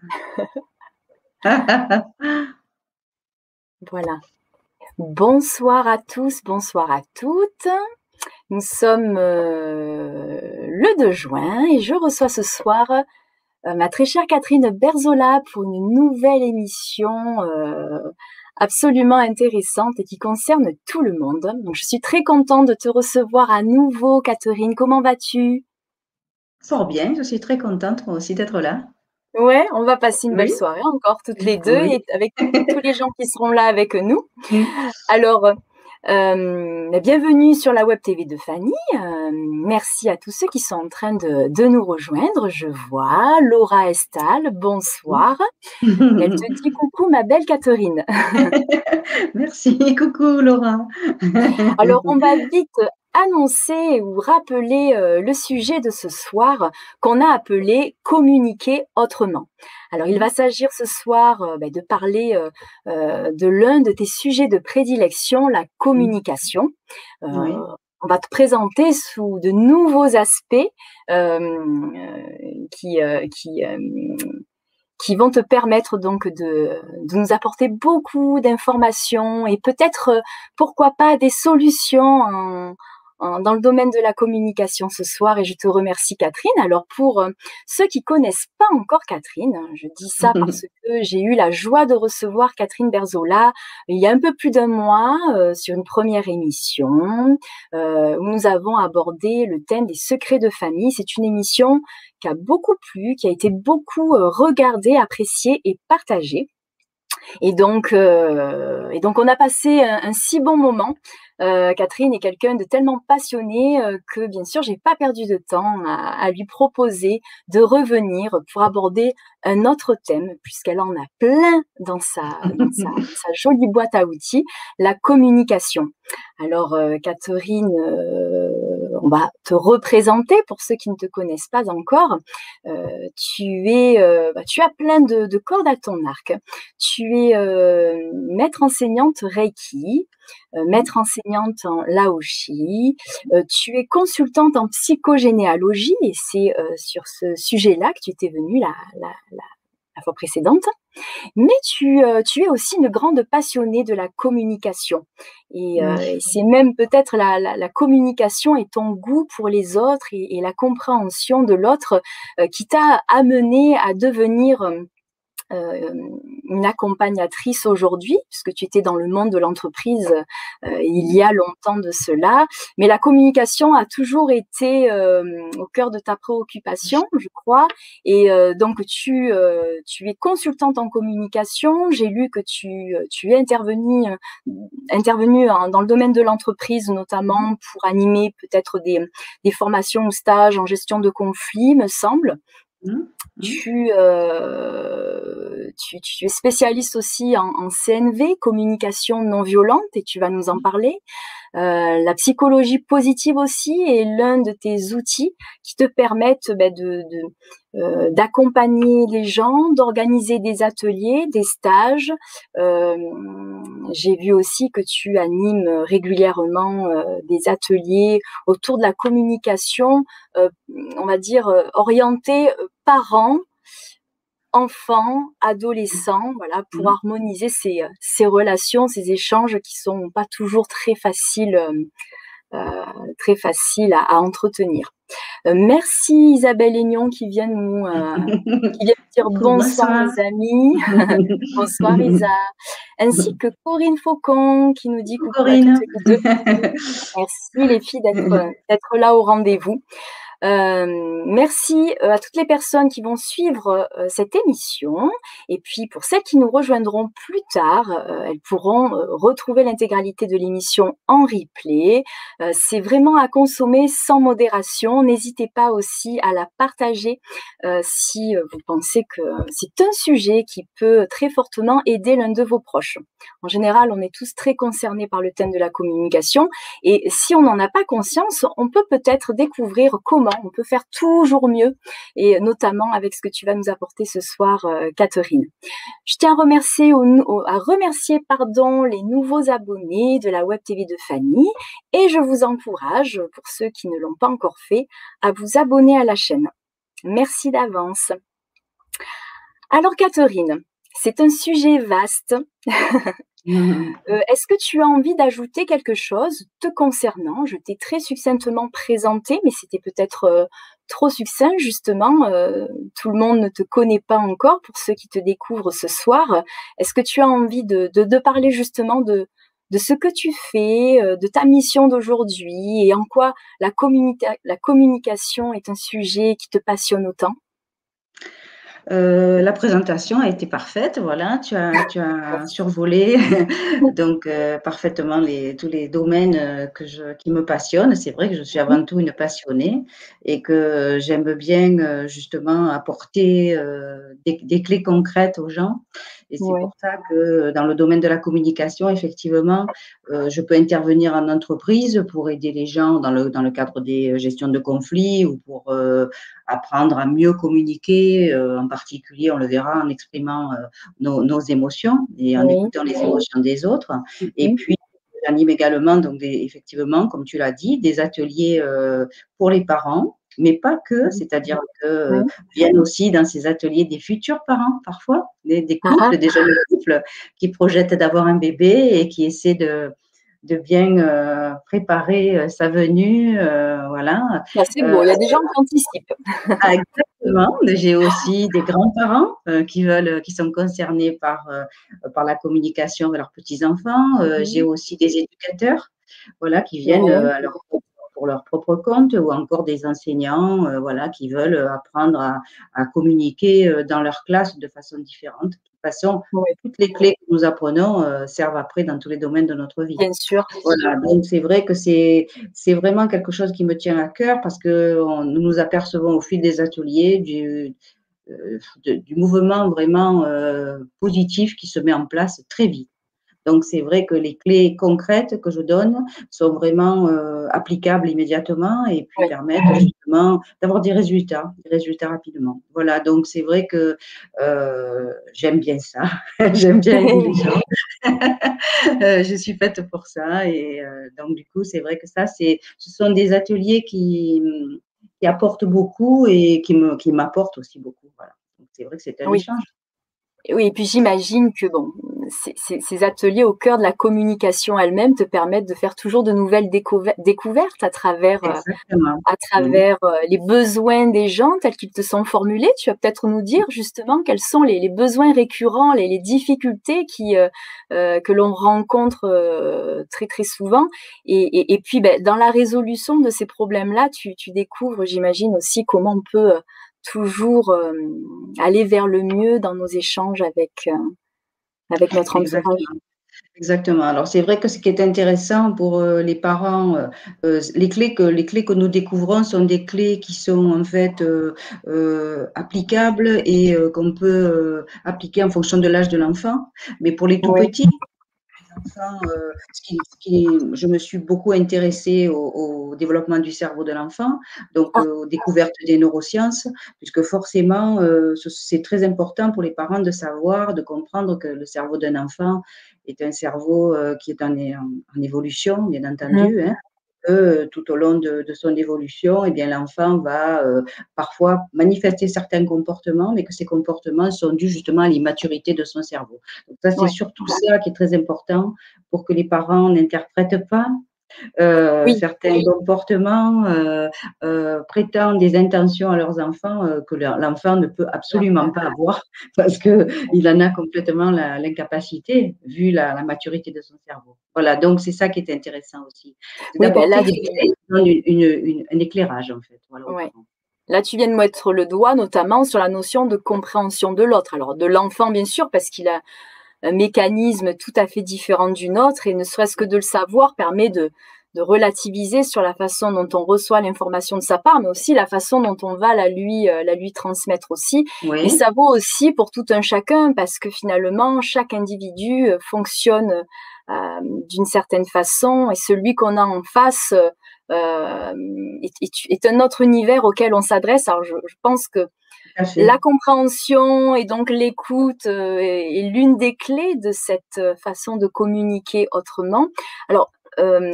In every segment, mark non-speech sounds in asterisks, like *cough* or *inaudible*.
*laughs* voilà. Bonsoir à tous, bonsoir à toutes. Nous sommes euh, le 2 juin et je reçois ce soir euh, ma très chère Catherine Berzola pour une nouvelle émission euh, absolument intéressante et qui concerne tout le monde. Je suis très contente de te recevoir à nouveau Catherine. Comment vas-tu? Fort bien, je suis très contente aussi d'être là. Ouais, on va passer une belle soirée encore toutes les deux et avec *laughs* tous les gens qui seront là avec nous. Alors, euh, bienvenue sur la Web TV de Fanny. Euh, merci à tous ceux qui sont en train de, de nous rejoindre. Je vois Laura Estal, bonsoir. Elle te *laughs* dit coucou ma belle Catherine. *laughs* merci, coucou Laura. Alors on va vite annoncer ou rappeler euh, le sujet de ce soir qu'on a appelé communiquer autrement. Alors il va s'agir ce soir euh, ben, de parler euh, de l'un de tes sujets de prédilection, la communication. On va te présenter sous de nouveaux aspects qui, qui qui vont te permettre donc de, de nous apporter beaucoup d'informations et peut-être, pourquoi pas, des solutions en, dans le domaine de la communication ce soir et je te remercie Catherine. Alors pour euh, ceux qui connaissent pas encore Catherine, hein, je dis ça *laughs* parce que j'ai eu la joie de recevoir Catherine Berzola il y a un peu plus d'un mois euh, sur une première émission euh, où nous avons abordé le thème des secrets de famille. C'est une émission qui a beaucoup plu, qui a été beaucoup regardée, appréciée et partagée. Et donc, euh, et donc, on a passé un, si bon moment. Euh, Catherine est quelqu'un de tellement passionné euh, que, bien sûr, j'ai pas perdu de temps à, lui proposer de revenir pour aborder un autre thème, puisqu'elle en a plein dans sa, dans sa, *laughs* sa, jolie boîte à outils, la communication. Alors, Catherine on va te représenter pour ceux qui ne te connaissent pas encore. Euh, tu es, euh, bah, tu as plein de, cordes à ton arc. Tu es euh, maître enseignante Reiki, maître enseignante en Laoshi. tu es consultante en psychogénéalogie et c'est sur ce sujet-là que tu étais venue la, la, fois précédente. Mais tu, euh, tu es aussi une grande passionnée de la communication. Et, euh, c'est même peut-être la, la, communication et ton goût pour les autres et, la compréhension de l'autre euh, qui t'a amené à devenir une accompagnatrice aujourd'hui, puisque tu étais dans le monde de l'entreprise euh, il y a longtemps de cela, mais la communication a toujours été euh, au cœur de ta préoccupation, je crois, et donc tu, tu es consultante en communication, j'ai lu que tu, tu es intervenue intervenu dans le domaine de l'entreprise, notamment pour animer peut-être des, des formations ou stages en gestion de conflits, me semble. Mmh. Mmh. Euh, tu, tu, es spécialiste aussi en, en, CNV, communication non violente, et tu vas nous en mmh. parler. Euh, la psychologie positive aussi est l'un de tes outils qui te permettent ben, de, euh, d'accompagner les gens, d'organiser des ateliers, des stages. J'ai vu aussi que tu animes régulièrement des ateliers autour de la communication, on va dire orientée parents, enfants, adolescents, voilà, pour mmh. harmoniser ces, ces, relations, ces échanges qui sont pas toujours très faciles, euh, euh très faciles à, à entretenir. Euh, merci Isabelle Aignon qui vient nous, euh, *laughs* qui vient dire bonsoir les amis, *laughs* bonsoir Isa, ainsi que Corinne Faucon qui nous dit coucou Corinne. Merci les filles d'être *laughs* là au rendez-vous. Euh, merci euh, à toutes les personnes qui vont suivre euh, cette émission. Et puis pour celles qui nous rejoindront plus tard, elles pourront retrouver l'intégralité de l'émission en replay. C'est vraiment à consommer sans modération. N'hésitez pas aussi à la partager si vous pensez que c'est un sujet qui peut très fortement aider l'un de vos proches. En général, on est tous très concernés par le thème de la communication. Et si on n'en a pas conscience, on peut peut-être découvrir comment on peut faire toujours mieux, et notamment avec ce que tu vas nous apporter ce soir, euh, Catherine. Je tiens à remercier, à remercier pardon, les nouveaux abonnés de la Web TV de Fanny, et je vous encourage, pour ceux qui ne l'ont pas encore fait, à vous abonner à la chaîne. Merci d'avance. Alors Catherine, c'est un sujet vaste. Mmh. *laughs* Euh, est-ce que tu as envie d'ajouter quelque chose te concernant? Je t'ai très succinctement présenté, mais c'était peut-être euh, trop succinct justement. Euh, tout le monde ne te connaît pas encore pour ceux qui te découvrent ce soir. Est-ce que tu as envie de, parler justement de, de ce que tu fais, de ta mission d'aujourd'hui et en quoi la, la communication est un sujet qui te passionne autant? Euh, la présentation a été parfaite, voilà, tu as, tu as survolé *laughs* donc euh, parfaitement les, tous les domaines euh, que je, qui me passionnent. C'est vrai que je suis avant tout une passionnée et que j'aime bien justement apporter des, des, clés concrètes aux gens. Et c'est pour ça que dans le domaine de la communication, effectivement, je peux intervenir en entreprise pour aider les gens dans le, dans le cadre des gestions de conflits ou pour apprendre à mieux communiquer, euh, en particulier, on le verra, en exprimant euh, nos, émotions et en écoutant les émotions des autres. Et puis, j'anime également, donc effectivement, comme tu l'as dit, des ateliers euh, pour les parents, mais pas que, c'est-à-dire que viennent aussi dans ces ateliers des futurs parents parfois, des, des ah couples, ah. des jeunes couples qui projettent d'avoir un bébé et qui essaient de, de bien euh, préparer euh, sa venue. Euh, voilà. Ah, c'est beau, il y a des gens qui anticipent. Ah, exactement. J'ai aussi des grands-parents qui veulent, qui sont concernés par, par la communication avec leurs petits-enfants. Mhm. J'ai aussi des éducateurs voilà, qui viennent pour leur propre compte ou encore des enseignants voilà, qui veulent apprendre à, à, communiquer dans leur classe de façon différente toute façon, toutes les clés que nous apprenons euh, servent après dans tous les domaines de notre vie. Bien sûr. Voilà, donc c'est vrai que c'est vraiment quelque chose qui me tient à cœur parce que nous nous apercevons au fil des ateliers du, euh, du mouvement vraiment euh, positif qui se met en place très vite. Donc, c'est vrai que les clés concrètes que je donne sont vraiment euh, applicables immédiatement et puis permettent justement d'avoir des résultats, des résultats rapidement. Voilà, donc c'est vrai que euh, j'aime bien ça. *laughs* j'aime bien les *laughs* gens. *laughs* Euh, je suis faite pour ça. Et donc, du coup, c'est vrai que ça, c'est, ce sont des ateliers qui, qui apportent beaucoup et qui, me, qui m'apportent aussi beaucoup. Voilà. Donc, c'est vrai que c'est un échange. Oui, et puis j'imagine que bon, ces, ateliers au cœur de la communication elle-même te permettent de faire toujours de nouvelles découvertes à travers, euh, à travers euh, les besoins des gens tels qu'ils te sont formulés. Tu vas peut-être nous dire justement quels sont les, besoins récurrents, les, difficultés qui, euh, que l'on rencontre très très souvent. Et, et, puis ben, dans la résolution de ces problèmes-là, tu, tu découvres, j'imagine aussi comment on peut toujours aller vers le mieux dans nos échanges avec, avec notre entourage. Exactement. Alors c'est vrai que ce qui est intéressant pour euh, les parents, euh, euh, les clés que les clés que nous découvrons sont des clés qui sont en fait applicables et qu'on peut appliquer en fonction de l'âge de l'enfant. Mais pour les tout petits, euh, qui, je me suis beaucoup intéressée au, développement du cerveau de l'enfant, donc ah. euh, aux découvertes des neurosciences, puisque forcément, euh, c'est très important pour les parents de savoir, de comprendre que le cerveau d'un enfant est un cerveau qui est en, en, évolution, bien entendu, mmh. Hein, tout au long de, son évolution, eh bien l'enfant va euh, parfois manifester certains comportements, mais que ces comportements sont dus justement à l'immaturité de son cerveau. Donc ça, c'est surtout ça qui est très important pour que les parents n'interprètent pas euh, certains comportements euh, euh, prétendent des intentions à leurs enfants que l'enfant ne peut absolument pas avoir *laughs* parce qu'il en a complètement l'incapacité vu la, maturité de son cerveau. Voilà, donc c'est ça qui est intéressant aussi. Oui, ben là, une, un éclairage en fait. Là, tu viens de mettre le doigt notamment sur la notion de compréhension de l'autre. Alors, de l'enfant, bien sûr, parce qu'il a mécanisme tout à fait différent du nôtre et ne serait-ce que de le savoir permet de, de relativiser sur la façon dont on reçoit l'information de sa part, mais aussi la façon dont on va la lui, euh, la lui transmettre aussi. Et ça vaut aussi pour tout un chacun parce que finalement, chaque individu euh, fonctionne euh, d'une certaine façon et celui qu'on a en face euh, est, est, un autre univers auquel on s'adresse. Alors je, je pense que la compréhension et donc l'écoute euh, est, l'une des clés de cette euh, façon de communiquer autrement. Alors, euh,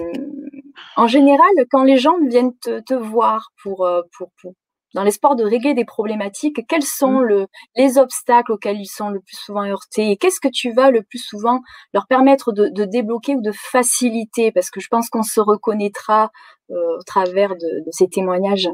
en général, quand les gens viennent te, voir pour, pour, dans l'espoir de régler des problématiques, quels sont mmh. le, les obstacles auxquels ils sont le plus souvent heurtés et qu'est-ce que tu vas le plus souvent leur permettre de, de débloquer ou de faciliter? Parce que je pense qu'on se reconnaîtra euh, au travers de, de, ces témoignages.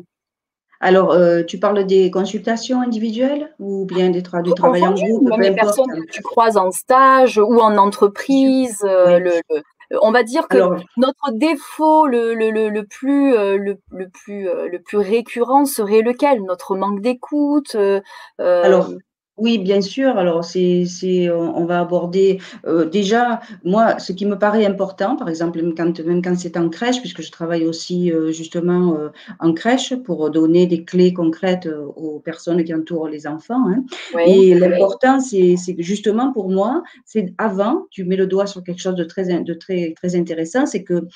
Alors, euh, tu parles des consultations individuelles ou bien des du travail en groupe Même les personnes que tu croises en stage ou en entreprise, euh, le, le, on va dire que notre défaut le, le, le, plus le, le, plus le plus récurrent serait lequel? Notre manque d'écoute. Euh, alors oui, bien sûr. Alors, c'est, c'est, on va aborder euh, déjà, moi, ce qui me paraît important, par exemple, même quand, même quand c'est en crèche, puisque je travaille aussi euh, justement euh, en crèche pour donner des clés concrètes aux personnes qui entourent les enfants. Hein. Et l'important, c'est, justement pour moi, c'est avant, tu mets le doigt sur quelque chose de très, de très, très intéressant, c'est que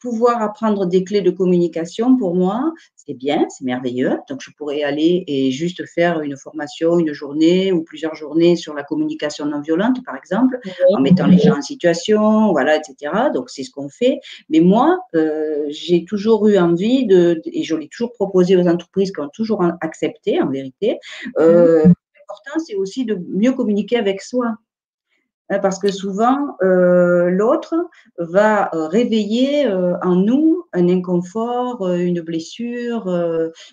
pouvoir apprendre des clés de communication, pour moi, c'est bien, c'est merveilleux. Donc, je pourrais aller et juste faire une formation, une journée ou plusieurs journées sur la communication non violente, par exemple, en mettant les gens en situation, voilà, etc. Donc, c'est ce qu'on fait. Mais moi, euh, j'ai toujours eu envie de, et je l'ai toujours proposé aux entreprises qui ont toujours accepté, en vérité. Euh, L'important, c'est aussi de mieux communiquer avec soi. Hein, parce que souvent, euh, l'autre va euh, réveiller euh, en nous un inconfort, une blessure,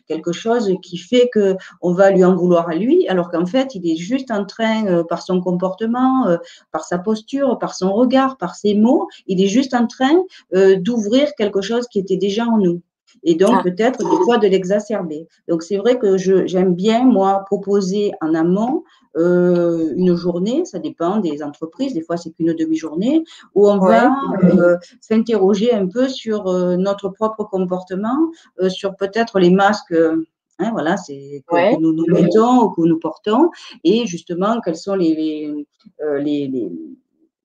quelque chose qui fait que on va lui en vouloir à lui, alors qu'en fait, il est juste en train, par son comportement, par sa posture, par son regard, par ses mots, il est juste en train d'ouvrir quelque chose qui était déjà en nous et donc ah. peut-être des fois de l'exacerber. Donc c'est vrai que j'aime bien, moi, proposer en amont euh, une journée, ça dépend des entreprises, des fois c'est qu'une demi-journée, où on va euh, s'interroger un peu sur euh, notre propre comportement, sur peut-être les masques. Hein, voilà, c'est que, nous nous mettons ou que nous portons, et justement quels sont les, les, les, les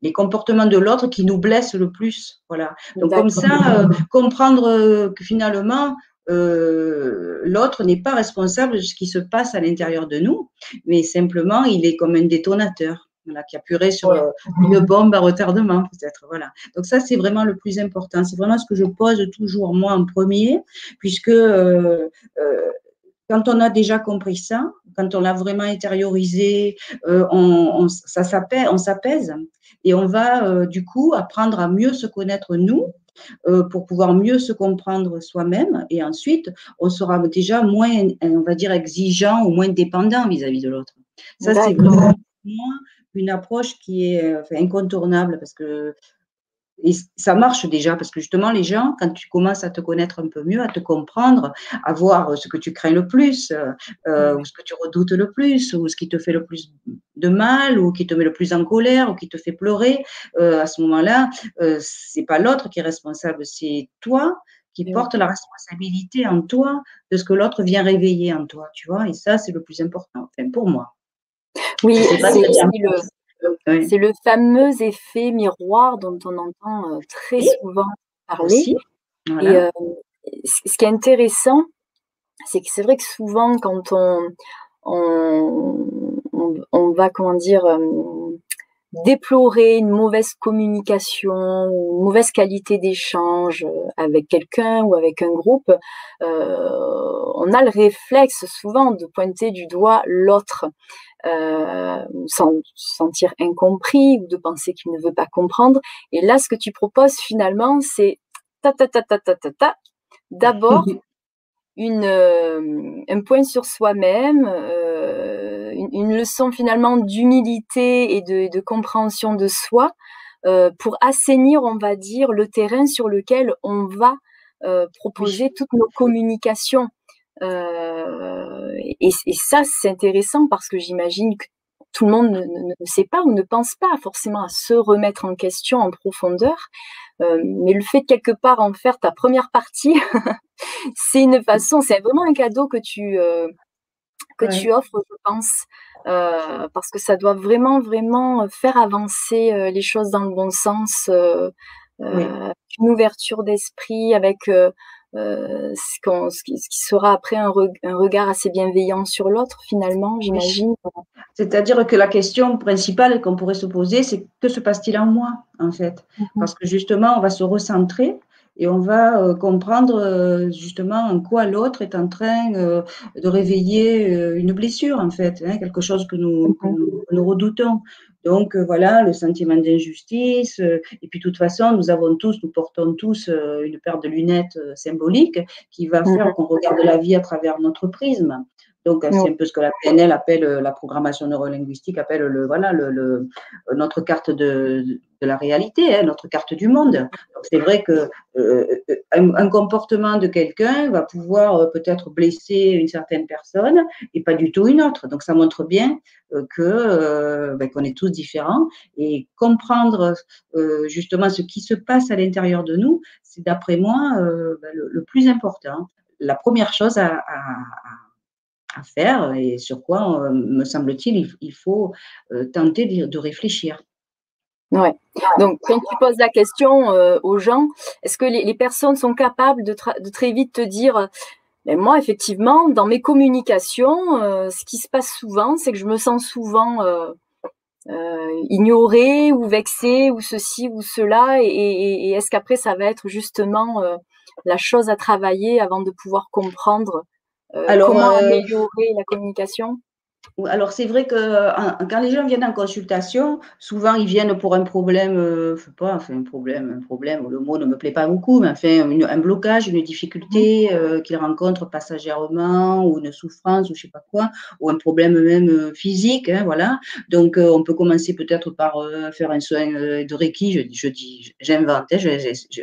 les comportements de l'autre qui nous blessent le plus. Voilà. Donc comme ça, euh, comprendre euh, que finalement, euh, l'autre n'est pas responsable de ce qui se passe à l'intérieur de nous, mais simplement il est comme un détonateur. Voilà, qui appuierait sur une bombe à retardement, peut-être. Voilà. Donc ça, c'est vraiment le plus important. C'est vraiment ce que je pose toujours moi en premier, puisque quand on a déjà compris ça, quand on l'a vraiment intériorisé, on, on, ça s'apaise, on s'apaise et on va euh, du coup apprendre à mieux se connaître nous euh, pour pouvoir mieux se comprendre soi-même et ensuite on sera déjà moins, on va dire, exigeant ou moins dépendant vis-à-vis de l'autre. Ça, c'est vraiment une approche qui est incontournable parce que et ça marche déjà parce que justement, les gens, quand tu commences à te connaître un peu mieux, à te comprendre, à voir ce que tu crains le plus, euh, ou ce que tu redoutes le plus, ou ce qui te fait le plus de mal, ou qui te met le plus en colère, ou qui te fait pleurer, euh, à ce moment-là, euh, c'est pas l'autre qui est responsable, c'est toi qui porte la responsabilité en toi de ce que l'autre vient réveiller en toi, tu vois. Et ça, c'est le plus important, enfin, pour moi. Oui, c'est le, c'est le fameux effet miroir dont on entend euh, très souvent parler. Et euh, ce qui est intéressant, c'est que c'est vrai que souvent, quand on, on, va, comment dire, déplorer une mauvaise communication une mauvaise qualité d'échange avec quelqu'un ou avec un groupe, on a le réflexe souvent de pointer du doigt l'autre euh, sans se sentir incompris ou de penser qu'il ne veut pas comprendre. Et là, ce que tu proposes finalement, c'est ta ta ta ta ta ta ta. D'abord, *laughs* une euh, un point sur soi-même, euh, une, une, leçon finalement d'humilité et de, de, compréhension de soi euh, pour assainir, on va dire, le terrain sur lequel on va euh, proposer toutes nos communications. Euh, et, et, ça, c'est intéressant parce que j'imagine que tout le monde ne, ne, sait pas ou ne pense pas forcément à se remettre en question en profondeur. Mais le fait de quelque part en faire ta première partie, *laughs* c'est une façon, c'est vraiment un cadeau que tu que ouais. tu offres, je pense, euh, parce que ça doit vraiment vraiment faire avancer euh, les choses dans le bon sens, euh, oui. une ouverture d'esprit avec euh, ce, qui, ce, qui, sera après un, re, un, regard assez bienveillant sur l'autre, finalement, j'imagine. C'est-à-dire que la question principale qu'on pourrait se poser, c'est que se passe-t-il en moi, en fait? Mm -hmm. Parce que justement, on va se recentrer et on va comprendre justement en quoi l'autre est en train de réveiller une blessure en fait, hein, quelque chose que nous, que nous redoutons. Donc euh, voilà, le sentiment d'injustice. Euh, et puis de toute façon, nous avons tous, nous portons tous euh, une paire de lunettes symboliques qui va faire qu'on regarde la vie à travers notre prisme. Donc, c'est un peu ce que la PNL appelle, la programmation neurolinguistique appelle le, voilà, le, notre carte de, de la réalité, hein, notre carte du monde. C'est vrai que euh, un, comportement de quelqu'un va pouvoir euh, peut-être blesser une certaine personne et pas du tout une autre. Donc ça montre bien euh, que ben, qu'on est tous différents et comprendre justement ce qui se passe à l'intérieur de nous, c'est d'après moi ben, le, plus important. La première chose à, à faire et sur quoi, me semble-t-il, il, faut tenter de réfléchir. Ouais. Donc, quand tu poses la question euh, aux gens, est-ce que les, personnes sont capables de, très vite te dire, ben moi, effectivement, dans mes communications, euh, ce qui se passe souvent, c'est que je me sens souvent euh, ignorée ou vexée ou ceci ou cela, et, est-ce qu'après, ça va être justement la chose à travailler avant de pouvoir comprendre comment améliorer la communication? Alors c'est vrai que quand les gens viennent en consultation, souvent ils viennent pour un problème, euh, je sais pas, enfin un problème, un problème, le mot ne me plaît pas beaucoup, mais enfin un blocage, une difficulté mmh. euh, qu'ils rencontrent passagèrement ou une souffrance ou je sais pas quoi, ou un problème même euh, physique, hein, voilà. Donc on peut commencer peut-être par faire un soin de Reiki, je, je dis, j'invente, hein,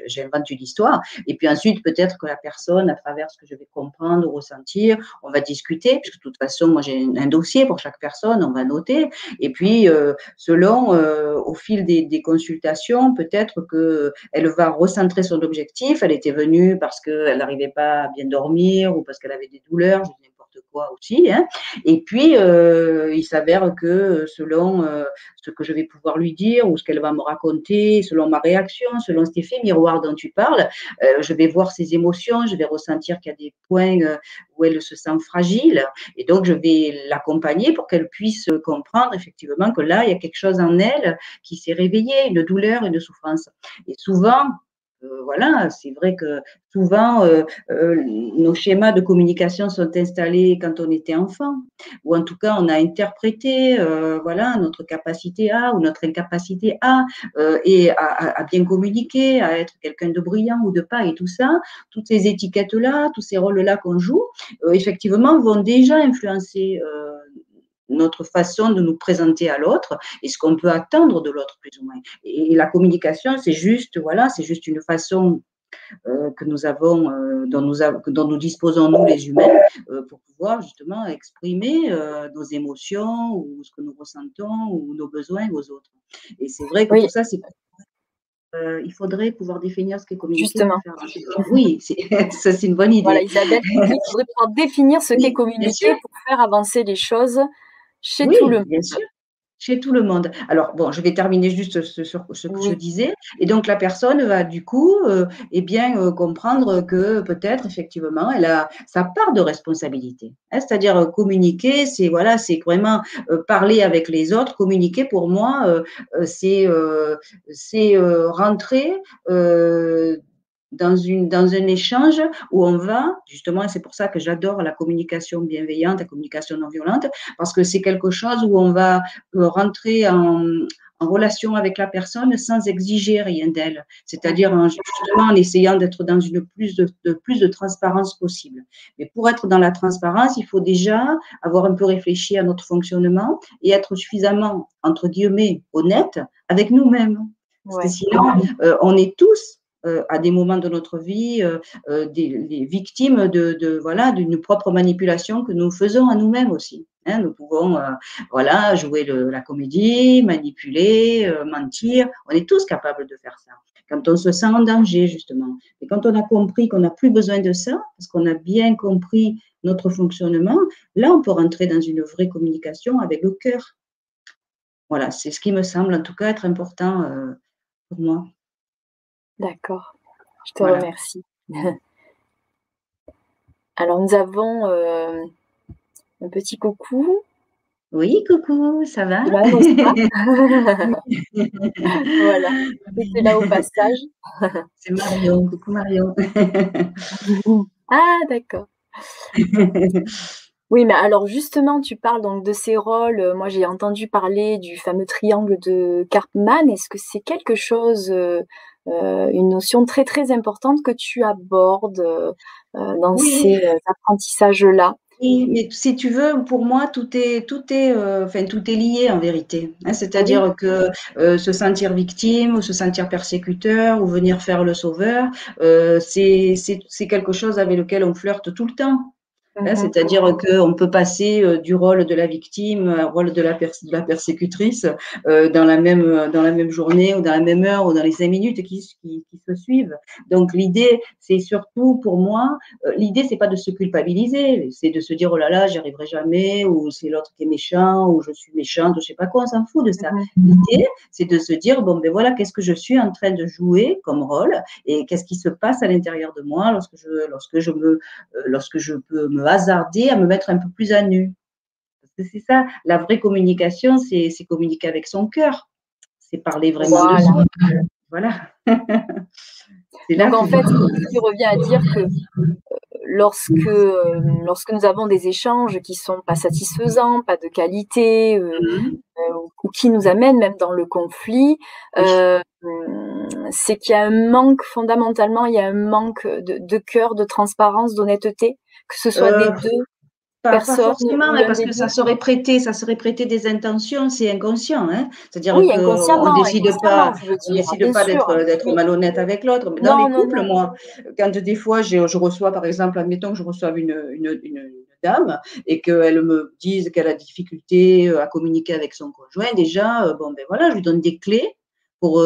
j'invente une histoire, et puis ensuite peut-être que la personne, à travers ce que je vais comprendre, ressentir, on va discuter, puisque de toute façon moi j'ai un dossier pour chaque personne, on va noter. Et puis, euh, selon, euh, au fil des, consultations, peut-être qu'elle va recentrer son objectif. Elle était venue parce qu'elle n'arrivait pas à bien dormir ou parce qu'elle avait des douleurs quoi aussi. Hein. Et puis, euh, il s'avère que selon euh, ce que je vais pouvoir lui dire ou ce qu'elle va me raconter, selon ma réaction, selon cet effet miroir dont tu parles, euh, je vais voir ses émotions, je vais ressentir qu'il y a des points où elle se sent fragile. Et donc, je vais l'accompagner pour qu'elle puisse comprendre effectivement que là, il y a quelque chose en elle qui s'est réveillé, une douleur, une souffrance. Et souvent, euh, voilà, c'est vrai que souvent, euh, euh, nos schémas de communication sont installés quand on était enfant, ou en tout cas, on a interprété, voilà, notre capacité à ou notre incapacité à, et à, bien communiquer, à être quelqu'un de brillant ou de pas, et tout ça, toutes ces étiquettes-là, tous ces rôles-là qu'on joue, effectivement, vont déjà influencer notre façon de nous présenter à l'autre et ce qu'on peut attendre de l'autre plus ou moins. Et, la communication, c'est juste, voilà, c'est juste une façon euh, que nous avons, euh, dont, nous dont nous disposons nous les humains, euh, pour pouvoir justement exprimer nos émotions ou ce que nous ressentons ou nos besoins aux autres. Et c'est vrai que tout ça, c'est il faudrait pouvoir définir ce qu'est communiquer. Justement. Oui, *laughs* ça c'est une bonne idée. Voilà, Isabelle, il faudrait pouvoir définir ce qu'est communiquer pour faire avancer les choses chez tout le monde. Chez tout le monde. Alors, bon, je vais terminer juste sur ce, que je disais. Et donc, la personne va, du coup, euh, eh bien, euh, comprendre que peut-être, effectivement, elle a sa part de responsabilité. Hein. C'est-à-dire, euh, communiquer, c'est voilà, c'est vraiment parler avec les autres. Communiquer, pour moi, c'est c'est rentrer dans, une, dans un échange où on va, justement, et c'est pour ça que j'adore la communication bienveillante, la communication non violente, parce que c'est quelque chose où on va euh, rentrer en, en relation avec la personne sans exiger rien d'elle, c'est-à-dire justement en essayant d'être dans une plus de, de, plus de transparence possible. Mais pour être dans la transparence, il faut déjà avoir un peu réfléchi à notre fonctionnement et être suffisamment, entre guillemets, honnête avec nous-mêmes. Parce que sinon, euh, on est tous à des moments de notre vie euh, euh, des, victimes de, voilà d'une propre manipulation que nous faisons à nous-mêmes aussi. Hein. nous pouvons voilà jouer la comédie, manipuler, mentir. On est tous capables de faire ça. Quand on se sent en danger justement, et quand on a compris qu'on n'a plus besoin de ça, parce qu'on a bien compris notre fonctionnement, là on peut rentrer dans une vraie communication avec le cœur. Voilà, c'est ce qui me semble en tout cas être important pour moi. D'accord, je te remercie. *laughs* Alors nous avons euh, un petit coucou Oui, coucou, ça va? *laughs* Voilà, c'était là au passage. *laughs* C'est Marion, coucou Marion. Ah d'accord. Oui, mais alors justement, tu parles donc de ces rôles. Moi, j'ai entendu parler du fameux triangle de Karpman. Est-ce que c'est quelque chose, euh, euh, une notion très, très importante que tu abordes, euh, dans ces, apprentissages-là? Oui, mais si tu veux, pour moi, tout est, tout est, enfin, tout est lié en vérité. Hein. c'est-à-dire que se sentir victime ou se sentir persécuteur ou venir faire le sauveur, c'est, c'est quelque chose avec lequel on flirte tout le temps. Hein. C'est-à-dire qu'on peut passer euh, du rôle de la victime au rôle de la, de la persécutrice euh, dans, la même, dans la même journée ou dans la même heure ou dans les cinq minutes qui, qui, qui se suivent. Donc l'idée, c'est surtout pour moi, euh, l'idée, c'est pas de se culpabiliser, c'est de se dire oh là là, j'y arriverai jamais, ou c'est l'autre qui est méchant, ou je suis méchante, je sais pas quoi, on s'en fout de ça. Mhm. L'idée, c'est de se dire bon ben voilà, qu'est-ce que je suis en train de jouer comme rôle et qu'est-ce qui se passe à l'intérieur de moi lorsque je, lorsque je me, lorsque je peux me hasarder à me mettre un peu plus à nu. Parce que c'est ça, la vraie communication, c'est communiquer avec son cœur. C'est parler vraiment voilà. de soi. Voilà. *laughs* Donc en fait, tu reviens à dire que euh, lorsque, euh, lorsque nous avons des échanges qui sont pas satisfaisants, pas de qualité, euh, mm-hmm. ou qui nous amènent même dans le conflit, c'est qu'il y a un manque, fondamentalement, il y a un manque de, de cœur, de transparence, d'honnêteté que ce soit des euh, deux pas, forcément, mais parce que ça serait prêté, ça serait prêté des intentions, c'est inconscient. Hein C'est-à-dire oui, qu'on décide pas, on décide pas d'être malhonnête avec l'autre. Dans les couples, moi, quand des fois je, je, reçois, par exemple, admettons que je reçois une, une, une dame et qu'elle me dise qu'elle a difficulté euh, à communiquer avec son conjoint, déjà, euh, bon ben voilà, je lui donne des clés pour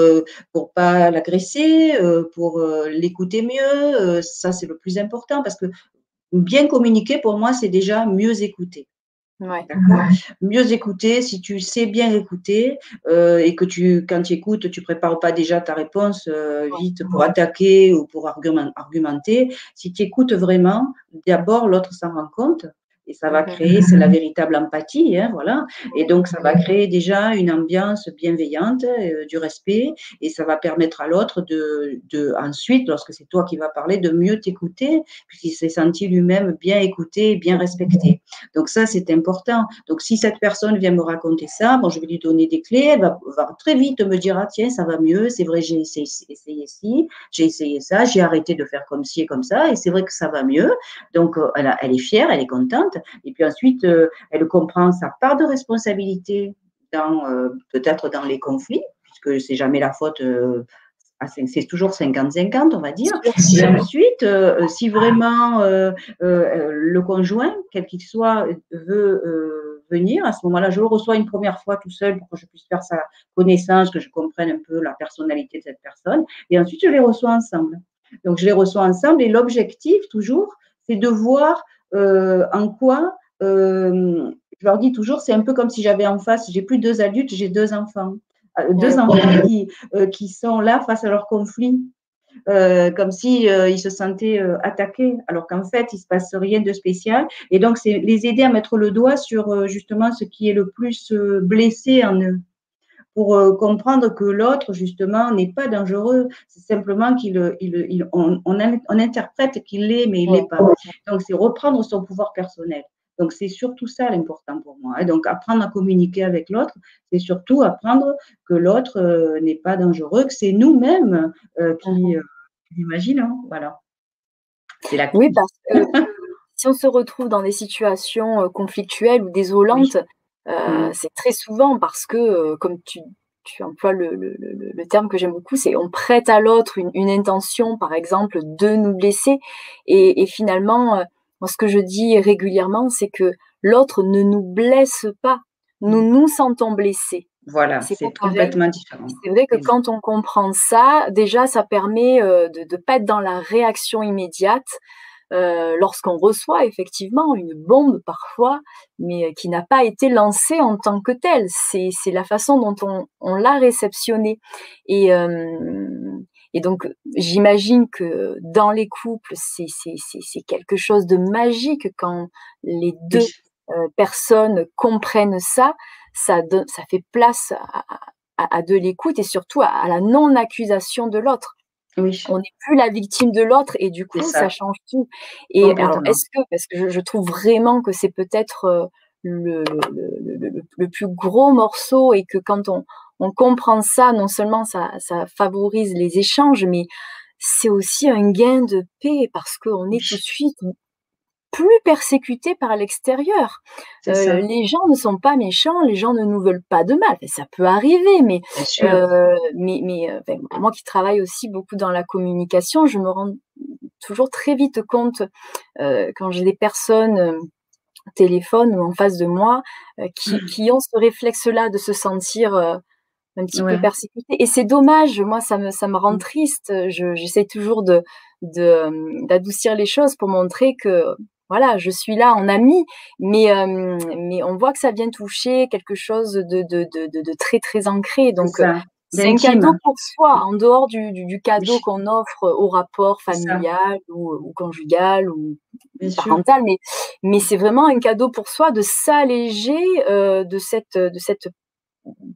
pour pas l'agresser, pour l'écouter mieux. Ça c'est le plus important parce que bien communiquer, pour moi, c'est déjà mieux écouter. Ouais. Mieux écouter, si tu sais bien écouter euh, et que tu, quand tu écoutes, tu prépares pas déjà ta réponse euh, vite pour attaquer ou pour argumenter. Si tu écoutes vraiment, d'abord l'autre s'en rend compte et ça va créer, c'est la véritable empathie, hein, voilà. Et donc, ça va créer déjà une ambiance bienveillante, euh, du respect, et ça va permettre à l'autre de, de, ensuite, lorsque c'est toi qui vas parler, de mieux t'écouter, puisqu'il s'est senti lui-même bien écouté, bien respecté. Donc, ça, c'est important. Donc, si cette personne vient me raconter ça, bon, je vais lui donner des clés, elle va, va très vite me dire, ah, tiens, ça va mieux, c'est vrai, j'ai essayé, essayé ci, j'ai essayé ça, j'ai arrêté de faire comme ci et comme ça, et c'est vrai que ça va mieux. Donc, euh, elle est fière, elle est contente. Et puis ensuite, euh, elle comprend sa part de responsabilité dans euh, peut-être dans les conflits, puisque c'est jamais la faute. Euh, c'est toujours 50-50, on va dire. Et ensuite, si vraiment le conjoint, quel qu'il soit, veut venir, à ce moment-là, je le reçois une première fois tout seul pour que je puisse faire sa connaissance, que je comprenne un peu la personnalité de cette personne. Et ensuite, je les reçois ensemble. Donc, je les reçois ensemble et l'objectif, toujours, c'est de voir en quoi, euh, je leur dis toujours, c'est un peu comme si j'avais en face, j'ai plus deux adultes, j'ai deux enfants. Euh, deux enfants qui, qui, sont là face à leur conflit, comme si ils se sentaient attaqués, alors qu'en fait il se passe rien de spécial. Et donc c'est les aider à mettre le doigt sur justement ce qui est le plus blessé en eux pour euh, comprendre que l'autre, justement, n'est pas dangereux. C'est simplement qu'il, il, on, on, interprète qu'il l'est, mais il l'est pas. Donc, c'est reprendre son pouvoir personnel. Donc, c'est surtout ça l'important pour moi. Et donc, apprendre à communiquer avec l'autre, c'est surtout apprendre que l'autre euh, n'est pas dangereux, que c'est nous-mêmes euh, qui, mmh. l'imaginons. Voilà. C'est la Oui, parce que *laughs* si on se retrouve dans des situations conflictuelles ou désolantes, Mmh. C'est très souvent parce que, comme tu, tu emploies le, le, le, terme que j'aime beaucoup, c'est on prête à l'autre une, une, intention, par exemple, de nous blesser. Et, et finalement, moi, ce que je dis régulièrement, c'est que l'autre ne nous blesse pas. Nous mmh. nous sentons blessés. Voilà, c'est complètement différent. C'est vrai que quand on comprend ça, déjà, ça permet de ne pas être dans la réaction immédiate, euh, lorsqu'on reçoit effectivement une bombe parfois, mais euh, qui n'a pas été lancée en tant que telle. C'est, la façon dont on, on l'a réceptionnée. Et, euh, et donc, j'imagine que dans les couples, c'est, quelque chose de magique quand les deux personnes comprennent ça, ça, ça fait place à, de l'écoute et surtout à, la non-accusation de l'autre. Oui. On n'est plus la victime de l'autre et du coup, ça. change tout. Et alors, est-ce que, parce que je, trouve vraiment que c'est peut-être le, le, plus gros morceau et que quand on, on comprend ça, non seulement ça, ça favorise les échanges, mais c'est aussi un gain de paix parce qu'on est tout de suite plus persécuté par l'extérieur. Euh, les gens ne sont pas méchants, les gens ne nous veulent pas de mal. Ça peut arriver, mais, euh, mais, mais euh, moi qui travaille aussi beaucoup dans la communication, je me rends toujours très vite compte quand j'ai des personnes au téléphone ou en face de moi qui, mmh. qui, ont ce réflexe-là de se sentir un petit peu persécuté. Et c'est dommage, moi, ça me, ça me rend mmh. triste. J'essaie toujours de, d'adoucir les choses pour montrer que, voilà, je suis là en ami, mais, mais on voit que ça vient toucher quelque chose de, de, de, de très, très ancré. Donc, c'est un cadeau pour soi, en dehors du, du, cadeau qu'on offre au rapport familial ou, ou, conjugal ou parental, mais, mais c'est vraiment un cadeau pour soi de s'alléger euh, de, cette, de cette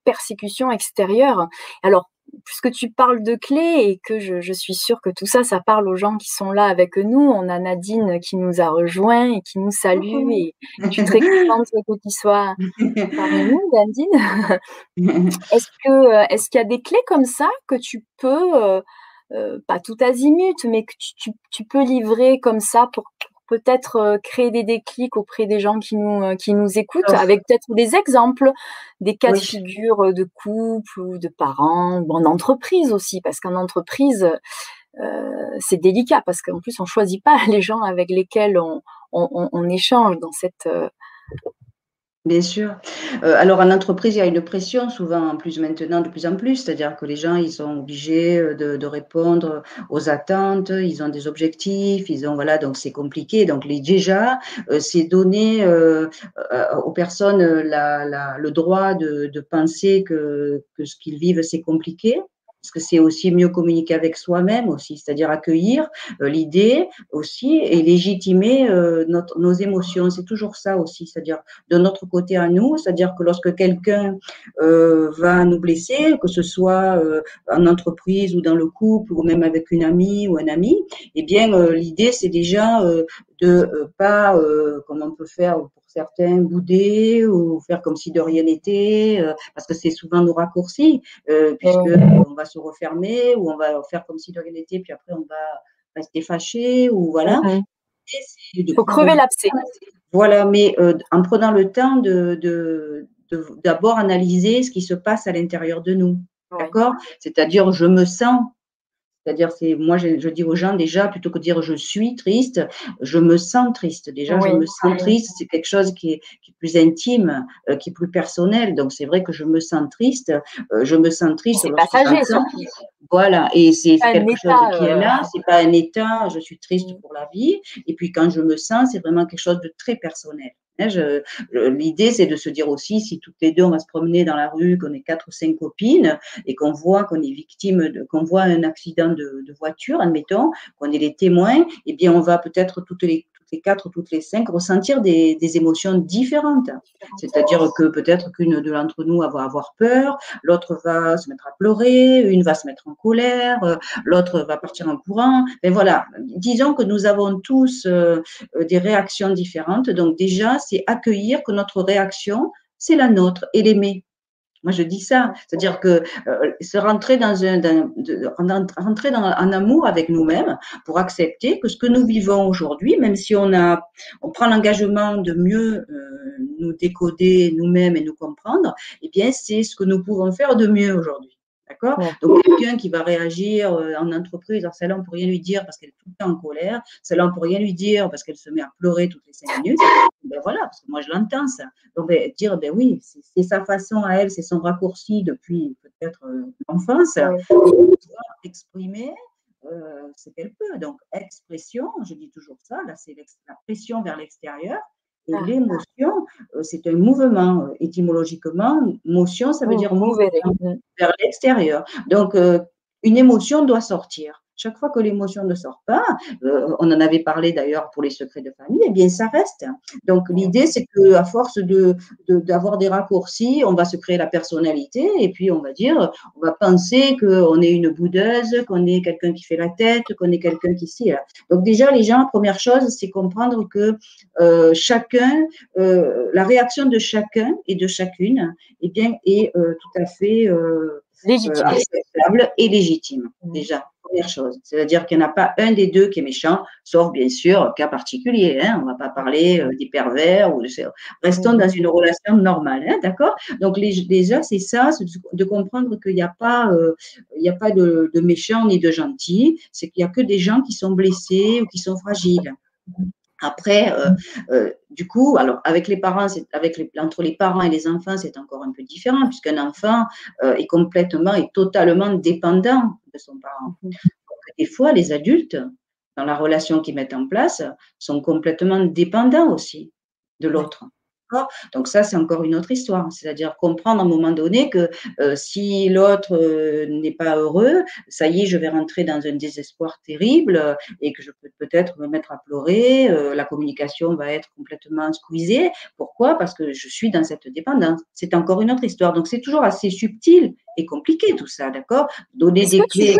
persécution extérieure. Alors, puisque tu parles de clés et que je, suis sûre que tout ça, ça parle aux gens qui sont là avec nous. On a Nadine qui nous a rejoint et qui nous salue et je suis très contente que tu sois parmi nous, *laughs* Nadine. Est-ce que est-ce qu'il y a des clés comme ça que tu peux euh, euh, pas tout azimut, mais que tu, tu, peux livrer comme ça pour peut-être euh, créer des déclics auprès des gens qui nous, euh, qui nous écoutent, avec peut-être des exemples, des cas de figure euh, de couple ou de parents, ou en entreprise aussi, parce qu'en entreprise, c'est délicat, parce qu'en plus, on choisit pas *laughs* les gens avec lesquels on, on échange dans cette Bien sûr. Euh, alors en entreprise, il y a une pression souvent en plus maintenant de plus en plus, c'est-à-dire que les gens, ils sont obligés euh, de, répondre aux attentes, ils ont des objectifs, ils ont voilà, donc c'est compliqué. Donc les déjà, euh, c'est donner aux personnes la, le droit de, de penser que, que ce qu'ils vivent c'est compliqué parce que c'est aussi mieux communiquer avec soi-même aussi, c'est-à-dire accueillir euh, l'idée aussi et légitimer euh, notre, nos émotions. C'est toujours ça aussi, c'est-à-dire de notre côté à nous, c'est-à-dire que lorsque quelqu'un euh, va nous blesser, que ce soit en entreprise ou dans le couple ou même avec une amie ou un ami, eh bien l'idée c'est déjà de pas, comme on peut faire certains bouder ou faire comme si de rien n'était, euh, parce que c'est souvent nos raccourcis, euh, puisque on va se refermer ou on va faire comme si de rien n'était, puis après on va rester fâché ou voilà. Il faut crever l'abcès. Voilà, mais euh, en prenant le temps de, d'abord analyser ce qui se passe à l'intérieur de nous. D'accord? C'est-à-dire, je me sens c'est-à-dire, c'est moi, je, dis aux gens déjà, plutôt que de dire je suis triste, je me sens triste. Déjà, je me sens triste, c'est quelque chose qui est, plus intime, euh, qui est plus personnel. Donc, c'est vrai que je me sens triste. Euh, je me sens triste. C'est passager, ça. Voilà, et c'est quelque chose qui est là. Euh, c'est pas un état. Je suis triste mm. pour la vie. Et puis, quand je me sens, c'est vraiment quelque chose de très personnel. Hein, l'idée, c'est de se dire aussi, si toutes les deux, on va se promener dans la rue, qu'on est quatre ou cinq copines, et qu'on voit qu'on est victime, qu'on voit un accident de, de voiture, admettons, qu'on est les témoins, eh bien, on va peut-être toutes les quatre ou toutes les cinq, ressentir des, émotions différentes. C'est-à-dire que peut-être qu'une de l'entre nous va avoir peur, l'autre va se mettre à pleurer, une va se mettre en colère, euh, l'autre va partir en courant. Mais voilà, disons que nous avons tous euh, des réactions différentes. Donc déjà, c'est accueillir que notre réaction, c'est la nôtre et l'aimer. Moi, je dis ça, c'est-à-dire que euh, se rentrer dans un, rentrer dans un amour avec nous-mêmes pour accepter que ce que nous vivons aujourd'hui, même si on a, on prend l'engagement de mieux euh, nous décoder nous-mêmes et nous comprendre, eh bien, c'est ce que nous pouvons faire de mieux aujourd'hui. D'accord? Donc, quelqu'un qui va réagir euh, en entreprise, alors celle-là, on ne peut rien lui dire parce qu'elle est tout le temps en colère, celle-là, on ne peut rien lui dire parce qu'elle se met à pleurer toutes les cinq minutes. Ben voilà, parce que moi, je l'entends, ça. Donc, ben, dire, ben oui, c'est sa façon à elle, c'est son raccourci depuis peut-être euh, l'enfance. Ouais. exprimer euh, ce qu'elle peut. Donc, expression, je dis toujours ça, là, c'est la pression vers l'extérieur. Et ah. l'émotion, euh, c'est un mouvement. Euh, étymologiquement, motion, ça veut oh, dire mouvement vers l'extérieur. Donc, euh, une émotion doit sortir. Chaque fois que l'émotion ne sort pas, euh, on en avait parlé d'ailleurs pour les secrets de famille, eh bien ça reste. Donc l'idée c'est que à force de d'avoir des raccourcis, on va se créer la personnalité et puis on va dire, on va penser qu'on est une boudeuse, qu'on est quelqu'un qui fait la tête, qu'on est quelqu'un qui s'y. Donc déjà les gens, première chose, c'est comprendre que euh, chacun, euh, la réaction de chacun et de chacune, eh bien est tout à fait légitime. acceptable et légitime mmh. déjà chose. C'est-à-dire qu'il n'y en a pas un des deux qui est méchant, sauf bien sûr cas particulier. Hein. On ne va pas parler euh, des pervers ou de Restons dans une relation normale, hein, d'accord? Donc déjà, c'est ça, de comprendre qu'il n'y a pas, euh, il a pas de, de méchants ni de gentils. C'est qu'il n'y a que des gens qui sont blessés ou qui sont fragiles. Après, euh, euh, du coup, alors avec les parents, avec les, entre les parents et les enfants, c'est encore un peu différent puisqu'un enfant euh, est complètement et totalement dépendant de son parent. Donc, des fois, les adultes, dans la relation qu'ils mettent en place, sont complètement dépendants aussi de l'autre. Donc ça, c'est encore une autre histoire. C'est-à-dire comprendre à un moment donné que euh, si l'autre euh, n'est pas heureux, ça y est, je vais rentrer dans un désespoir terrible euh, et que je peux peut-être me mettre à pleurer. la communication va être complètement squeezée. Pourquoi? Parce que je suis dans cette dépendance. C'est encore une autre histoire. Donc c'est toujours assez subtil et compliqué tout ça, d'accord? Donner des clés.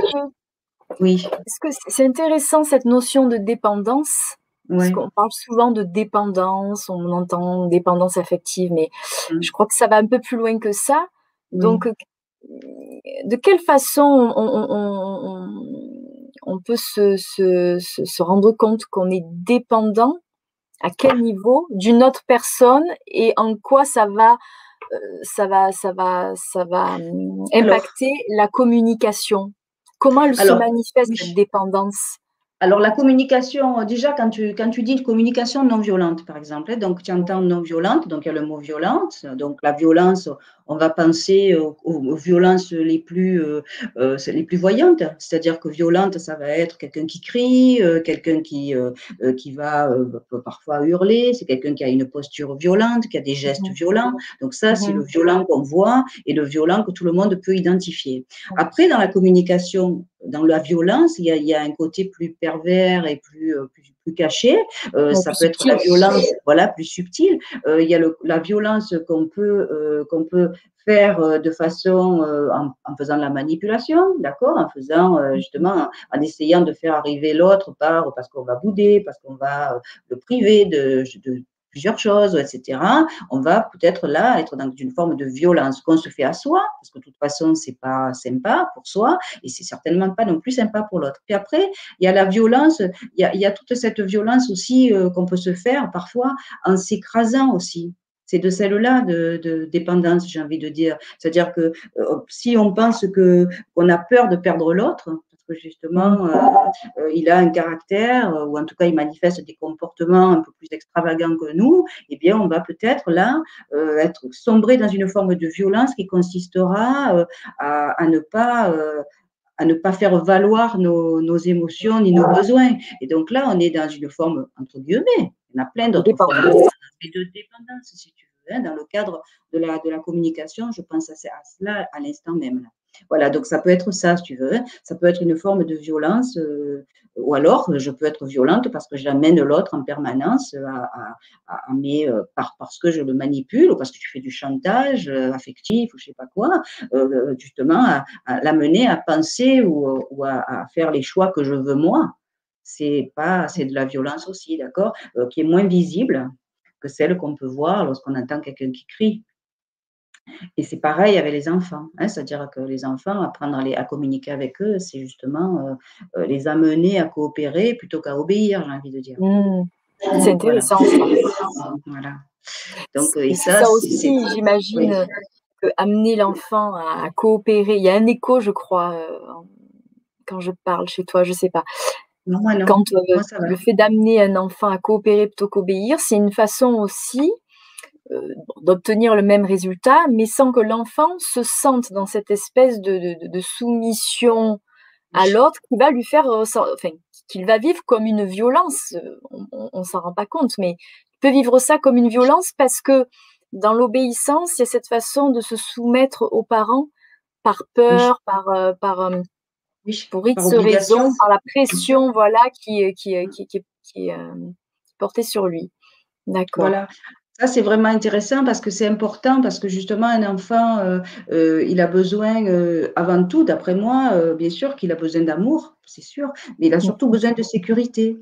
Oui. Est-ce que c'est intéressant cette notion de dépendance? Parce qu'on parle souvent de dépendance, on entend dépendance affective, mais mmh. je crois que ça va un peu plus loin que ça. Donc, de quelle façon on, peut se, rendre compte qu'on est dépendant, à quel niveau, d'une autre personne? Et en quoi ça va, euh, ça va, ça va, ça va hum, impacter la communication? Comment elle se manifeste cette dépendance? Alors, la communication, déjà, quand tu, dis communication non violente, par exemple, hein, donc tu entends non violente, donc il y a le mot violente. Donc, la violence, on va penser aux, violences les plus, euh, euh, les plus voyantes. C'est-à-dire que violente, ça va être quelqu'un qui crie, euh, quelqu'un qui, qui va parfois hurler, c'est quelqu'un qui a une posture violente, qui a des gestes mmh violents. Donc, ça, c'est mmh le violent qu'on voit et le violent que tout le monde peut identifier. Après, dans la communication, dans la violence, il y a, il y a un côté plus pervers et plus, plus, plus caché. ça peut être la violence, voilà, plus subtile. il y a le, la violence qu'on peut, qu'on peut faire euh, de façon euh, en, faisant de la manipulation, d'accord, en faisant euh, justement en essayant de faire arriver l'autre par parce qu'on va bouder, parce qu'on va le priver de, de plusieurs choses, etc. On va peut-être là être dans une forme de violence qu'on se fait à soi, parce que de toute façon c'est pas sympa pour soi et c'est certainement pas non plus sympa pour l'autre. Puis après il y a la violence, il y a, toute cette violence aussi qu'on peut se faire parfois en s'écrasant aussi c'est de celle-là de, dépendance, j'ai envie de dire. C'est-à-dire que euh, si on pense que qu'on a peur de perdre l'autre, parce que justement euh, euh, il a un caractère ou en tout cas il manifeste des comportements un peu plus extravagants que nous, eh bien on va peut-être là être sombré dans une forme de violence qui consistera à, ne pas à ne pas faire valoir nos, nos, émotions ni nos besoins. Et donc là, on est dans une forme, entre guillemets, il y en a plein d'autres formes de dépendance, si tu veux. Hein, dans le cadre de la, de la communication, je pense à, cela à l'instant même. Voilà, donc ça peut être ça, si tu veux. Ça peut être une forme de violence, euh, ou alors je peux être violente parce que j'amène l'autre en permanence à, à, euh, par, parce que je le manipule, ou parce que tu fais du chantage euh, affectif, ou je sais pas quoi, justement, à, l'amener à penser ou, ou à, faire les choix que je veux moi. C'est pas, c'est de la violence aussi, d'accord, qui est moins visible, que celle qu'on peut voir lorsqu'on entend quelqu'un qui crie. Et c'est pareil avec les enfants, hein, c'est-à-dire que les enfants, apprendre à, à communiquer avec eux, c'est justement euh, euh, les amener à coopérer plutôt qu'à obéir, j'ai envie de dire. Mmh. C'est intéressant. Voilà. Donc, et ça, aussi, j'imagine, que amener l'enfant à, coopérer, il y a un écho, je crois, euh, quand je parle chez toi, je sais pas. Quand euh, le fait d'amener un enfant à coopérer plutôt qu'obéir, c'est une façon aussi euh, d'obtenir le même résultat, mais sans que l'enfant se sente dans cette espèce de, soumission à l'autre qui va lui faire, euh, enfin, qu'il va vivre comme une violence. On, ne s'en rend pas compte, mais il peut vivre ça comme une violence parce que dans l'obéissance, il y a cette façon de se soumettre aux parents par peur, par, par pour X raisons, par la pression voilà, qui, qui, qui, qui, qui est portée sur lui. D'accord. Voilà. Ça, c'est vraiment intéressant parce que c'est important, parce que justement, un enfant, euh, euh, il a besoin, euh, avant tout, d'après moi, bien sûr qu'il a besoin d'amour, c'est sûr, mais il a surtout besoin de sécurité.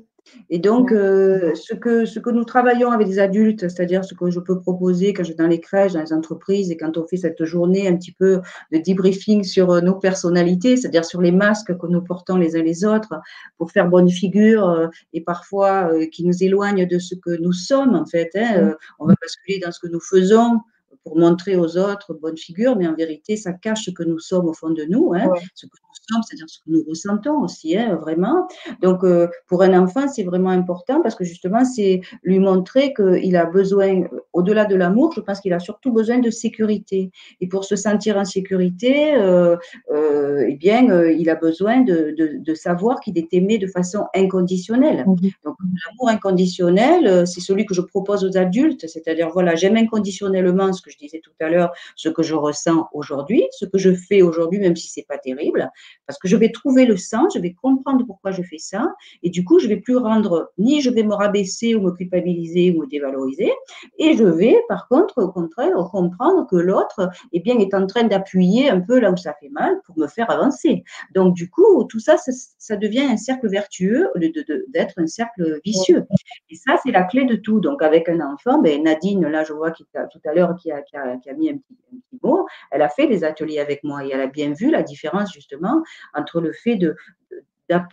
Et donc, euh, ce, que, ce que nous travaillons avec les adultes, c'est-à-dire ce que je peux proposer quand je suis dans les crèches, dans les entreprises, et quand on fait cette journée un petit peu de debriefing sur euh, nos personnalités, c'est-à-dire sur les masques que nous portons les uns les autres, pour faire bonne figure euh, et parfois qui nous éloignent de ce que nous sommes, en fait. Hein, on va basculer dans ce que nous faisons pour montrer aux autres bonne figure, mais en vérité, ça cache ce que nous sommes au fond de nous, hein, ce que c'est-à-dire ce que nous ressentons aussi, hein, vraiment. Donc, euh, pour un enfant, c'est vraiment important parce que justement, c'est lui montrer qu'il a besoin, au-delà de l'amour, je pense qu'il a surtout besoin de sécurité. Et pour se sentir en sécurité, euh, euh, eh bien, euh, il a besoin de, de, de savoir qu'il est aimé de façon inconditionnelle. Mhm. Donc, l'amour inconditionnel, c'est celui que je propose aux adultes, c'est-à-dire, voilà, j'aime inconditionnellement ce que je disais tout à l'heure, ce que je ressens aujourd'hui, ce que je fais aujourd'hui, même si c'est pas terrible, parce que je vais trouver le sens, je vais comprendre pourquoi je fais ça, et du coup, je vais plus rendre, ni je vais me rabaisser ou me culpabiliser ou me dévaloriser, et je vais, par contre, au contraire, comprendre que l'autre, eh bien, est en train d'appuyer un peu là où ça fait mal pour me faire avancer. Donc, du coup, tout ça, ça, devient un cercle vertueux au lieu d'être un cercle vicieux. Et ça, c'est la clé de tout. Donc, avec un enfant, ben, Nadine, là, je vois qui, tout à l'heure, qui a, qui, a, qui a mis un petit, un petit mot, elle a fait des ateliers avec moi et elle a bien vu la différence, justement, entre le fait de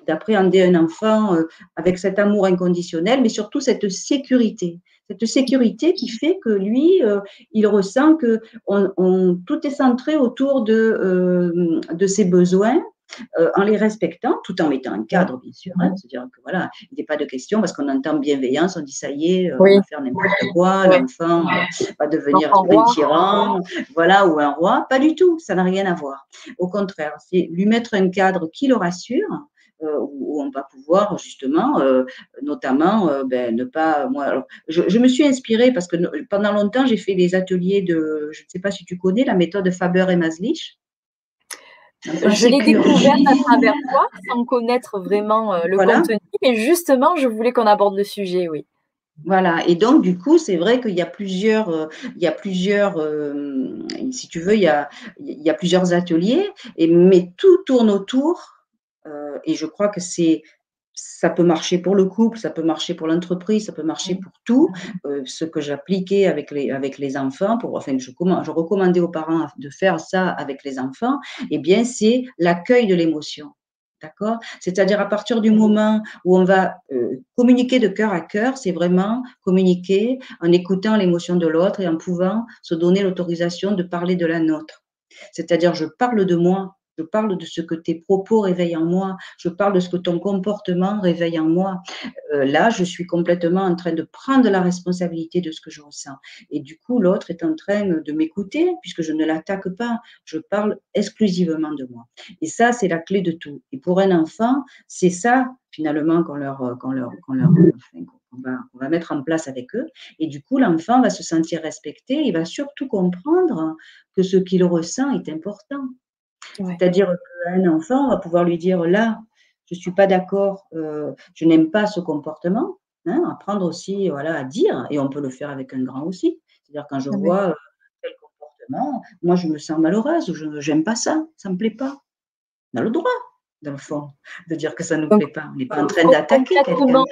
d'appréhender un enfant euh, avec cet amour inconditionnel, mais surtout cette sécurité. Cette sécurité qui fait que lui, euh, il ressent que tout est centré autour de, euh, de ses besoins, euh, en les respectant, tout en mettant un cadre, bien sûr. Hein, C'est-à-dire que voilà, il n'est pas de question parce qu'on entend bienveillance, on dit ça y est, euh, on va faire n'importe quoi, l'enfant euh, va devenir un tyran, voilà, ou un roi. Pas du tout, ça n'a rien à voir. Au contraire, c'est lui mettre un cadre qui le rassure. où on va pouvoir justement, notamment, ben, ne pas. Moi, alors, je, je, me suis inspirée parce que pendant longtemps j'ai fait des ateliers de, je ne sais pas si tu connais la méthode Faber et Maslich je l'ai découverte à travers toi, sans connaître vraiment euh, le contenu. Et justement, je voulais qu'on aborde le sujet, oui. Voilà, et donc du coup, c'est vrai qu'il y a plusieurs, euh, il y a plusieurs, euh, si tu veux, il y a, il y a plusieurs ateliers, et, mais tout tourne autour, et je crois que c'est ça peut marcher pour le couple, ça peut marcher pour l'entreprise, ça peut marcher pour tout. Euh, ce que j'appliquais avec les, avec les enfants, pour, enfin, je, je recommandais aux parents de faire ça avec les enfants, eh bien, c'est l'accueil de l'émotion. D'accord? C'est-à-dire à partir du moment où on va euh, communiquer de cœur à cœur, c'est vraiment communiquer en écoutant l'émotion de l'autre et en pouvant se donner l'autorisation de parler de la nôtre. C'est-à-dire, je parle de moi, je parle de ce que tes propos réveillent en moi, je parle de ce que ton comportement réveille en moi. Euh, là, je suis complètement en train de prendre la responsabilité de ce que je ressens. Et du coup, l'autre est en train de m'écouter puisque je ne l'attaque pas, je parle exclusivement de moi. Et ça, c'est la clé de tout. Et pour un enfant, c'est ça finalement qu'on leur, qu'on leur, qu'on leur, va, on va mettre en place avec eux. Et du coup, l'enfant va se sentir respecté. Il va surtout comprendre que ce qu'il ressent est important. C'est-à-dire qu'un enfant, on va pouvoir lui dire là, je ne suis pas d'accord, euh, je n'aime pas ce comportement. Hein, apprendre aussi voilà, à dire, et on peut le faire avec un grand aussi. C'est-à-dire quand je ah vois euh, tel comportement, moi je me sens malheureuse, je n'aime pas ça, ça ne me plaît pas. On a le droit, dans le fond, de dire que ça ne nous plaît pas. On n'est pas en train d'attaquer quelqu'un.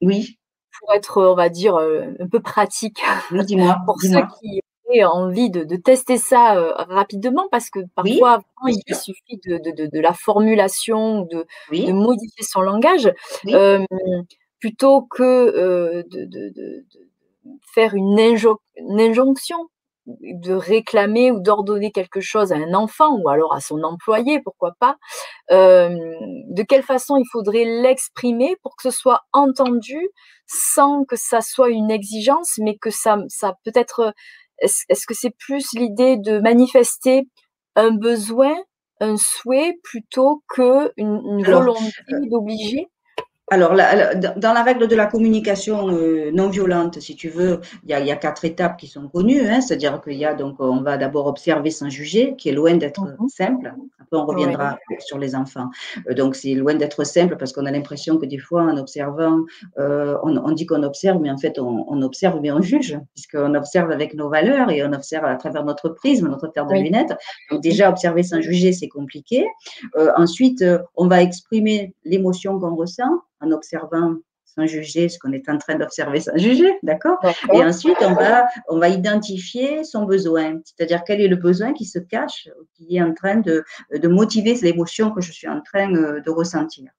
Oui. Pour être, on va dire, euh, un peu pratique. dis-moi. *laughs* pour ceux qui envie de, tester ça euh, rapidement parce que parfois il suffit de, la formulation, de, de modifier son langage, euh, plutôt que euh, de, faire une, injonction de réclamer ou d'ordonner quelque chose à un enfant ou alors à son employé, pourquoi pas, de quelle façon il faudrait l'exprimer pour que ce soit entendu sans que ça soit une exigence, mais que ça, ça est-ce que c'est plus l'idée de manifester un besoin, un souhait, plutôt qu'une une volonté euh, d'obliger? alors, dans la règle de la communication euh, non violente, si tu veux, il y a, quatre étapes qui sont connues. Hein, C'est-à-dire qu'il y a donc, on va d'abord observer sans juger, qui est loin d'être mhm. simple on reviendra sur les enfants. Euh, donc, c'est loin d'être simple parce qu'on a l'impression que des fois, en observant, euh, on, dit qu'on observe, mais en fait, on, observe, mais on juge, puisqu'on observe avec nos valeurs et on observe à travers notre prisme, notre paire de lunettes. Donc, déjà, observer sans juger, c'est compliqué. ensuite, on va exprimer l'émotion qu'on ressent en observant sans juger ce qu'on est en train d'observer sans juger, d'accord? Et ensuite, on va, on va identifier son besoin, c'est-à-dire quel est le besoin qui se cache, qui est en train de, de motiver l'émotion que je suis en train euh, de ressentir.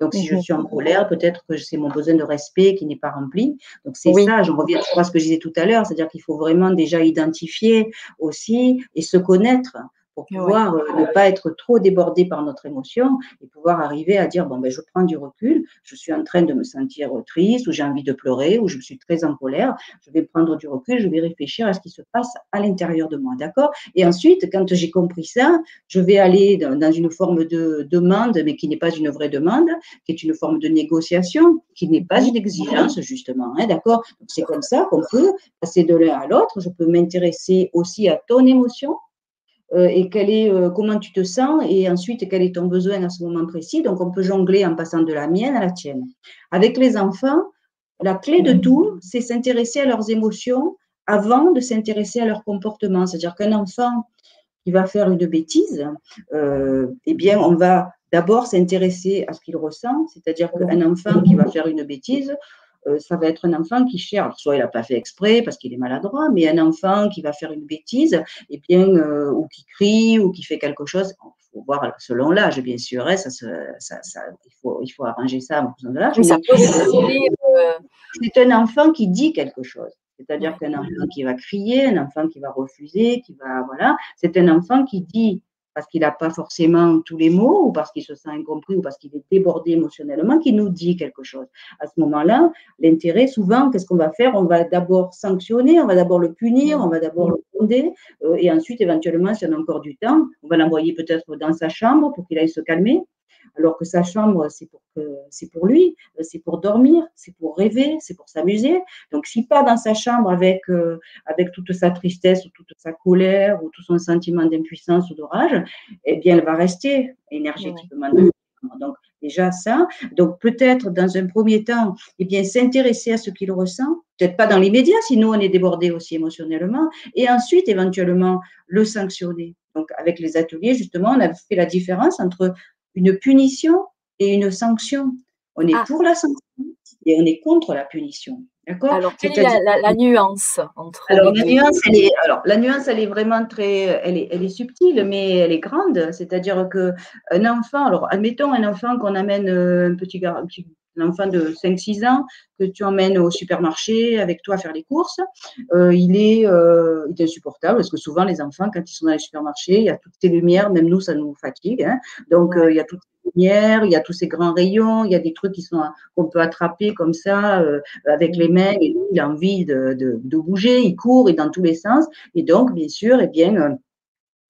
Donc, si je mhm. suis en colère, peut-être que c'est mon besoin de respect qui n'est pas rempli. Donc, c'est ça, je reviens à ce que je disais tout à l'heure, c'est-à-dire qu'il faut vraiment déjà identifier aussi et se connaître pour pouvoir euh, ne pas être trop débordé par notre émotion et pouvoir arriver à dire bon ben je prends du recul, je suis en train de me sentir triste ou j'ai envie de pleurer ou je suis très en colère, je vais prendre du recul, je vais réfléchir à ce qui se passe à l'intérieur de moi, d'accord? Et ensuite, quand j'ai compris ça, je vais aller dans une forme de demande, mais qui n'est pas une vraie demande, qui est une forme de négociation, qui n'est pas une exigence justement, hein, d'accord? C'est comme ça qu'on peut passer de l'un à l'autre. Je peux m'intéresser aussi à ton émotion et quel est, euh, comment tu te sens et ensuite quel est ton besoin à ce moment précis. Donc, on peut jongler en passant de la mienne à la tienne. Avec les enfants, la clé de tout, c'est s'intéresser à leurs émotions avant de s'intéresser à leur comportement. C'est-à-dire qu'un enfant qui va faire une bêtise, euh, eh bien, on va d'abord s'intéresser à ce qu'il ressent. C'est-à-dire qu'un enfant qui va faire une bêtise, euh, ça va être un enfant qui cherche, soit il n'a pas fait exprès parce qu'il est maladroit, mais un enfant qui va faire une bêtise, et eh bien, euh, ou qui crie, ou qui fait quelque chose, il faut voir selon l'âge, bien sûr, hein, ça, ça, il, faut, il faut arranger ça en fonction de l'âge. Euh, c'est un enfant qui dit quelque chose. C'est-à-dire qu'un enfant qui va crier, un enfant qui va refuser, qui va, voilà, c'est un enfant qui dit parce qu'il n'a pas forcément tous les mots, ou parce qu'il se sent incompris, ou parce qu'il est débordé émotionnellement, qui nous dit quelque chose. À ce moment-là, l'intérêt, souvent, qu'est-ce qu'on va faire? On va d'abord sanctionner, on va d'abord le punir, on va d'abord le fonder, euh, et ensuite, éventuellement, si on a encore du temps, on va l'envoyer peut-être dans sa chambre pour qu'il aille se calmer alors que sa chambre, c'est pour, c'est pour lui, c'est pour dormir, c'est pour rêver, c'est pour s'amuser. Donc, s'il part dans sa chambre avec, euh, avec toute sa tristesse ou toute sa colère ou tout son sentiment d'impuissance ou de rage, eh bien, elle va rester énergétiquement. Donc, déjà ça. Donc, peut-être dans un premier temps, eh bien, s'intéresser à ce qu'il ressent, peut-être pas dans l'immédiat, sinon on est débordé aussi émotionnellement, et ensuite, éventuellement, le sanctionner. Donc, avec les ateliers, justement, on a fait la différence entre une punition et une sanction. On est ah. pour la sanction et on est contre la punition. D'accord? Alors, quelle est la, nuance entre alors, la nuance, elle est, alors, la nuance, elle est vraiment très, elle est, elle est subtile, mais elle est grande. C'est-à-dire que un enfant, alors, admettons un enfant qu'on amène euh, un petit, un petit un enfant de 5-6 ans que tu emmènes au supermarché avec toi à faire les courses, euh, il, est, euh, il est insupportable parce que souvent les enfants, quand ils sont dans les supermarchés, il y a toutes ces lumières, même nous, ça nous fatigue. Hein. donc, euh, il y a toutes ces lumières, il y a tous ces grands rayons, il y a des trucs qui sont qu'on peut attraper comme ça avec les mains et il a envie de, de, de, bouger, il court et dans tous les sens. Et donc, bien sûr, eh bien,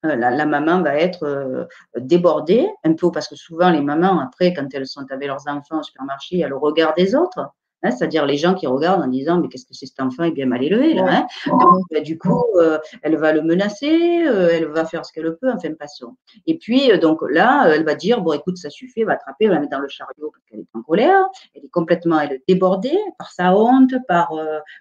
euh, la, maman va être euh, débordée, un peu parce que souvent les mamans, après, quand elles sont avec leurs enfants au supermarché, a le regard des autres. Hein, c'est-à-dire les gens qui regardent en disant mais qu'est-ce que c'est cet enfant est bien mal élevé là hein. Donc, bah, du coup euh, elle va le menacer euh, elle va faire ce qu'elle peut enfin passons. Et puis euh, donc là elle va dire bon écoute ça suffit elle va attraper elle va la mettre dans le chariot parce qu'elle est en colère. Elle est complètement elle est débordée par sa honte par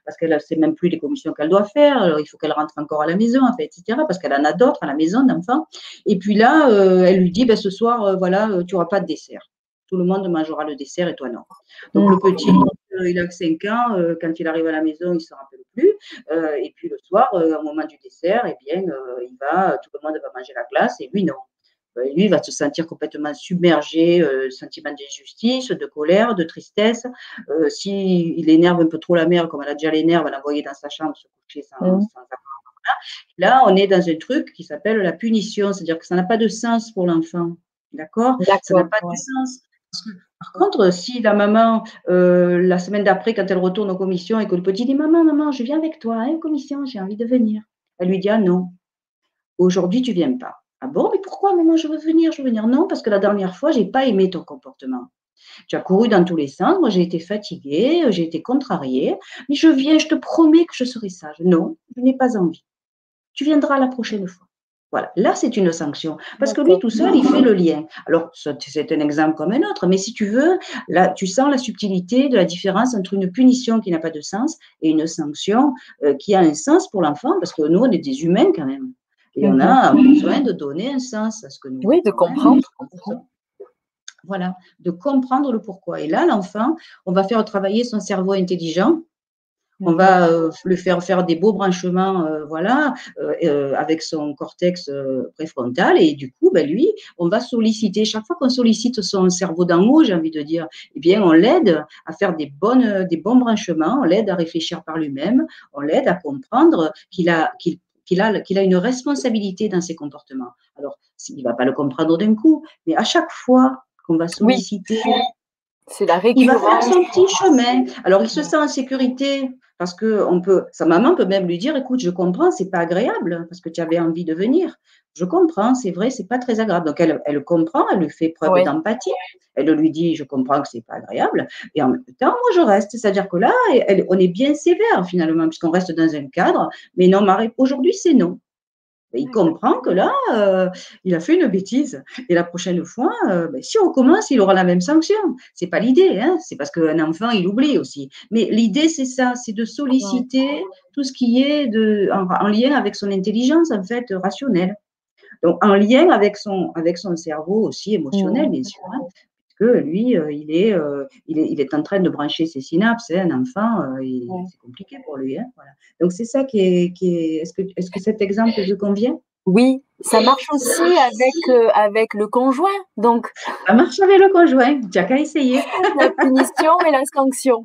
parce qu'elle ne sait même plus les commissions qu'elle doit faire. Alors il faut qu'elle rentre encore à la maison etc parce qu'elle en a d'autres à la maison d'enfants. Et puis là elle lui dit ben, ce soir voilà tu auras pas de dessert. Tout le monde mangera le dessert et toi non. Donc le petit, il a que 5 ans, euh, quand il arrive à la maison, il ne se rappelle plus. Euh, et puis le soir, au moment du dessert, eh bien, il va, tout le monde va manger la glace et lui non. lui, il va se sentir complètement submergé, sentiment d'injustice, de colère, de tristesse. S'il il énerve un peu trop la mère, comme elle a déjà les nerfs, elle l'envoyer dans sa chambre se coucher sans, mmh. sans Là, on est dans un truc qui s'appelle la punition, c'est-à-dire que ça n'a pas de sens pour l'enfant. D'accord? Ça n'a pas de sens par contre, si la maman, euh, la semaine d'après, quand elle retourne aux commissions et que le petit dit Maman, maman, je viens avec toi, hein, commission, j'ai envie de venir. Elle lui dit Ah non, aujourd'hui, tu viens pas. Ah bon, mais pourquoi, maman, je veux venir, je veux venir? Non, parce que la dernière fois, j'ai pas aimé ton comportement. Tu as couru dans tous les sens, moi j'ai été fatiguée, j'ai été contrariée, mais je viens, je te promets que je serai sage. Non, je n'ai pas envie. Tu viendras la prochaine fois. Voilà, là c'est une sanction. Parce que lui tout seul, il fait le lien. Alors, c'est un exemple comme un autre, mais si tu veux, là, tu sens la subtilité de la différence entre une punition qui n'a pas de sens et une sanction euh, qui a un sens pour l'enfant, parce que nous, on est des humains quand même. Et on a besoin de donner un sens à ce que nous Oui, de comprendre. Voilà, de comprendre le pourquoi. Et là, l'enfant, on va faire travailler son cerveau intelligent on va euh, le faire faire des beaux branchements, euh, voilà, euh, avec son cortex préfrontal. Et du coup, ben, lui, on va solliciter, chaque fois qu'on sollicite son cerveau d'en haut, j'ai envie de dire, eh bien, on l'aide à faire des, bonnes, des bons branchements, on l'aide à réfléchir par lui-même, on l'aide à comprendre qu'il a, qu'il a, qu'il a une responsabilité dans ses comportements. Alors, il ne va pas le comprendre d'un coup, mais à chaque fois qu'on va solliciter, c'est la récurrence. Il va faire son petit chemin. Alors, il se sent en sécurité parce que on peut, sa maman peut même lui dire, écoute, je comprends, c'est pas agréable parce que tu avais envie de venir. Je comprends, c'est vrai, c'est pas très agréable. Donc elle, elle comprend, elle lui fait preuve d'empathie. Elle lui dit, je comprends que c'est pas agréable. Et en même temps, moi je reste. C'est-à-dire que là, elle, on est bien sévère finalement puisqu'on reste dans un cadre. Mais non, Marie, aujourd'hui c'est non. Il comprend que là, euh, il a fait une bêtise. Et la prochaine fois, euh, ben, si on recommence, il aura la même sanction. C'est pas l'idée, hein c'est parce qu'un enfant, il oublie aussi. Mais l'idée, c'est ça, c'est de solliciter tout ce qui est de, en, lien avec son intelligence, en fait, rationnelle. Donc, en lien avec son, avec son cerveau aussi émotionnel, bien sûr. Hein lui, euh, il, est, euh, il, est, il, est, en train de brancher ses synapses. Hein, un enfant, euh, c'est compliqué pour lui. Hein, Donc, c'est ça qui est. Qui est est-ce, que, est-ce que cet exemple te convient? Oui, ça marche aussi avec, avec le conjoint. Donc, ça marche avec le conjoint. Tu n'as qu'à essayer. *laughs* La punition et la sanction.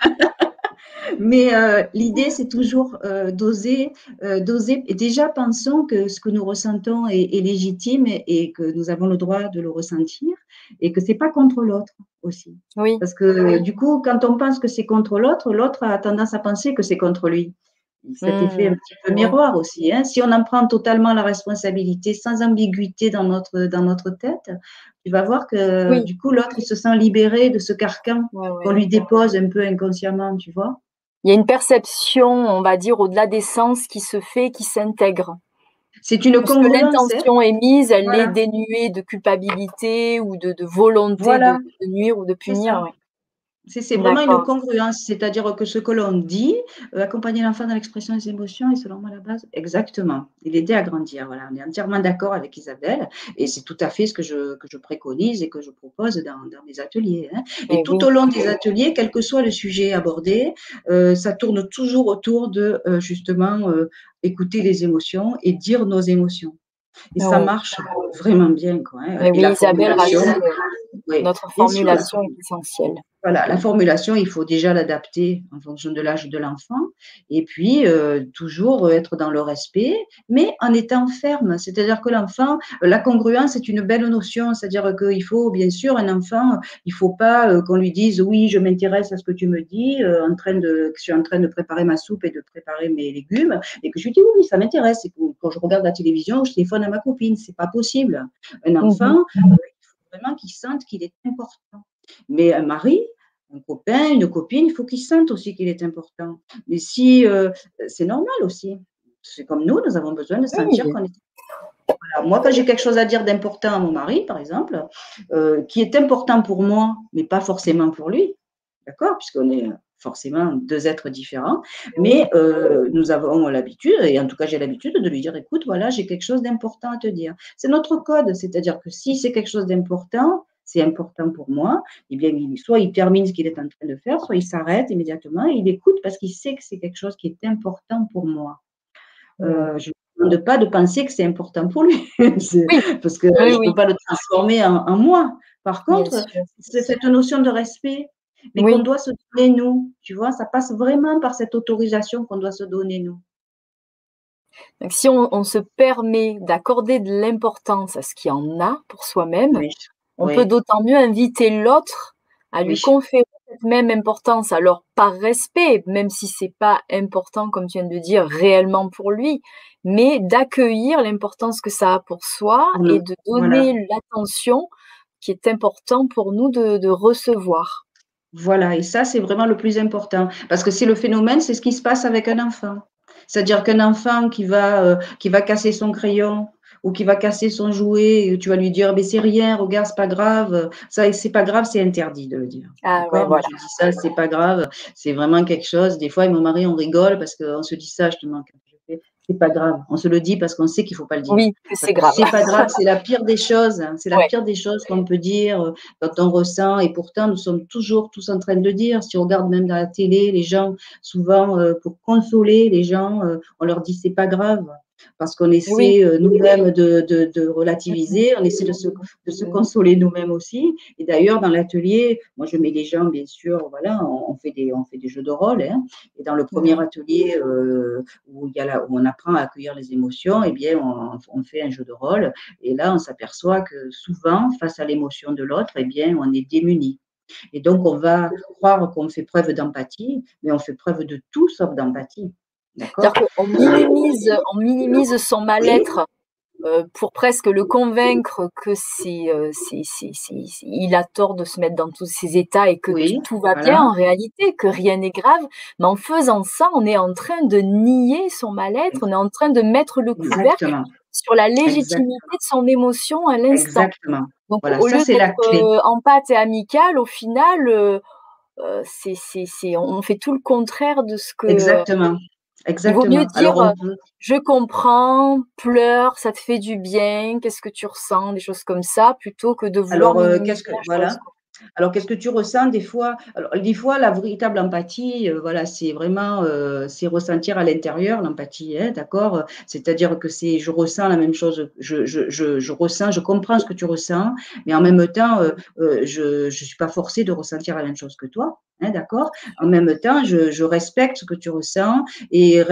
*laughs* Mais euh, l'idée, c'est toujours euh, d'oser, d'oser. Et déjà, pensons que ce que nous ressentons est, légitime et, que nous avons le droit de le ressentir et que c'est pas contre l'autre aussi. Oui. Parce que du coup, quand on pense que c'est contre l'autre, l'autre a tendance à penser que c'est contre lui. Cet mmh. effet un petit peu miroir aussi. Hein. Si on en prend totalement la responsabilité, sans ambiguïté dans notre, dans notre tête, tu vas voir que du coup, l'autre, il se sent libéré de ce carcan qu'on lui dépose un peu inconsciemment, tu vois il y a une perception, on va dire, au-delà des sens qui se fait, qui s'intègre. C'est une l'intention est mise, elle est dénuée de culpabilité ou de, volonté de, nuire ou de punir. C'est vraiment une congruence, c'est-à-dire que ce que l'on dit, euh, accompagner l'enfant dans l'expression des émotions, et selon moi la base, exactement, il l'aider à grandir. Voilà, on est entièrement d'accord avec Isabelle, et c'est tout à fait ce que je, que je préconise et que je propose dans, dans mes ateliers. Hein. Et, tout au long des ateliers, quel que soit le sujet abordé, euh, ça tourne toujours autour de euh, justement écouter les émotions et dire nos émotions. Et ça marche vraiment bien. Quoi, hein. Et oui, Isabelle, notre formulation est essentielle. Voilà, la formulation, il faut déjà l'adapter en fonction de l'âge de l'enfant et puis euh, toujours être dans le respect, mais en étant ferme. C'est-à-dire que l'enfant, la congruence est une belle notion, c'est-à-dire qu'il faut, bien sûr, un enfant, il ne faut pas euh, qu'on lui dise oui, je m'intéresse à ce que tu me dis, euh, en train de, que je suis en train de préparer ma soupe et de préparer mes légumes, et que je lui dis oui, ça m'intéresse. Et quand je regarde la télévision, je téléphone à ma copine, c'est pas possible. Un mmh enfant, vraiment qu'il sente qu'il est important. Mais un mari, un copain, une copine, il faut qu'il sente aussi qu'il est important. Mais si euh, c'est normal aussi. C'est comme nous, nous avons besoin de sentir qu'on est. Moi, quand j'ai quelque chose à dire d'important à mon mari, par exemple, euh, qui est important pour moi, mais pas forcément pour lui, d'accord, puisqu'on est forcément deux êtres différents, mais euh, nous avons l'habitude, et en tout cas j'ai l'habitude de lui dire, écoute, voilà, j'ai quelque chose d'important à te dire. C'est notre code, c'est-à-dire que si c'est quelque chose d'important, c'est important pour moi, eh bien, soit il termine ce qu'il est en train de faire, soit il s'arrête immédiatement et il écoute parce qu'il sait que c'est quelque chose qui est important pour moi. Euh, je ne demande pas de penser que c'est important pour lui, *laughs* parce que je ne peux pas le transformer en, moi. Par contre, c'est cette notion de respect, mais qu'on doit se donner nous. Tu vois, ça passe vraiment par cette autorisation qu'on doit se donner nous. Donc, si on, se permet d'accorder de l'importance à ce qu'il y en a pour soi-même, on peut d'autant mieux inviter l'autre à lui conférer cette même importance, alors par respect, même si c'est pas important, comme tu viens de dire, réellement pour lui, mais d'accueillir l'importance que ça a pour soi et de donner l'attention qui est important pour nous de, recevoir. Voilà, et ça, c'est vraiment le plus important. Parce que c'est le phénomène, c'est ce qui se passe avec un enfant. C'est-à-dire qu'un enfant qui va, euh, qui va casser son crayon, ou qui va casser son jouet, et tu vas lui dire, mais c'est rien, regarde, c'est pas grave. Ça, c'est pas grave, c'est interdit de le dire. Ah, ouais, voilà. Je dis ça, c'est pas grave, c'est vraiment quelque chose. Des fois, avec mon mari, on rigole parce qu'on se dit ça, justement. C'est pas grave. On se le dit parce qu'on sait qu'il faut pas le dire. Oui, c'est grave. C'est pas grave, c'est la pire des choses. Hein. C'est la pire des choses qu'on peut dire euh, quand on ressent. Et pourtant, nous sommes toujours tous en train de le dire. Si on regarde même dans la télé, les gens, souvent, euh, pour consoler les gens, euh, on leur dit c'est pas grave parce qu'on essaie euh, nous-mêmes de, de, de, relativiser, on essaie de se, de se consoler nous-mêmes aussi. Et d'ailleurs, dans l'atelier, moi je mets les gens, bien sûr, voilà, on, fait, des, on fait des jeux de rôle. Hein, et dans le premier atelier euh, où, il y a là, où on apprend à accueillir les émotions, eh bien, on, on fait un jeu de rôle. Et là, on s'aperçoit que souvent, face à l'émotion de l'autre, eh bien, on est démuni. Et donc, on va croire qu'on fait preuve d'empathie, mais on fait preuve de tout sauf d'empathie. On minimise, on minimise son mal-être euh, pour presque le convaincre que c'est, euh, il a tort de se mettre dans tous ces états et que tout va bien en réalité, que rien n'est grave. Mais en faisant ça, on est en train de nier son mal-être, on est en train de mettre le couvercle sur la légitimité de son émotion à l'instant. Donc au lieu d'être euh, en pâte et amical, au final, c'est, c'est, on fait tout le contraire de ce que. Exactement. Exactement. Il vaut mieux dire euh, je comprends, pleure, ça te fait du bien, qu'est-ce que tu ressens, des choses comme ça, plutôt que de vouloir. Alors, euh, qu'est-ce que voilà. Alors, qu'est-ce que tu ressens des fois? Alors, des fois, la véritable empathie, euh, voilà, c'est vraiment, c'est ressentir à l'intérieur l'empathie, hein, d'accord? C'est-à-dire que c'est, je ressens la même chose, je, je, je, je, ressens, je comprends ce que tu ressens, mais en même temps, je ne suis pas forcée de ressentir la même chose que toi. Hein, d'accord En même temps, je, respecte ce que tu ressens et,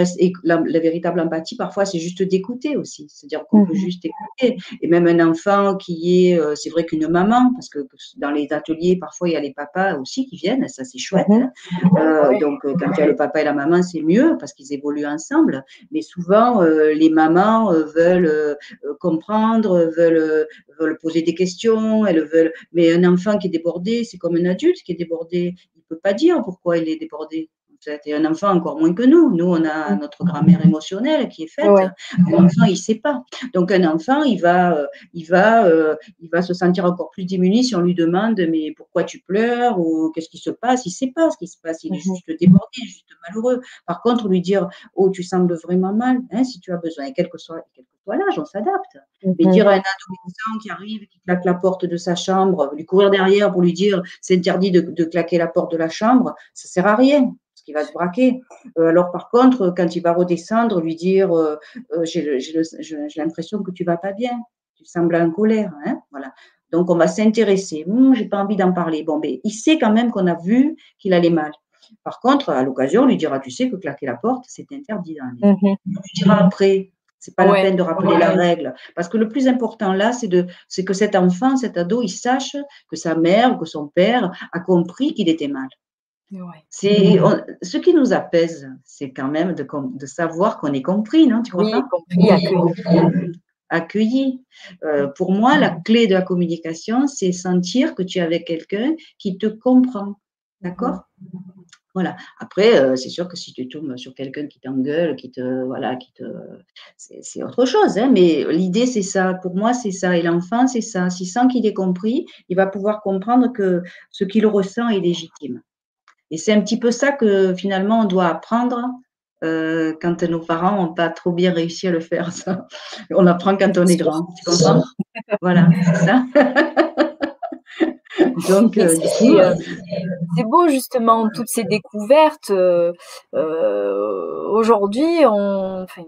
la, véritable empathie, parfois, c'est juste d'écouter aussi. C'est-à-dire qu'on peut mmh juste écouter. Et même un enfant qui est, euh, c'est vrai qu'une maman, parce que dans les ateliers, parfois, il y a les papas aussi qui viennent, ça c'est chouette. Mmh hein. euh, donc, euh, quand il y a le papa et la maman, c'est mieux parce qu'ils évoluent ensemble. Mais souvent, les mamans veulent comprendre, veulent, veulent poser des questions, elles veulent. Mais un enfant qui est débordé, c'est comme un adulte qui est débordé peut pas dire pourquoi il est débordé. C'est un enfant encore moins que nous. Nous, on a notre grammaire émotionnelle qui est faite. Un enfant, il sait pas. Donc, un enfant, il va, euh, il va, euh, il va se sentir encore plus démuni si on lui demande mais pourquoi tu pleures ou qu'est-ce qui se passe? Il sait pas ce qui se passe. Il est mm-hmm. juste débordé, juste malheureux. Par contre, lui dire oh tu sembles vraiment mal, hein, si tu as besoin, et quel que soit, quel que l'âge, on s'adapte. Mais mm-hmm. dire à un adolescent qui arrive, qui claque la porte de sa chambre, lui courir derrière pour lui dire c'est interdit de, de claquer la porte de la chambre, ça sert à rien il va se braquer. Euh, alors par contre, quand il va redescendre, lui dire euh, euh, j'ai l'impression que tu vas pas bien, tu sembles en colère, hein, voilà. Donc on va s'intéresser. Hum, j'ai pas envie d'en parler. Bon, mais il sait quand même qu'on a vu qu'il allait mal. Par contre, à l'occasion, on lui dira tu sais que claquer la porte, c'est interdit dans les. Mmh lui dira après. C'est pas la peine de rappeler la règle. Parce que le plus important là, c'est de, c'est que cet enfant, cet ado, il sache que sa mère ou que son père a compris qu'il était mal. C'est ce qui nous apaise, c'est quand même de, de savoir qu'on est compris, non Tu crois compris, accueilli. accueilli. Euh, pour moi, la clé de la communication, c'est sentir que tu es avec quelqu'un qui te comprend, d'accord? Après, euh, c'est sûr que si tu tombes sur quelqu'un qui t'engueule, qui te, voilà, qui te, c'est autre chose. Hein, mais l'idée, c'est ça. Pour moi, c'est ça. Et l'enfant, c'est ça. S'il sent qu'il est compris, il va pouvoir comprendre que ce qu'il ressent est légitime. Et c'est un petit peu ça que finalement on doit apprendre euh, quand nos parents n'ont pas trop bien réussi à le faire. Ça. On apprend quand on est grand. Tu comprends? Voilà, c'est ça. *laughs* Donc, euh, euh, c'est beau justement toutes ces découvertes. Aujourd'hui, on, enfin,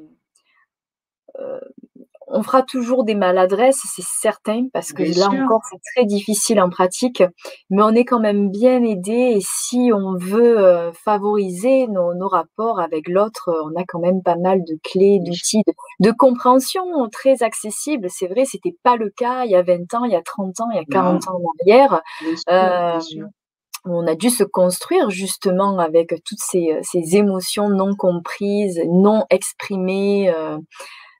on fera toujours des maladresses, c'est certain, parce que là encore, c'est très difficile en pratique, mais on est quand même bien aidé et si on veut euh, favoriser nos, rapports avec l'autre, on a quand même pas mal de clés, d'outils, de, compréhension très accessibles. C'est vrai, c'était pas le cas il y a 20 ans, il y a 30 ans, il y a 40 ans en arrière. Euh, on a dû se construire justement avec toutes ces, émotions non comprises, non exprimées. Euh,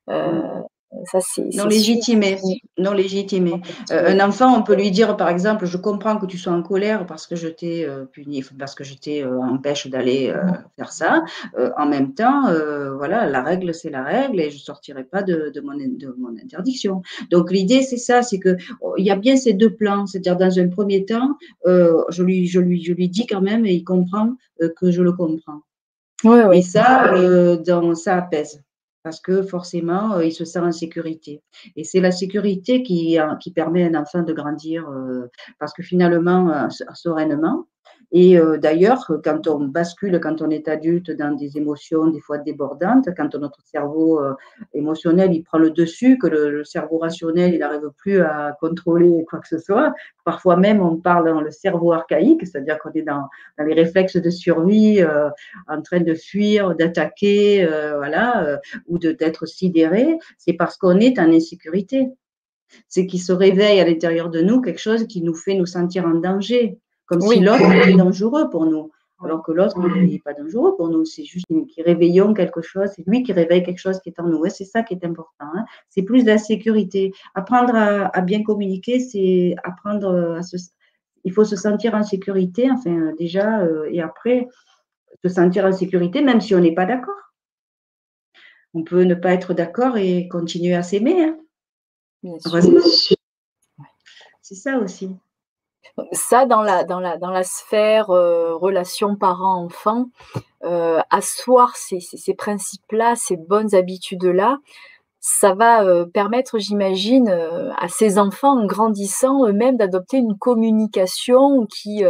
mmh. Ça, non légitimé. Non légitimé. Euh, un enfant, on peut lui dire, par exemple, je comprends que tu sois en colère parce que je t'ai euh, puni, parce que je t'ai euh, empêche d'aller faire ça. en même temps, voilà, la règle, c'est la règle et je sortirai pas de, de, mon, de mon interdiction. Donc l'idée, c'est ça, c'est que oh, il y a bien ces deux plans. C'est-à-dire, dans un premier temps, je lui, je lui, je lui dis quand même et il comprend que je le comprends. Ouais, ouais. Et ça, dans, ça apaise parce que forcément, euh, il se sent en sécurité. Et c'est la sécurité qui, euh, qui permet à un enfant de grandir, euh, parce que finalement, sereinement, et euh, d'ailleurs, quand on bascule, quand on est adulte dans des émotions des fois débordantes, quand notre cerveau euh, émotionnel il prend le dessus, que le, cerveau rationnel il n'arrive plus à contrôler quoi que ce soit, parfois même on parle dans le cerveau archaïque, c'est-à-dire qu'on est dans, les réflexes de survie, euh, en train de fuir, d'attaquer, voilà, ou d'être sidéré, c'est parce qu'on est en insécurité. C'est qu'il se réveille à l'intérieur de nous quelque chose qui nous fait nous sentir en danger comme si l'autre était dangereux pour nous. Alors que l'autre n'est pas dangereux pour nous, c'est juste qui réveillons quelque chose, c'est lui qui réveille quelque chose qui est en nous. c'est ça qui est important. Hein. C'est plus de la sécurité. Apprendre à, bien communiquer, c'est apprendre à se. Il faut se sentir en sécurité, enfin, déjà, euh, et après, se sentir en sécurité, même si on n'est pas d'accord. On peut ne pas être d'accord et continuer à s'aimer. Hein. C'est ça aussi. Ça, dans la, dans la, dans la sphère euh, relation parent-enfant, euh, asseoir ces, ces, principes-là, ces bonnes habitudes-là, ça va euh, permettre, j'imagine, à ces enfants, en grandissant eux-mêmes, d'adopter une communication qui,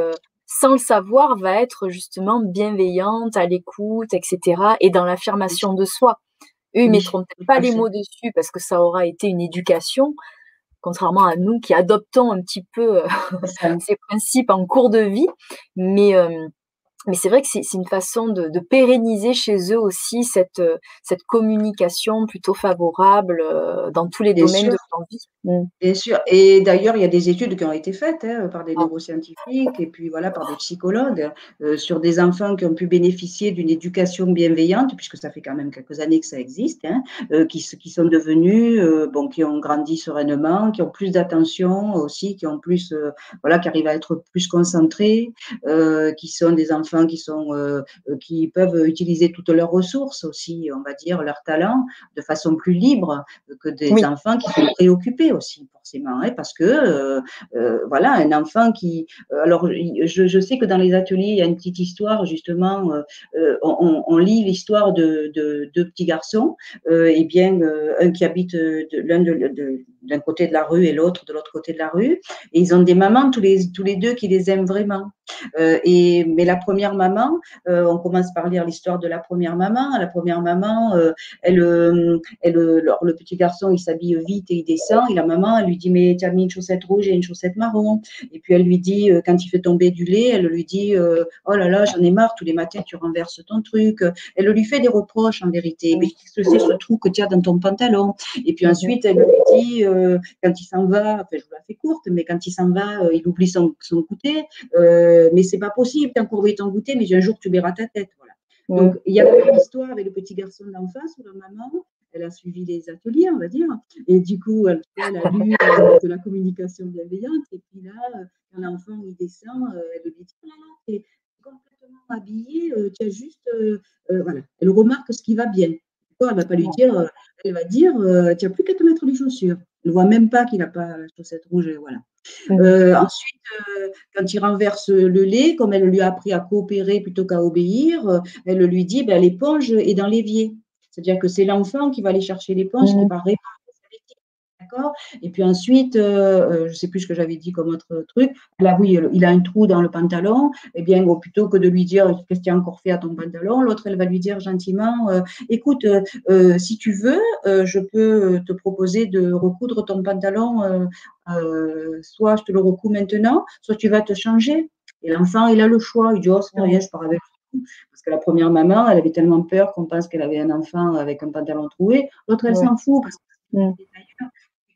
sans le savoir, va être justement bienveillante, à l'écoute, etc., et dans l'affirmation de soi. Eux, ils ne mettront pas les mots dessus parce que ça aura été une éducation, contrairement à nous qui adoptons un petit peu euh, *laughs* ces principes en cours de vie. Mais, euh, mais c'est vrai que c'est une façon de, de, pérenniser chez eux aussi cette, euh, cette communication plutôt favorable dans tous les domaines de leur vie. Mmh. Bien sûr. Et d'ailleurs, il y a des études qui ont été faites hein, par des ah. neuroscientifiques et puis voilà par des psychologues sur des enfants qui ont pu bénéficier d'une éducation bienveillante, puisque ça fait quand même quelques années que ça existe, hein, qui, qui sont devenus, bon, qui ont grandi sereinement, qui ont plus d'attention aussi, qui ont plus, voilà, qui arrivent à être plus concentrés, qui sont des enfants qui sont euh, euh, qui peuvent utiliser toutes leurs ressources aussi, on va dire leurs talents de façon plus libre que des enfants qui sont préoccupés aussi forcément, hein, parce que euh, voilà un enfant qui alors je, sais que dans les ateliers il y a une petite histoire justement on, lit l'histoire de, deux petits garçons et bien un qui habite l'un de, d'un côté de la rue et l'autre de l'autre côté de la rue et ils ont des mamans tous les tous les deux qui les aiment vraiment et mais la première maman, euh, on commence par lire l'histoire de la première maman. La première maman, euh, elle, euh, elle, le petit garçon, il s'habille vite et il descend. Et la maman, elle lui dit mais tu as mis une chaussette rouge et une chaussette marron. Et puis elle lui dit quand il fait tomber du lait, elle lui dit oh là là, j'en ai marre. Tous les matins, tu renverses ton truc. Elle lui fait des reproches en vérité. Mais qu'est-ce que c'est ce trou que tu as dans ton pantalon? Et puis ensuite, elle lui dit quand il s'en va, enfin je vous la fais courte, mais quand il s'en va, il oublie son, son goûter. mais c'est pas possible, t'as courbé ton goûter, mais un jour tu verras ta tête. Voilà. Donc, il y a une histoire avec le petit garçon d'en face ou la maman. Elle a suivi les ateliers, on va dire. Et du coup, elle, a lu euh, de la communication bienveillante. Et puis là, quand l'enfant il descend, euh, elle lui dit Oh là là, tu es complètement habillé, euh, tu as juste. voilà. Elle remarque ce qui va bien. Elle ne va pas lui dire, elle va dire Tu n'as plus qu'à te mettre les chaussures. Elle ne voit même pas qu'il n'a pas la chaussette rouge. Voilà. Euh, ensuite, euh, quand il renverse le lait, comme elle lui a appris à coopérer plutôt qu'à obéir, euh, elle lui dit ben, l'éponge est dans l'évier. C'est-à-dire que c'est l'enfant qui va aller chercher l'éponge, qui mmh. va réparer et puis ensuite, euh, euh, je ne sais plus ce que j'avais dit comme autre truc. Là, oui, il a un trou dans le pantalon. Eh bien, plutôt que de lui dire qu'est-ce que tu as encore fait à ton pantalon, l'autre, elle va lui dire gentiment euh, écoute, si tu veux, je peux te proposer de recoudre ton pantalon. soit je te le recoue maintenant, soit tu vas te changer. Et l'enfant, il a le choix. Il dit oh, c'est rien, je pars avec parce que la première maman, elle avait tellement peur qu'on pense qu'elle avait un enfant avec un pantalon troué. L'autre, elle s'en fout parce que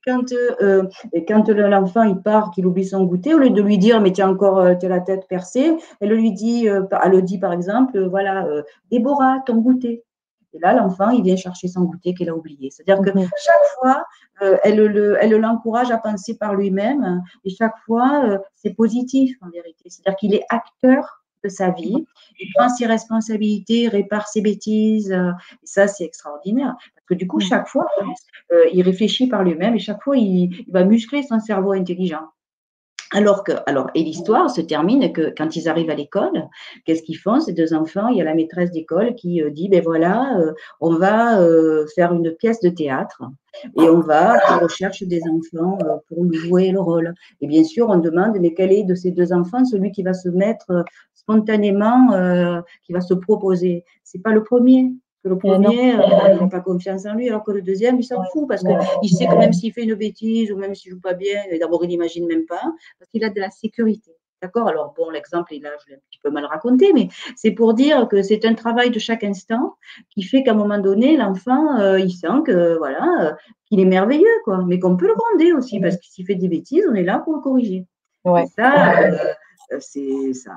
quand, euh, quand l'enfant il part, qu'il oublie son goûter, au lieu de lui dire mais tu as encore euh, as la tête percée, elle lui dit, euh, elle le dit par exemple, voilà, Déborah, ton goûter. Et là, l'enfant, il vient chercher son goûter qu'elle a oublié. C'est-à-dire que mhm. chaque fois, euh, elle, le, elle l'encourage à penser par lui-même et chaque fois, euh, c'est positif en vérité. C'est-à-dire qu'il est acteur de sa vie, il prend ses responsabilités, répare ses bêtises. et ça, c'est extraordinaire. Parce que du coup, chaque fois, il réfléchit par lui-même et chaque fois, il, il va muscler son cerveau intelligent. Alors que, alors, et l'histoire se termine que quand ils arrivent à l'école, qu'est-ce qu'ils font ces deux enfants? Il y a la maîtresse d'école qui euh, dit, ben voilà, euh, on va euh, faire une pièce de théâtre et on va à la recherche des enfants pour jouer le rôle. Et bien sûr, on demande, mais quel est de ces deux enfants celui qui va se mettre spontanément, qui va se proposer. C'est pas le premier, que le premier, euh, il n'a pas confiance en lui, alors que le deuxième, il s'en fout parce qu'il sait que même s'il fait une bêtise ou même s'il ne joue pas bien, d'abord, il n'imagine même pas parce qu'il a de la sécurité. D'accord? Alors, bon, l'exemple, là, je l'ai un petit peu mal raconté, mais c'est pour dire que c'est un travail de chaque instant qui fait qu'à un moment donné, l'enfant, euh, il sent que, voilà, euh, qu'il est merveilleux, quoi, mais qu'on peut le gronder aussi parce que s'il fait des bêtises, on est là pour le corriger. Ouais. ça, c'est ça.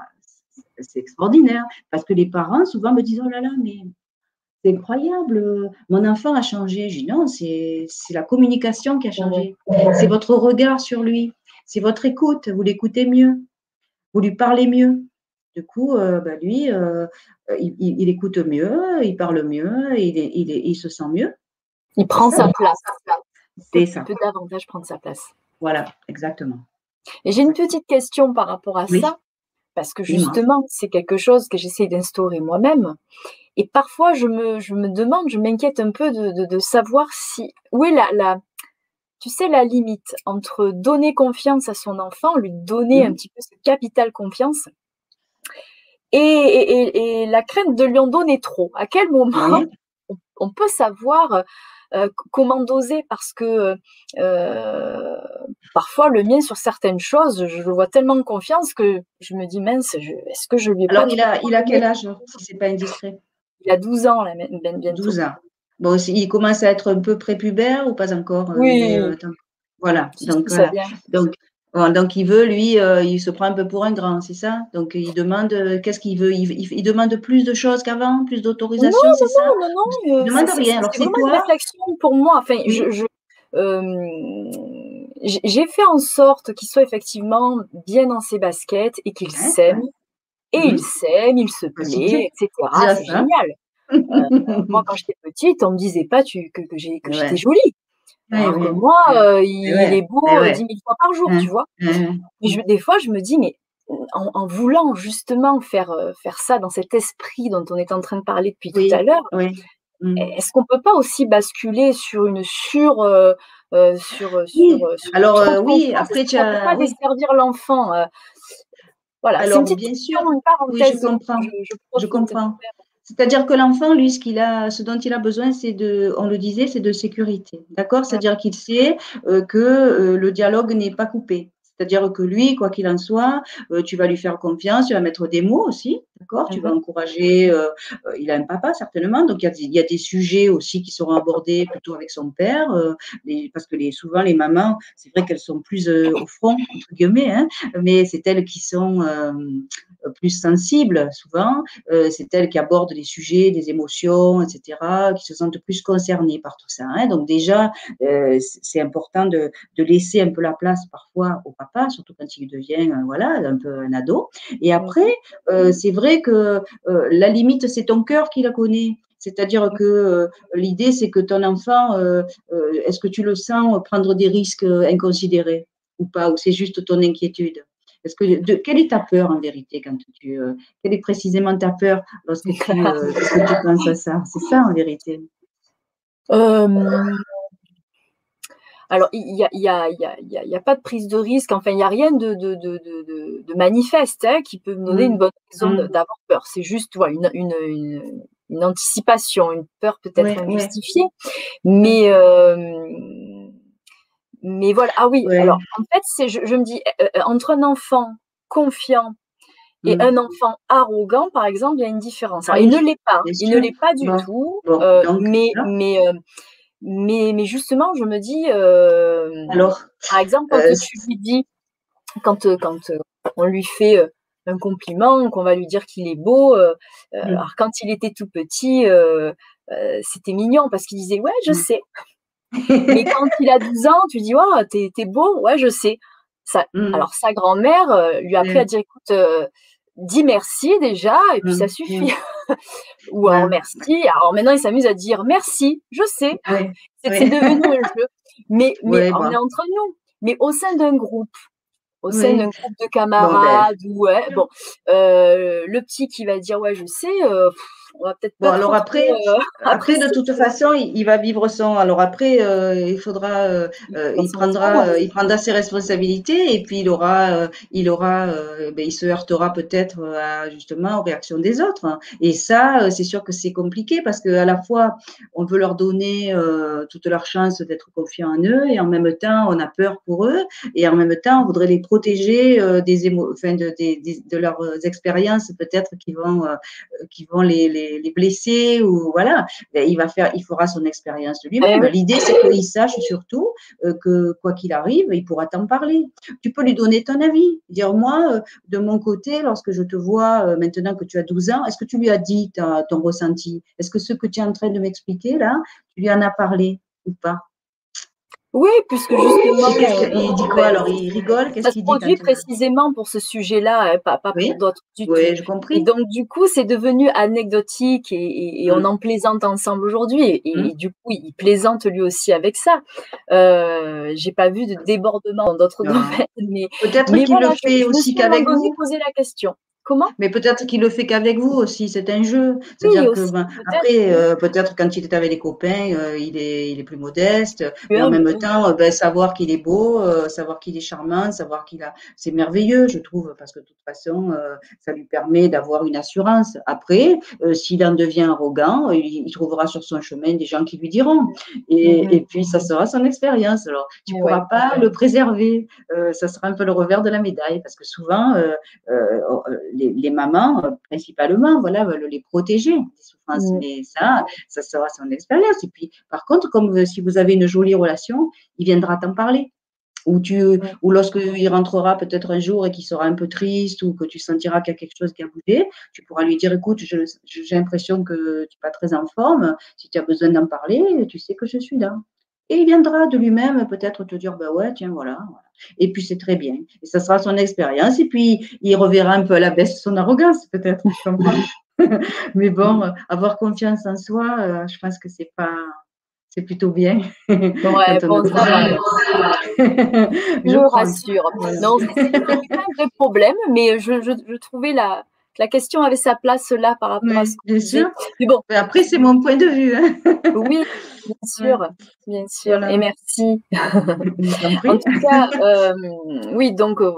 C'est extraordinaire parce que les parents souvent me disent oh là là mais c'est incroyable, mon enfant a changé. Je dis non, c'est la communication qui a changé. C'est votre regard sur lui, c'est votre écoute, vous l'écoutez mieux, vous lui parlez mieux. Du coup, euh, bah, lui, euh, il, écoute mieux, il parle mieux, il, il, se sent mieux. Il prend sa place. C'est ça. Il peut davantage prendre sa place. Voilà, exactement. Et j'ai une petite question par rapport à ça, parce que justement, c'est quelque chose que j'essaie d'instaurer moi-même. Et parfois, je me, je me demande, je m'inquiète un peu de, de, savoir si, où est la, la, tu sais, la limite entre donner confiance à son enfant, lui donner un mmh. petit peu ce capital confiance, et, et, et, la crainte de lui en donner trop. À quel moment on, peut savoir comment doser? Parce que euh, parfois le mien sur certaines choses, je le vois tellement confiance que je me dis mince, est-ce que je lui ai Alors il a, il a quel âge si c'est pas indiscret? Il a 12 ans, là, bientôt. 12 ans. Bon, il commence à être un peu prépubère ou pas encore euh, Oui. Euh, voilà. Donc, donc, donc, il veut, lui, euh, il se prend un peu pour un grand, c'est ça? Donc, il demande, qu'est-ce qu'il veut? Il, demande plus de choses qu'avant, plus d'autorisation, c'est ça? Non, non, non. Il ne demande rien. Alors, c'est quoi une réflexion pour moi. Enfin, je, j'ai fait en sorte qu'il soit effectivement bien dans ses baskets et qu'il s'aime et il s'aime, il se bah, plaît, etc. C'est génial. *laughs* Euh, moi, quand j'étais petite, on me disait pas tu, que, que j'étais jolie. Alors que moi, euh, il, est beau euh, dix mille fois par jour, tu vois. des fois, je me dis, mais en, voulant justement faire, faire ça dans cet esprit dont on est en train de parler depuis tout à l'heure, mmh. est-ce qu'on peut pas aussi basculer sur une sur sur, sur, Alors oui, après tu as pas desservir l'enfant. Voilà, Alors, bien sûr, une parenthèse. je comprends. Je, comprends. C'est-à-dire que l'enfant, lui, ce, qu'il a, ce dont il a besoin, c'est de, on le disait, c'est de sécurité. D'accord C'est-à-dire qu'il sait euh, que euh, le dialogue n'est pas coupé. C'est-à-dire que lui, quoi qu'il en soit, euh, tu vas lui faire confiance, tu vas mettre des mots aussi, d'accord Tu vas encourager. Euh, euh, il a un papa certainement, donc il y, a des, sujets aussi qui seront abordés plutôt avec son père, parce que les, souvent les mamans, c'est vrai qu'elles sont plus au front entre guillemets, hein, mais c'est elles qui sont plus sensibles souvent. c'est elles qui abordent les sujets, des émotions, etc., qui se sentent plus concernées par tout ça. Hein. Donc déjà, c'est important de, de laisser un peu la place parfois au papa surtout quand il devient euh, voilà un peu un ado. Et après, euh, c'est vrai que euh, la limite, c'est ton cœur qui la connaît. C'est-à-dire que l'idée, c'est que ton enfant, est-ce que tu le sens prendre des risques inconsidérés ou pas, ou c'est juste ton inquiétude? Est-ce que de, quelle est ta peur en vérité quand tu quelle est précisément ta peur lorsque tu penses à ça? C'est ça en vérité. Alors, il n'y a, y a, y a, y a, pas de prise de risque, enfin, il n'y a rien de, de, de, de, de manifeste hein, qui peut me donner une mmh. bonne raison mmh. d'avoir peur. C'est juste voilà, une, une, une, anticipation, une peur peut-être injustifiée. Mais, euh, mais voilà, ah oui, alors en fait, c'est, je, je, me dis, euh, euh, entre un enfant confiant et mmh. un enfant arrogant, par exemple, il y a une différence. Alors, il ne l'est pas, il ne l'est pas du tout, euh, mais, mais mais, mais justement, je me dis, euh, alors, par exemple, quand euh, tu lui dis, quand, euh, quand on lui fait un compliment, qu'on va lui dire qu'il est beau, mmh. alors quand il était tout petit, c'était mignon parce qu'il disait ouais, je mmh. sais. *laughs* Mais quand il a 12 ans, tu dis oh, t'es es beau, ouais, je sais. Ça, mmh. Alors sa grand-mère lui a appris à dire écoute, dis merci déjà et puis ça suffit. *laughs* *laughs* Ou un merci. Alors maintenant, il s'amuse à dire merci, je sais. C'est devenu un jeu. Mais, *laughs* mais on est entre nous. Mais au sein d'un groupe, au sein d'un groupe de ben. camarades, ouais, bon, euh, le petit qui va dire ouais, je sais, euh, on va peut-être Bon, alors après, euh, *laughs* après, de toute façon, il, va vivre son. Alors après, euh, il faudra, euh, il prendra, il prendra ses responsabilités et puis il aura, il aura, ben, il se heurtera peut-être à justement aux réactions des autres. Hein. Et ça, c'est sûr que c'est compliqué parce que à la fois, on veut leur donner toute leur chance d'être confiants en eux et en même temps, on a peur pour eux et en même temps, on voudrait les protéger des émo, enfin de, de, de, leurs expériences peut-être qui vont, qui vont les les, blessés ou voilà, ben, il va faire, il fera son expérience de lui-même. L'idée, c'est qu'il sache surtout euh, que quoi qu'il arrive, il pourra t'en parler. Tu peux lui donner ton avis, dire moi, euh, de mon côté, lorsque je te vois euh, maintenant que tu as 12 ans, est-ce que tu lui as dit ton ressenti? Est-ce que ce que tu es en train de m'expliquer là, tu lui en as parlé ou pas? Oui, puisque justement. il dit quoi alors Il rigole Qu'est-ce qu'il dit produit précisément pour ce sujet-là, hein, pas, pas pour d'autres du oui, je comprends. Et donc, du coup, c'est devenu anecdotique et, on mmh. en plaisante ensemble aujourd'hui. Et, mmh. du coup, il plaisante lui aussi avec ça. Euh, J'ai pas vu de débordement dans d'autres domaines. Peut-être qu'il le fait aussi qu'avec vous. poser la question. Comment? Mais peut-être qu'il le fait qu'avec vous aussi, c'est un jeu. C'est-à-dire que ben, après, euh, peut-être quand il est avec les copains, euh, il, est, il est plus modeste. Mais en même temps, euh, ben, savoir qu'il est beau, savoir qu'il est charmant, savoir qu'il a, c'est merveilleux, je trouve, parce que de toute façon, ça lui permet d'avoir une assurance. Après, s'il en devient arrogant, il, trouvera sur son chemin des gens qui lui diront. Et, mm-hmm. et puis, ça sera son expérience. Alors, tu ne pourras pas le préserver. ça sera un peu le revers de la médaille, parce que souvent, les, mamans, euh, principalement, voilà, veulent les protéger des souffrances. Mm. Mais ça, ça sera son expérience. Et puis, par contre, comme euh, si vous avez une jolie relation, il viendra t'en parler. Ou, tu, ou lorsqu'il rentrera peut-être un jour et qu'il sera un peu triste ou que tu sentiras qu'il y a quelque chose qui a bougé, tu pourras lui dire écoute, j'ai l'impression que tu n'es pas très en forme. Si tu as besoin d'en parler, tu sais que je suis là. Et il viendra de lui-même peut-être te dire, bah ouais, tiens, voilà, Et puis c'est très bien. Et ça sera son expérience. Et puis il reverra un peu à la baisse son arrogance, peut-être. *laughs* Mais bon, avoir confiance en soi, euh, je pense que c'est pas, c'est plutôt bien. Ouais, bon, ça va. je *laughs* me rassure. Non, c'est pas un vrai problème, mais je, je, je trouvais la, la question avait sa place là par rapport à ce que bien sûr. Mais bon. après, c'est mon point de vue. Hein. oui, bien *laughs* sûr, bien sûr. Et merci. *laughs* en tout cas, euh, oui, donc, euh,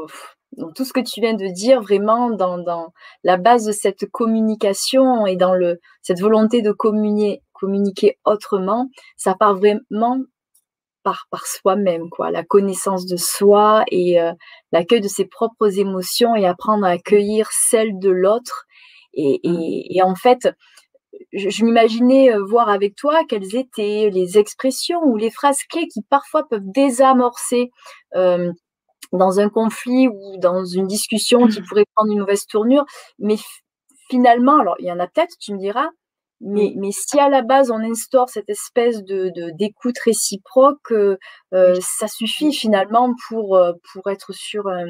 tout ce que tu viens de dire, vraiment dans, dans, la base de cette communication et dans le, cette volonté de communier, communiquer autrement, ça part vraiment par, par soi-même, quoi, la connaissance de soi et euh, l'accueil de ses propres émotions et apprendre à accueillir celles de l'autre. Et, mmh. et, et, en fait, je, m'imaginais voir avec toi quelles étaient les expressions ou les phrases clés qui parfois peuvent désamorcer euh, dans un conflit ou dans une discussion qui mmh. pourrait prendre une mauvaise tournure. Mais finalement, alors il y en a peut-être, tu me diras, mais, mais si à la base on instaure cette espèce de d'écoute réciproque, euh, ça suffit finalement pour, euh, pour être sur. Euh,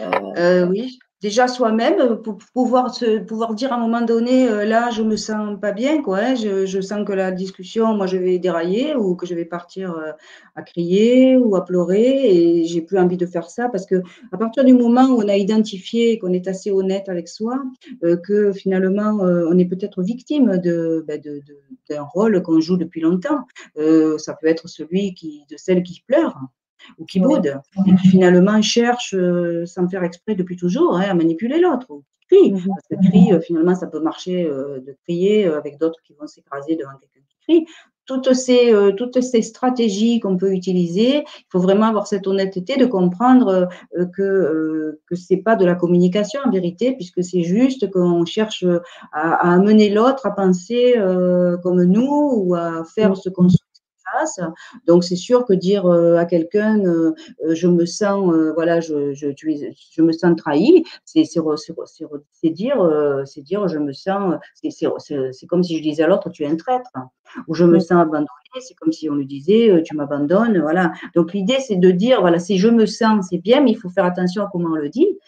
euh, oui, déjà soi-même euh, pour pouvoir se pouvoir dire à un moment donné euh, là je me sens pas bien quoi hein, je, je, sens que la discussion moi je vais dérailler ou que je vais partir euh, à crier ou à pleurer et j'ai plus envie de faire ça parce que à partir du moment où on a identifié qu'on est assez honnête avec soi que finalement on est peut-être victime de ben, d'un de, de, rôle qu'on joue depuis longtemps ça peut être celui qui de celle qui pleure ou qui boude, et qui finalement cherche, euh, sans faire exprès depuis toujours, hein, à manipuler l'autre, ou qui crie. Mhm. Parce que crie, euh, finalement, ça peut marcher euh, de crier avec d'autres qui vont s'écraser devant quelqu'un qui crie. Toutes ces, toutes ces stratégies qu'on peut utiliser, il faut vraiment avoir cette honnêteté de comprendre que que c'est pas de la communication en vérité, puisque c'est juste qu'on cherche à, à amener l'autre à penser comme nous ou à faire ce qu'on face. Donc c'est sûr que dire à quelqu'un je me sens voilà je, je, je me sens trahi, c'est c'est dire c'est dire je me sens c'est comme si je disais à l'autre tu es un traître ou je me sens abandonné, c'est comme si on lui disait tu m'abandonnes, voilà. Donc l'idée c'est de dire voilà si je me sens c'est bien mais il faut faire attention à comment on le dit.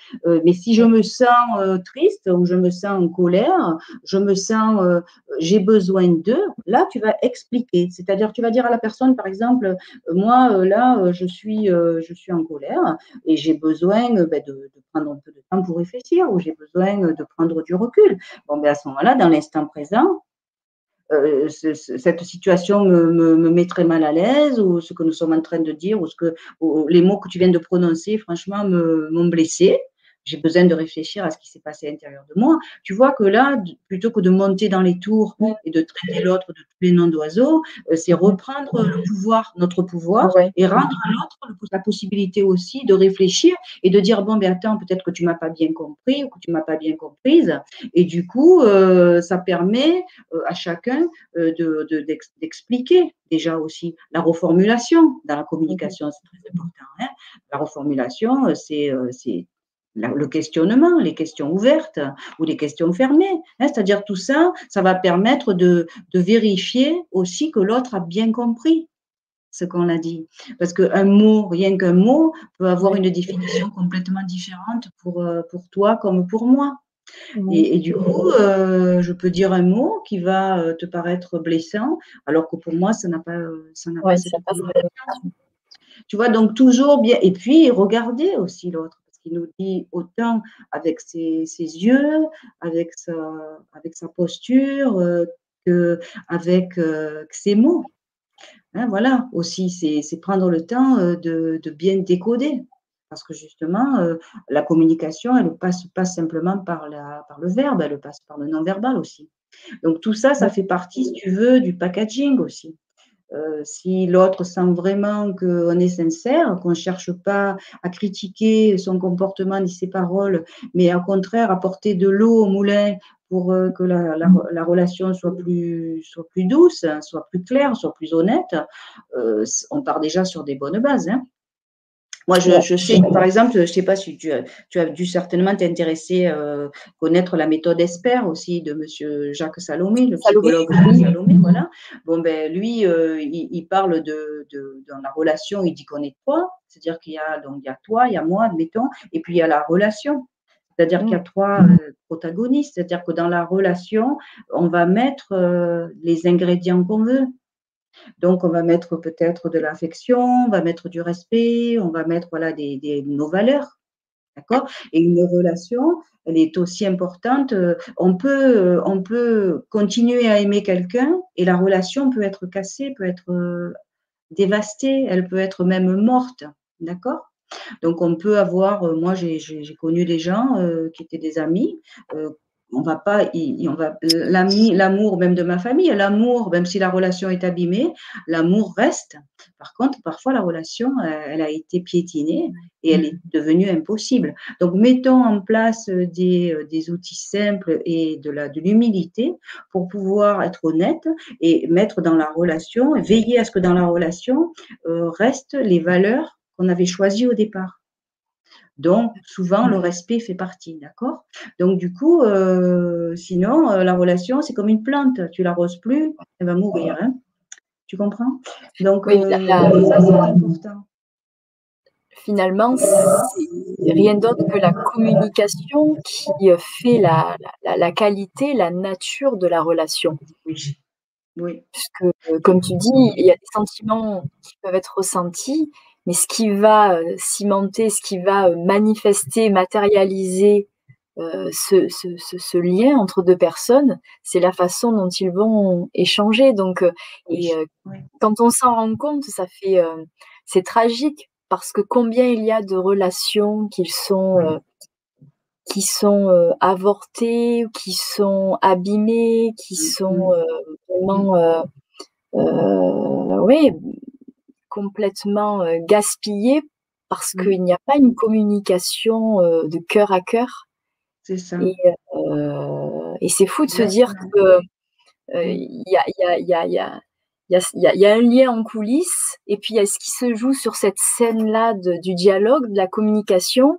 mais si je me sens triste ou je me sens en colère, je me sens j'ai besoin d'eux, là tu vas expliquer, c'est-à-dire tu vas dire à la personne par exemple moi là je suis je suis en colère et j'ai besoin ben, de, prendre un peu de temps pour réfléchir ou j'ai besoin de prendre du recul. Bon, ben à ce moment-là, dans l'instant présent, euh, cette situation me, me, met très mal à l'aise ou ce que nous sommes en train de dire ou ce que les mots que tu viens de prononcer, franchement, m'ont blessé j'ai besoin de réfléchir à ce qui s'est passé à l'intérieur de moi. Tu vois que là, plutôt que de monter dans les tours et de traiter l'autre de tous les noms d'oiseaux, euh, c'est reprendre le pouvoir, notre pouvoir, et rendre à l'autre la possibilité aussi de réfléchir et de dire bon, ben attends, peut-être que tu m'as pas bien compris ou que tu m'as pas bien comprise. Et du coup, euh, ça permet euh, à chacun d'expliquer déjà aussi la reformulation dans la communication, c'est très important. Hein. la reformulation, c'est le questionnement, les questions ouvertes ou les questions fermées. Hein, c'est-à-dire tout ça, ça va permettre de, vérifier aussi que l'autre a bien compris ce qu'on a dit. Parce qu'un mot, rien qu'un mot, peut avoir une définition complètement différente pour, euh, pour toi comme pour moi. Et, du coup, euh, je peux dire un mot qui va euh, te paraître blessant, alors que pour moi, ça n'a pas, ça n'a pas, Tu vois, donc toujours bien. Et puis, regarder aussi l'autre qui nous dit autant avec ses, yeux, avec sa, avec sa posture, euh, que avec euh, ses mots. Hein, voilà, aussi, c'est prendre le temps euh, de, bien décoder. Parce que justement, la communication, elle ne passe pas simplement par, la, par le verbe, elle passe par le non-verbal aussi. Donc tout ça, ça fait partie, si tu veux, du packaging aussi. Euh, si l'autre sent vraiment qu'on est sincère, qu'on ne cherche pas à critiquer son comportement ni ses paroles, mais au contraire apporter de l'eau au moulin pour euh, que la, la, relation soit plus, soit plus douce, soit plus claire, soit plus honnête, euh, on part déjà sur des bonnes bases. Hein. Moi, je, sais, par exemple, je ne sais pas si tu as, tu as dû certainement t'intéresser, euh, connaître la méthode ESPER aussi de M. Jacques Salomé, le psychologue Salomé, voilà. Bon, ben, lui, euh, il, parle de, dans la relation, il dit qu'on est trois, c'est-à-dire qu'il y a, donc, il y a toi, il y a moi, admettons, et puis il y a la relation. C'est-à-dire qu'il y a mmh. trois euh, protagonistes, c'est-à-dire que dans la relation, on va mettre les ingrédients qu'on veut. Donc, on va mettre peut-être de l'affection, on va mettre du respect, on va mettre voilà, nos valeurs. D'accord? Et une relation, elle est aussi importante. On peut, on peut continuer à aimer quelqu'un et la relation peut être cassée, peut être euh, dévastée, elle peut être même morte. D'accord? Donc, on peut avoir, euh, moi, j'ai connu des gens euh, qui étaient des amis on va pas, on va l'amour même de ma famille, l'amour, même si la relation est abîmée, l'amour reste. Par contre, parfois la relation, euh, elle a été piétinée et elle est devenue impossible. Donc, mettons en place euh, des, euh, des outils simples et de la de l'humilité pour pouvoir être honnête et mettre dans la relation, veiller à ce que dans la relation restent les valeurs qu'on avait choisies au départ. Donc, souvent, le respect fait partie, d'accord? Donc, du coup, euh, sinon, euh, la relation, c'est comme une plante. Tu l'arroses plus, elle va mourir. Hein tu comprends? Donc, euh, ça, c'est important. Finalement, c'est rien d'autre que la communication qui fait la, la, qualité, la nature de la relation. Oui. oui. Puisque, comme tu dis, il y a des sentiments qui peuvent être ressentis mais ce qui va euh, cimenter, ce qui va euh, manifester, matérialiser euh, ce, lien entre deux personnes, c'est la façon dont ils vont échanger. Donc, et quand on s'en rend compte, ça fait, c'est tragique parce que combien il y a de relations qui sont qui sont avortées, qui sont abîmées, qui mmh, sont mmh. vraiment, oui, complètement euh, gaspillé parce mmh. qu'il n'y a pas une communication euh, de cœur à cœur. C'est ça. Et, euh, c'est fou de se dire que il y a, il y a, un lien en coulisses, et puis il y a ce qui se joue sur cette scène-là du dialogue, de la communication,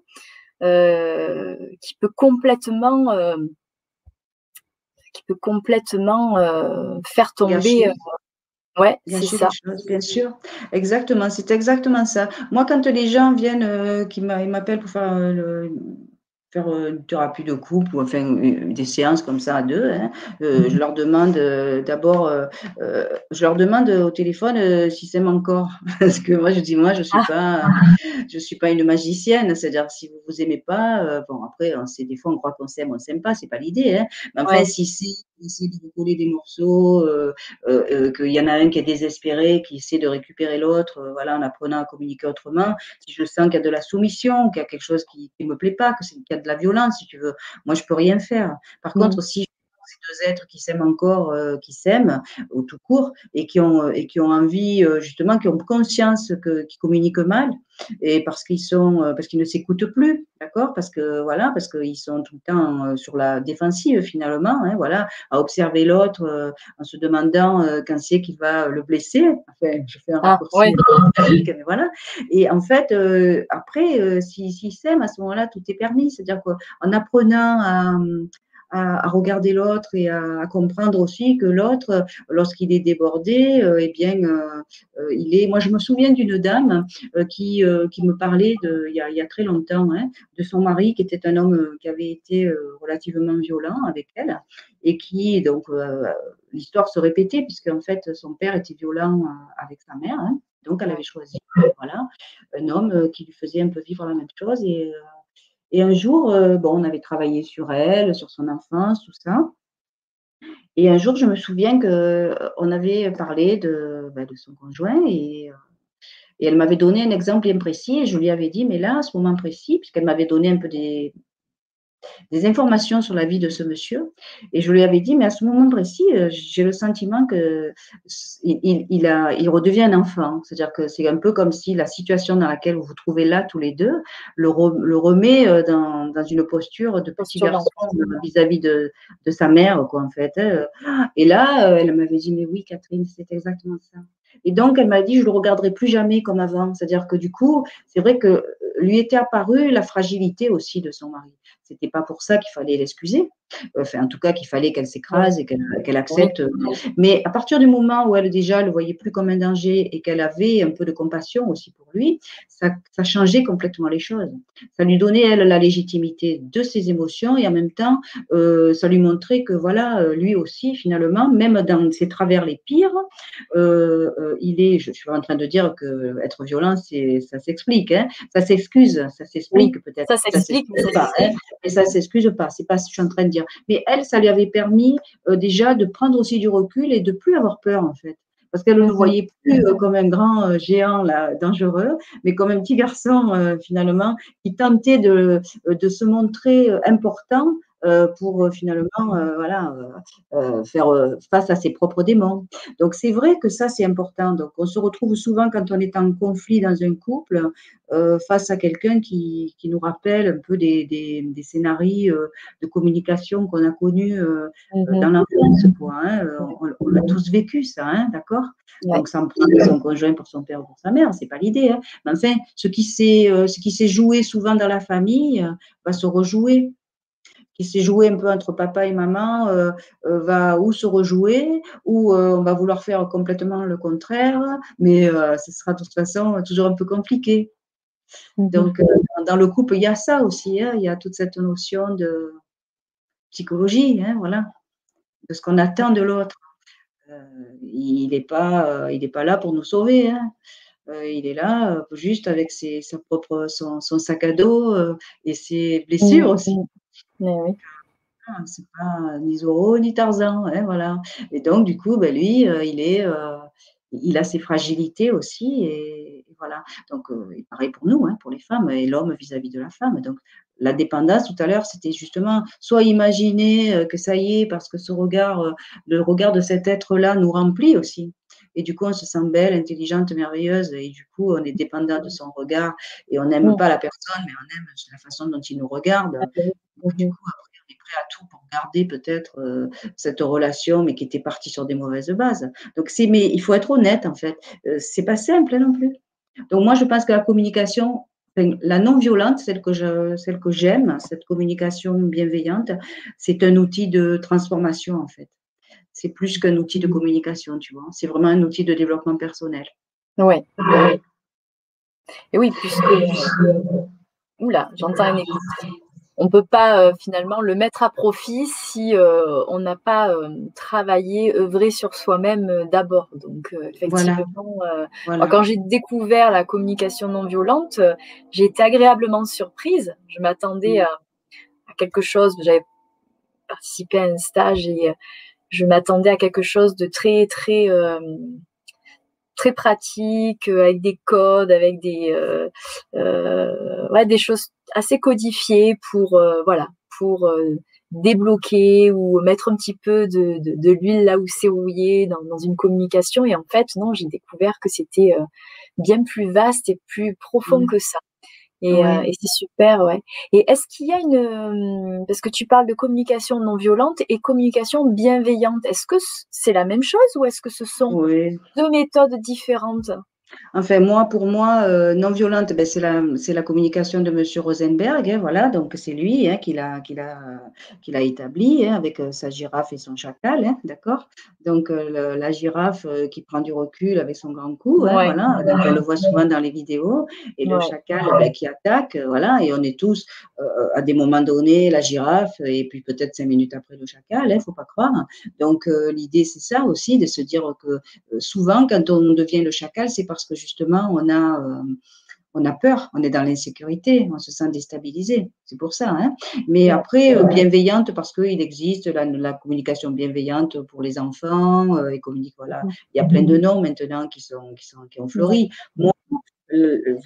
euh, qui peut complètement, euh, qui peut complètement euh, faire tomber. Ouais, c'est ça. bien sûr, exactement, c'est exactement ça. Moi, quand les gens viennent, qui m'appellent pour faire le, faire une thérapie de couple ou enfin des séances comme ça à deux. Hein. Euh, je leur demande euh, d'abord, euh, je leur demande au téléphone si c'est mon corps, *laughs* parce que moi je dis moi je suis ah. pas, je suis pas une magicienne, c'est-à-dire si vous vous aimez pas, bon après c'est des fois on croit qu'on s'aime, on s'aime pas, c'est pas l'idée. Hein. Mais enfin si c'est essayer de vous coller des morceaux, qu'il y en a un qui est désespéré, qui essaie de récupérer l'autre, voilà, en apprenant à communiquer autrement. Si je sens qu'il y a de la soumission, qu'il y a quelque chose qui ne me plaît pas, qu'il y a de la violence, si tu veux, moi je peux rien faire. Par mmh. contre, si ces deux êtres qui s'aiment encore, euh, qui s'aiment au tout court et qui ont et qui ont envie euh, justement, qui ont conscience que qui communiquent mal et parce qu'ils sont euh, parce qu'ils ne s'écoutent plus, d'accord? Parce que voilà, parce qu'ils sont tout le temps sur la défensive finalement, hein, voilà, à observer l'autre en se demandant quand c'est qu'il va le blesser. Enfin, je fais un ah, raccourci, mais voilà. Et en fait, après, s'ils si, s'aiment à ce moment-là, tout est permis. C'est-à-dire qu'en apprenant à à, regarder l'autre et à, comprendre aussi que l'autre, lorsqu'il est débordé, euh, eh bien, euh, euh, il est. Moi, je me souviens d'une dame qui, qui me parlait il, y a, très longtemps hein, de son mari qui était un homme qui avait été relativement violent avec elle et qui, donc, l'histoire se répétait puisqu'en fait, son père était violent avec sa mère. Hein, donc, elle avait choisi voilà, un homme qui lui faisait un peu vivre la même chose et et un jour, euh, bon, on avait travaillé sur elle, sur son enfance, tout ça. Et un jour, je me souviens qu'on euh, avait parlé de, ben, de son conjoint et, euh, et elle m'avait donné un exemple bien précis et je lui avais dit, mais là, à ce moment précis, puisqu'elle m'avait donné un peu des, des informations sur la vie de ce monsieur. Et je lui avais dit, mais à ce moment précis, euh, j'ai le sentiment que il, il, a, il redevient un enfant. C'est-à-dire que c'est un peu comme si la situation dans laquelle vous vous trouvez là tous les deux le, le remet euh, dans, dans, une posture de petit garçon vis-à-vis de, de, sa mère, quoi, en fait. Hein. Et là, euh, elle m'avait dit, mais oui, Catherine, c'est exactement ça. Et donc, elle m'a dit, je ne le regarderai plus jamais comme avant. C'est-à-dire que du coup, c'est vrai que lui était apparue la fragilité aussi de son mari. C'était pas pour ça qu'il fallait l'excuser. Enfin, en tout cas, qu'il fallait qu'elle s'écrase et qu'elle accepte. Mais à partir du moment où elle déjà le voyait plus comme un danger et qu'elle avait un peu de compassion aussi pour lui, ça, ça changeait complètement les choses. Ça lui donnait, elle, la légitimité de ses émotions et en même temps, euh, ça lui montrait que voilà, euh, lui aussi, finalement, même dans ses travers les pires, euh, il est, je suis en train de dire que être violent, ça s'explique, hein, ça s'excuse, ça s'explique peut-être. Ça s'explique, mais ça hein, ça s'excuse pas. C'est pas ce que je suis en train de dire. Mais elle, ça lui avait permis euh, déjà de prendre aussi du recul et de plus avoir peur en fait. Parce qu'elle ne le voyait plus euh, comme un grand euh, géant là, dangereux, mais comme un petit garçon finalement qui tentait de, de se montrer important euh, pour euh, finalement euh, voilà, faire face à ses propres démons. Donc c'est vrai que ça c'est important. Donc on se retrouve souvent quand on est en conflit dans un couple face à quelqu'un qui, qui, nous rappelle un peu des, des, des scénarios de communication qu'on a connus dans l'enfance. Hein. On, on, a tous vécu ça, hein, d'accord? Donc ça prendre son conjoint pour son père ou pour sa mère, c'est pas l'idée. Hein. Mais enfin, ce qui s'est joué souvent dans la famille va se rejouer qui s'est joué un peu entre papa et maman euh, euh, va ou se rejouer ou euh, on va vouloir faire complètement le contraire, mais ce sera de toute façon toujours un peu compliqué. Mhm. Donc, dans le couple, il y a ça aussi, hein, il y a toute cette notion de psychologie, hein, voilà, de ce qu'on attend de l'autre. il n'est pas, il pas là pour nous sauver. Hein. il est là juste avec ses, sa propre, son, son, sac à dos et ses blessures mhm. aussi. Ah, c'est pas ni Zorro ni Tarzan, hein, voilà. Et donc, du coup, ben, lui, euh, euh, il a ses fragilités aussi, et, voilà. Donc, euh, il pareil pour nous, hein, pour les femmes, et l'homme vis-à-vis de la femme. Donc, la dépendance, tout à l'heure, c'était justement soit imaginer que ça y est, parce que ce regard, le regard de cet être-là nous remplit aussi. Et du coup, on se sent belle, intelligente, merveilleuse. Et du coup, on est dépendant de son regard. Et on n'aime pas la personne, mais on aime la façon dont il nous regarde. du coup, après, on est prêt à tout pour garder peut-être euh, cette relation, mais qui était partie sur des mauvaises bases. Donc, c'est, mais il faut être honnête, en fait. Euh, c'est pas simple hein, non plus. Donc, moi, je pense que la communication, la non violente, celle que je, celle que j'aime, cette communication bienveillante, c'est un outil de transformation, en fait. C'est plus qu'un outil de communication, tu vois. C'est vraiment un outil de développement personnel. Oui. Et oui, puisque. Oula, j'entends un écho on ne peut pas euh, finalement le mettre à profit si euh, on n'a pas euh, travaillé, œuvré sur soi-même d'abord. Donc effectivement, quand j'ai découvert la communication non violente, j'ai été agréablement surprise. Je m'attendais à, quelque chose, j'avais participé à un stage et je m'attendais à quelque chose de très très très pratique, avec des codes, avec des ouais, des choses assez codifié pour euh, voilà pour euh, débloquer ou mettre un petit peu de, de, l'huile là où c'est rouillé dans, dans, une communication. Et en fait, non, j'ai découvert que c'était euh, bien plus vaste et plus profond mmh. que ça. Et, et c'est super, ouais. Et est-ce qu'il y a une, parce que tu parles de communication non violente et communication bienveillante, est-ce que c'est la même chose ou est-ce que ce sont deux méthodes différentes? Enfin, moi, pour moi, euh, non violente, ben, c'est la, communication de M. Rosenberg, hein, voilà, donc c'est lui hein, qui l'a, qui l'a établi hein, avec euh, sa girafe et son chacal, d'accord Donc euh, la girafe qui prend du recul avec son grand cou, voilà, donc, on le voit souvent dans les vidéos, et le chacal ben, qui attaque, voilà, et on est tous à des moments donnés la girafe, et puis peut-être cinq minutes après le chacal, il ne faut pas croire. Donc l'idée, c'est ça aussi, de se dire que souvent, quand on devient le chacal, c'est parce que justement, on a, euh, on a peur, on est dans l'insécurité, on se sent déstabilisé. C'est pour ça. Hein. Mais après, euh, bienveillante, parce qu'il existe la, communication bienveillante pour les enfants, euh, et communique, voilà. Il y a plein de noms maintenant qui, sont, qui, sont, qui ont fleuri. Moi,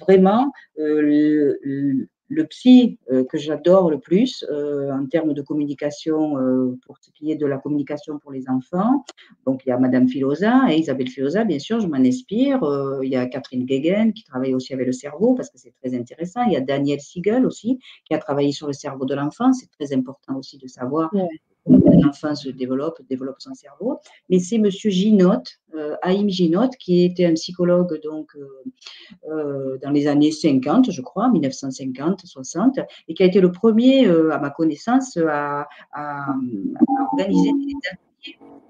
vraiment, le psy euh, que j'adore le plus euh, en termes de communication, euh, pour ce qui est de la communication pour les enfants, donc il y a Madame Filosa et Isabelle Filosa, bien sûr, je m'en inspire. il y a Catherine Guéguen qui travaille aussi avec le cerveau parce que c'est très intéressant. Il y a Daniel Siegel aussi qui a travaillé sur le cerveau de l'enfant. C'est très important aussi de savoir l'enfant se développe, développe son cerveau. Mais c'est Monsieur Ginotte, euh, Haïm qui était un psychologue donc euh, euh, dans les années 50, je crois, 1950, 60, et qui a été le premier, à ma connaissance, à, organiser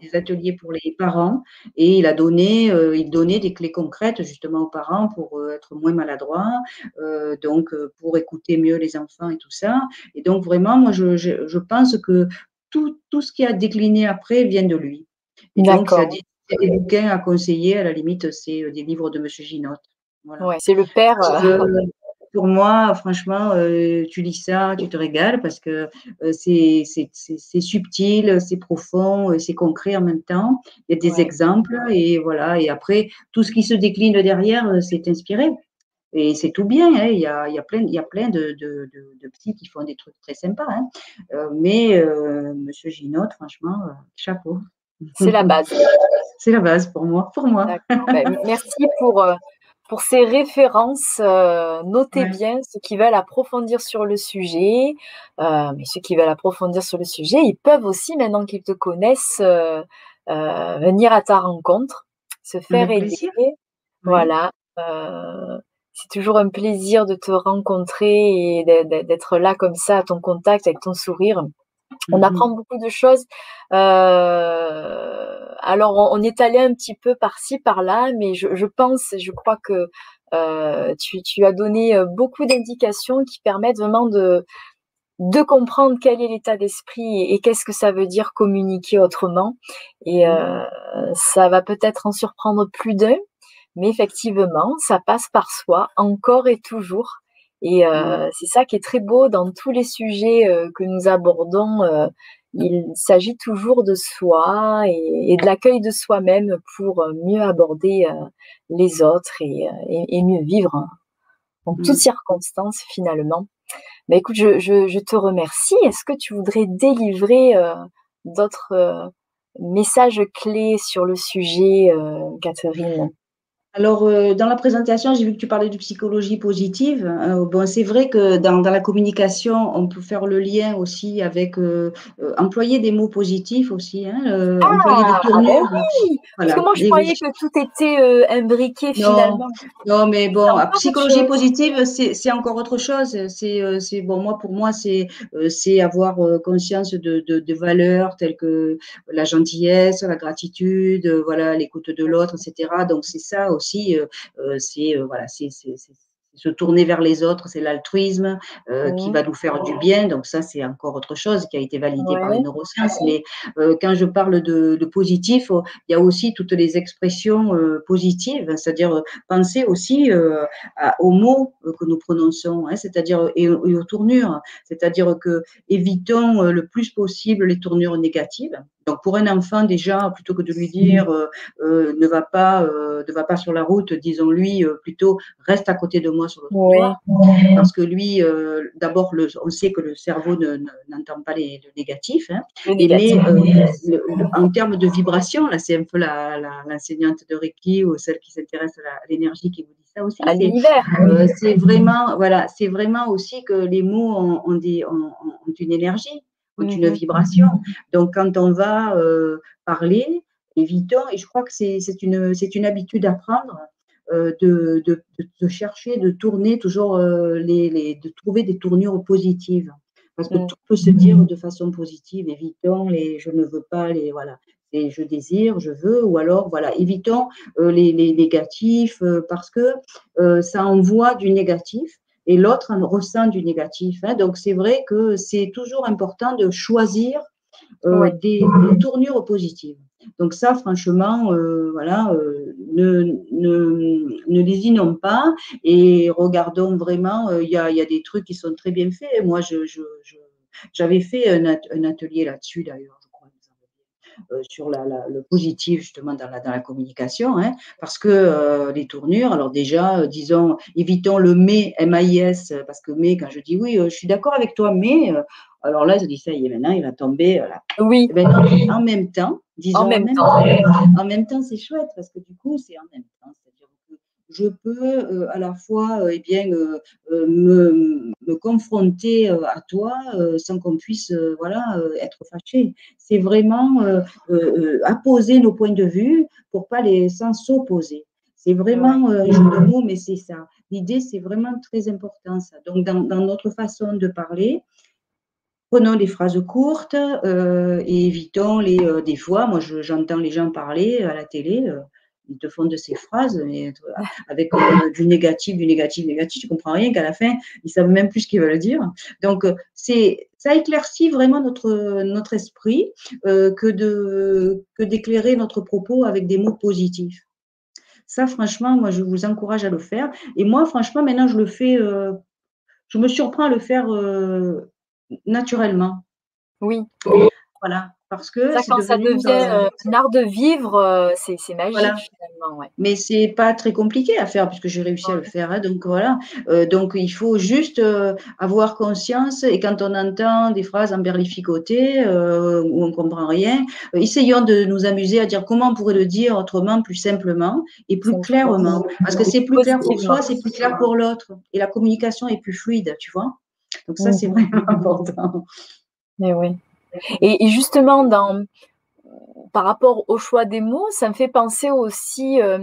des ateliers, pour les parents. Et il a donné, il donnait des clés concrètes justement aux parents pour être moins maladroits, donc pour écouter mieux les enfants et tout ça. Et donc vraiment, moi, je pense que tout, tout, ce qui a décliné après vient de lui. Et donc, il y a des bouquins à conseiller, à la limite, c'est euh, des livres de M. Ginot. Voilà. c'est le père. Euh, *laughs* pour moi, franchement, euh, tu lis ça, tu te régales parce que c'est subtil, c'est profond, c'est concret en même temps. Il y a des exemples et voilà. Et après, tout ce qui se décline derrière, c'est inspiré. Et c'est tout bien, hein. il, y a, il, y a, plein, il y a plein de, de, de, petits qui font des trucs très sympas. Hein. Euh, mais euh, Monsieur Ginot, franchement, euh, chapeau. C'est la base. *laughs* c'est la base pour moi. Pour moi. Ben, merci pour, pour ces références. notez bien ceux qui veulent approfondir sur le sujet. mais ceux qui veulent approfondir sur le sujet, ils peuvent aussi, maintenant qu'ils te connaissent, venir à ta rencontre, se faire aider. Voilà c'est toujours un plaisir de te rencontrer et d'être là comme ça à ton contact avec ton sourire. On mmh apprend beaucoup de choses. Euh, alors, on, est allé un petit peu par-ci, par-là, mais je, pense, je crois que euh, tu, as donné euh, beaucoup d'indications qui permettent vraiment de, de comprendre quel est l'état d'esprit et, qu'est-ce que ça veut dire communiquer autrement. Et mmh ça va peut-être en surprendre plus d'un, mais effectivement, ça passe par soi encore et toujours. Et euh, c'est ça qui est très beau dans tous les sujets euh, que nous abordons. Euh, il s'agit toujours de soi et, de l'accueil de soi-même pour mieux aborder les autres et, mieux vivre en toutes mmh. circonstances finalement. Mais écoute, je, je te remercie. Est-ce que tu voudrais délivrer d'autres messages clés sur le sujet, Catherine? Alors, euh, dans la présentation, j'ai vu que tu parlais de psychologie positive. Euh, bon, c'est vrai que dans, dans, la communication, on peut faire le lien aussi avec euh, employer des mots positifs aussi, hein, ah, employer des ah oui Parce que moi, je croyais que tout était imbriqué finalement. Non, mais bon, psychologie positive, c'est encore autre chose. C'est bon, moi, pour moi, c'est c'est avoir conscience de, de, de, valeurs telles que la gentillesse, la gratitude, voilà, l'écoute de l'autre, etc. Donc, c'est ça aussi euh, euh, c'est euh, voilà, c'est se tourner vers les autres, c'est l'altruisme qui va nous faire du bien. Donc ça, c'est encore autre chose qui a été validé par les neurosciences. Mais quand je parle de, positif, oh, il y a aussi toutes les expressions positives, c'est-à-dire penser aussi aux mots que nous prononçons, hein, c'est-à-dire et, aux tournures, c'est-à-dire que évitons le plus possible les tournures négatives. Donc pour un enfant déjà, plutôt que de lui dire euh, euh, ne va pas, euh, ne va pas sur la route, disons-lui plutôt reste à côté de moi sur le trottoir, parce que lui, d'abord, on sait que le cerveau n'entend pas les, le négatif, hein, mais en termes de vibration, là c'est un peu l'enseignante de Reiki ou celle qui s'intéresse à l'énergie qui vous dit ça aussi. c'est vraiment, voilà, c'est vraiment aussi que les mots ont, des, ont une énergie une mmh vibration. Donc, quand on va euh, parler, évitons, et je crois que c'est une, une habitude à prendre, euh, de, de, de, chercher, de tourner toujours, euh, les, les, de trouver des tournures positives. Parce que mmh. tout peut se dire de façon positive. Évitons les je ne veux pas, les voilà, et je désire, je veux, ou alors voilà, évitons les, les, négatifs parce que ça envoie du négatif et l'autre ressent du négatif. Hein. Donc c'est vrai que c'est toujours important de choisir euh, des, tournures positives. Donc ça, franchement, euh, voilà, euh, ne, ne, ne lésinons pas et regardons vraiment. Il y, a, y, a, des trucs qui sont très bien faits. Moi, je, j'avais fait un, un atelier là-dessus d'ailleurs. Euh, sur la, le positif justement dans la, dans la communication, hein, parce que euh, les tournures, alors déjà, euh, disons, évitons le mais, M-A-I-S, parce que mais, quand je dis oui, je suis d'accord avec toi, mais, alors là, je dis ça y est, maintenant, il va tomber. Là. Oui. Eh ben, en même temps, disons, en même, temps, en même temps, c'est chouette, parce que du coup, c'est en même temps je peux euh, à la fois euh, eh bien, euh, me, me, confronter à toi sans qu'on puisse voilà, être fâché. C'est vraiment apposer nos points de vue pour pas les sans s'opposer. C'est vraiment un jeu de mots, mais c'est ça. L'idée, c'est vraiment très important ça. Donc, dans, dans notre façon de parler, prenons des phrases courtes et évitons les des fois. Moi, j'entends les gens parler à la télé ils te font de ces phrases, mais avec euh, du négatif, du négatif, négatif, tu comprends rien, qu'à la fin, ils savent même plus ce qu'ils veulent dire. Donc, euh, c'est, ça éclaircit vraiment notre, notre esprit euh, que, de, que d'éclairer notre propos avec des mots positifs. Ça, franchement, moi, je vous encourage à le faire. Et moi, franchement, maintenant, je le fais, je me surprends à le faire naturellement. Oui. Voilà. Parce que ça, quand ça devient euh, un art de vivre, euh, c'est magique finalement. Ouais. Mais c'est pas très compliqué à faire puisque j'ai réussi à le faire. Hein, donc voilà. Euh, donc il faut juste avoir conscience et quand on entend des phrases emberlificotées où on comprend rien, essayons de nous amuser à dire comment on pourrait le dire autrement, plus simplement et plus clairement. Parce que c'est plus clair pour soi, c'est plus clair pour l'autre et la communication est plus fluide, tu vois. Donc ça c'est mmh. *laughs* vraiment important. Mais oui. Et, justement, dans, par rapport au choix des mots, ça me fait penser aussi euh,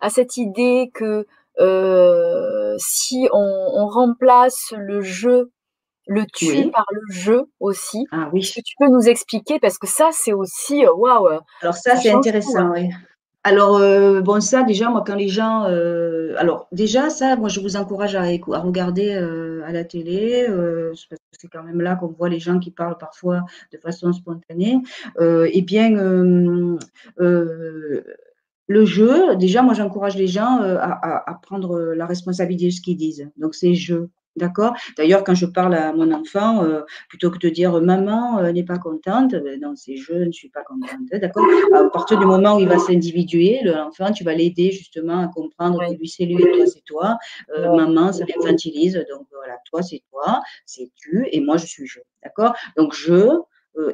à cette idée que euh, si on, remplace le jeu, le tu par le jeu aussi, ah, oui. que tu peux nous expliquer? Parce que ça, c'est aussi, euh, waouh Alors ça, c'est intéressant, hein. oui. Alors, euh, bon, ça, déjà, moi, quand les gens. Alors, déjà, ça, moi, je vous encourage à, à regarder à la télé, c'est quand même là qu'on voit les gens qui parlent parfois de façon spontanée. eh bien, le jeu, déjà, moi, j'encourage les gens à, à, prendre la responsabilité de ce qu'ils disent. Donc, c'est jeu. D'accord? D'ailleurs, quand je parle à mon enfant, euh, plutôt que de dire maman euh, n'est pas contente, ben non, c'est je ne suis pas contente. D'accord? À partir du moment où il va s'individuer, l'enfant, tu vas l'aider justement à comprendre que lui c'est lui et toi c'est toi. Euh, maman, ça l'infantilise. Donc voilà, toi c'est toi, c'est tu et moi je suis je. D'accord? Donc je,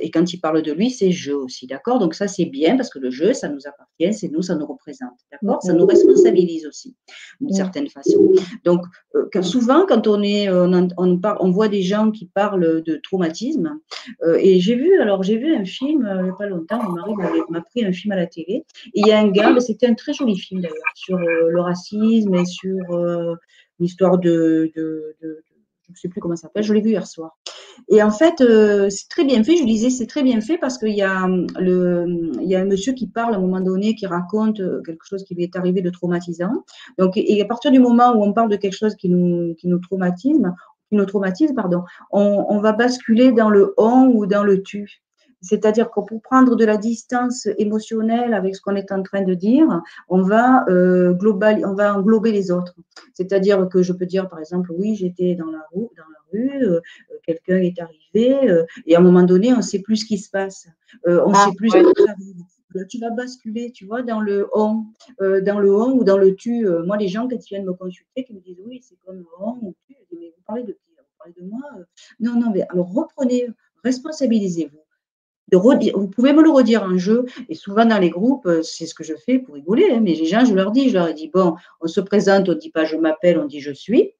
et quand il parle de lui, c'est je aussi, d'accord? Donc ça, c'est bien parce que le je, ça nous appartient, c'est nous, ça nous représente, d'accord? Ça nous responsabilise aussi, d'une certaine façon. Donc, euh, souvent, quand on est, on, on, on, voit des gens qui parlent de traumatisme, euh, et j'ai vu, alors j'ai vu un film il n'y a pas longtemps, mon mari m'a pris un film à la télé, et il y a un gars, c'était un très joli film d'ailleurs, sur le racisme et sur l'histoire de, de, de je ne sais plus comment ça s'appelle, je l'ai vu hier soir. Et en fait, euh, c'est très bien fait. Je disais, c'est très bien fait parce qu'il y a il y a un monsieur qui parle à un moment donné, qui raconte euh, quelque chose qui lui est arrivé de traumatisant. Donc, et à partir du moment où on parle de quelque chose qui nous, qui nous traumatise, qui nous traumatise, pardon, on, va basculer dans le on ou dans le tu. C'est-à-dire que pour prendre de la distance émotionnelle avec ce qu'on est en train de dire, on va, euh, global, on va englober les autres. C'est-à-dire que je peux dire, par exemple, oui, j'étais dans la rue, dans la rue euh, quelqu'un est arrivé, euh, et à un moment donné, on ne sait plus ce qui se passe. Euh, on ne ah, sait plus ouais. tu vas basculer, tu vois, dans le on, dans le on ou dans le tu. moi, les gens, quand ils viennent me consulter, qui me disent oui, c'est comme on ou tu, mais vous parlez de qui? Vous parlez de moi? Non, non, mais alors reprenez, responsabilisez-vous vous pouvez me le redire en jeu. Et souvent dans les groupes, euh, c'est ce que je fais pour rigoler. Hein, mais les gens, je leur dis, je leur dis, bon, on se présente, on ne dit pas je m'appelle, on dit je suis.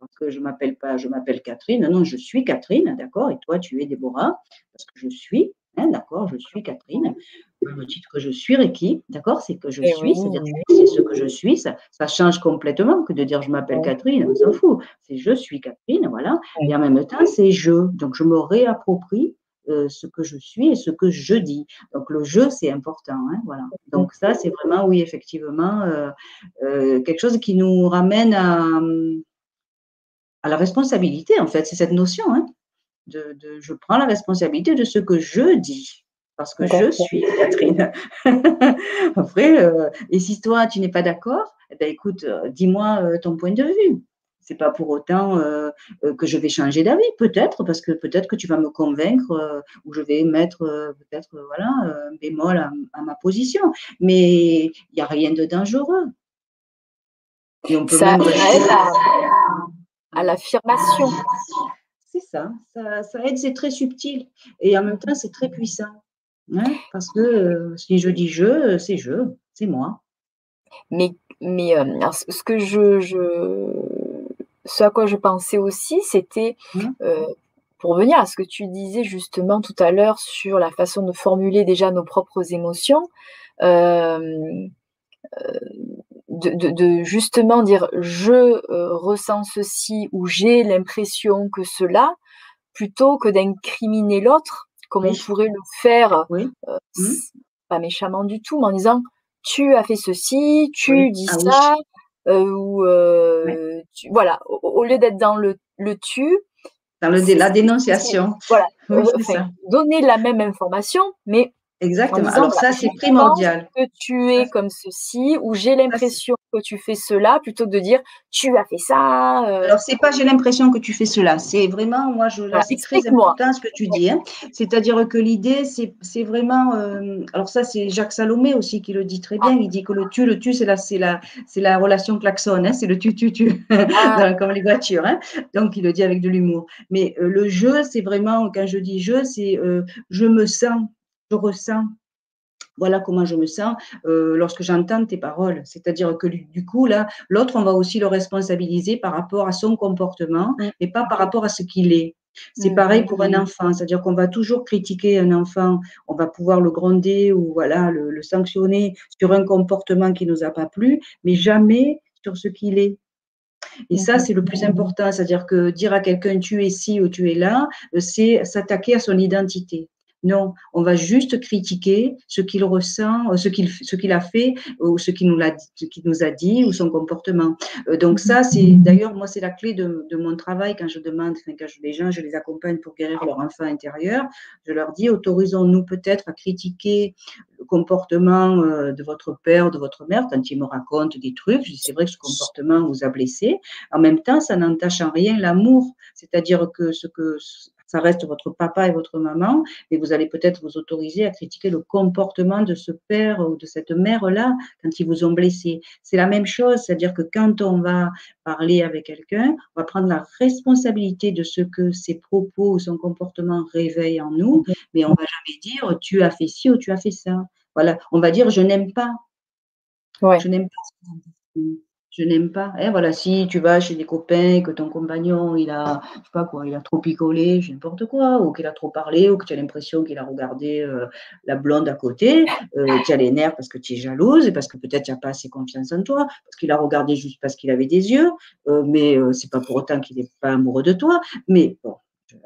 Parce que je m'appelle pas, je m'appelle Catherine. Non, je suis Catherine, d'accord. Et toi, tu es Déborah, parce que je suis. Hein, d'accord, je suis Catherine. Le titre que je suis, Reiki, d'accord, c'est que je eh suis, c'est-à-dire c'est ce que je suis, ça, ça, change complètement que de dire je m'appelle Catherine, on s'en fout. C'est je suis Catherine, voilà. Et en même temps, c'est je. Donc je me réapproprie euh, ce que je suis et ce que je dis. Donc le jeu, c'est important. Hein, voilà. Donc ça, c'est vraiment, oui, effectivement, euh, euh, quelque chose qui nous ramène à, à la responsabilité, en fait. C'est cette notion hein, de, de, je prends la responsabilité de ce que je dis. Parce que je suis Catherine. *laughs* Après, et si toi, tu n'es pas d'accord, eh ben, écoute, dis-moi ton point de vue c'est pas pour autant euh, euh, que je vais changer d'avis, peut-être, parce que peut-être que tu vas me convaincre euh, ou je vais mettre peut-être voilà un bémol à, ma position. Mais il n'y a rien de dangereux. Et on peut ça aide à, l'affirmation. C'est ça, ça, aide, c'est très subtil et en même temps c'est très puissant. Hein, parce que si je dis je, c'est je, c'est moi. Mais, mais ce que je, je, ce à quoi je pensais aussi, c'était mmh. euh, pour revenir à ce que tu disais justement tout à l'heure sur la façon de formuler déjà nos propres émotions, euh, euh, de, justement dire je ressens ceci ou j'ai l'impression que cela, plutôt que d'incriminer l'autre, comme on pourrait le faire, mmh. pas méchamment du tout, mais en disant tu as fait ceci, tu dis ah ça, euh, ou euh, voilà, au, lieu d'être dans le, le tu, dans le, la dénonciation. Voilà, donner la même information, mais Exactement. Alors ça, c'est primordial. Que tu es comme ceci, ou j'ai l'impression que tu fais cela, plutôt que de dire tu as fait ça. Euh. Alors c'est pas j'ai l'impression que tu fais cela. C'est vraiment, moi, je, c'est très important ce que tu dis. Hein. C'est-à-dire que l'idée, c'est vraiment. Euh, alors ça, c'est Jacques Salomé aussi qui le dit très bien. Il dit que le tu, le tu, c'est la, c'est la, c'est la relation klaxon. Hein. C'est le tu, tu, tu, ah. *laughs* comme les voitures. Hein. Donc il le dit avec de l'humour. Mais euh, le jeu, c'est vraiment quand je dis je, c'est je me sens je ressens. Voilà comment je me sens euh, lorsque j'entends tes paroles. C'est-à-dire que du coup, là, l'autre, on va aussi le responsabiliser par rapport à son comportement et pas par rapport à ce qu'il est. C'est pareil pour un enfant, c'est-à-dire qu'on va toujours critiquer un enfant, on va pouvoir le gronder ou voilà le, le sanctionner sur un comportement qui nous a pas plu, mais jamais sur ce qu'il est. Et ça, c'est le plus important, c'est-à-dire que dire à quelqu'un tu es ci ou tu es là, euh, c'est s'attaquer à son identité. Non, on va juste critiquer ce qu'il ressent, euh, ce qu'il ce qu'il a fait ou ce qu'il nous nous a dit ou son comportement. Euh, donc ça, c'est d'ailleurs moi c'est la clé de, mon travail quand je demande, quand je, les gens, je les accompagne pour guérir leur enfant intérieur. Je leur dis autorisons-nous peut-être à critiquer le comportement euh, de votre père, de votre mère quand ils me racontent des trucs. Je dis c'est vrai que ce comportement vous a blessé. En même temps, ça n'entache en rien l'amour, c'est-à-dire que ce que ça reste votre papa et votre maman, mais vous allez peut-être vous autoriser à critiquer le comportement de ce père ou de cette mère-là quand ils vous ont blessé. C'est la même chose, c'est-à-dire que quand on va parler avec quelqu'un, on va prendre la responsabilité de ce que ses propos ou son comportement réveillent en nous, mais on va jamais dire tu as fait ci ou tu as fait ça. Voilà, on va dire je n'aime pas. Je n'aime pas je n'aime pas. Hein, voilà, si tu vas chez des copains et que ton compagnon, il a, je sais pas quoi, il a trop picolé, n'importe quoi, ou qu'il a trop parlé, ou que tu as l'impression qu'il a regardé euh, la blonde à côté, euh, tu as les nerfs parce que tu es jalouse et parce que peut-être tu n'as pas assez confiance en toi, parce qu'il a regardé juste parce qu'il avait des yeux, euh, mais c'est pas pour autant qu'il n'est pas amoureux de toi. Mais bon,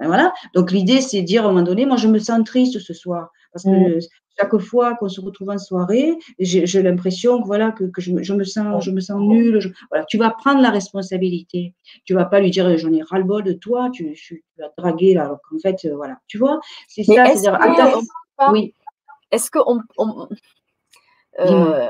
voilà. Donc l'idée, c'est de dire à un moment donné, moi je me sens triste ce soir parce que mmh chaque fois qu'on se retrouve en soirée, j'ai l'impression que voilà que, je, me sens je me sens nulle. voilà, tu vas prendre la responsabilité. Tu vas pas lui dire j'en ai ras le bol de toi, tu, vas te draguer là. Alors qu'en fait, euh, voilà, tu vois, c'est ça. Est-ce qu'on oui. Est-ce qu'on euh,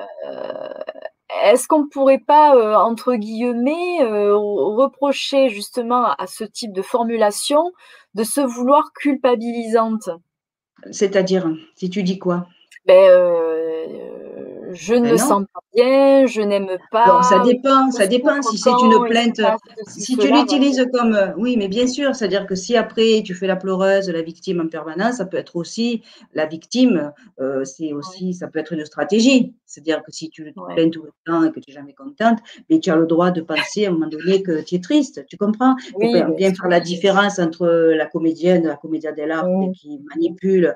est-ce qu'on ne pourrait pas, euh, entre guillemets, reprocher justement à ce type de formulation de se vouloir culpabilisante? C'est-à-dire, si tu dis quoi? Ben, euh, Je ne ben me sens pas bien, je n'aime pas. ça dépend, ça dépend. Si c'est une plainte, si tu l'utilises comme. Euh, oui, mais bien sûr, c'est-à-dire que si après tu fais la pleureuse, la victime en permanence, ça peut être aussi. La victime, euh, c'est aussi. Ça peut être une stratégie. C'est-à-dire que si tu te plains tout le temps et que tu n'es jamais contente, mais tu as le droit de penser à un moment donné que tu es triste. Tu comprends? Il faut bien faire la différence entre la comédienne, la comédia dell'arte qui manipule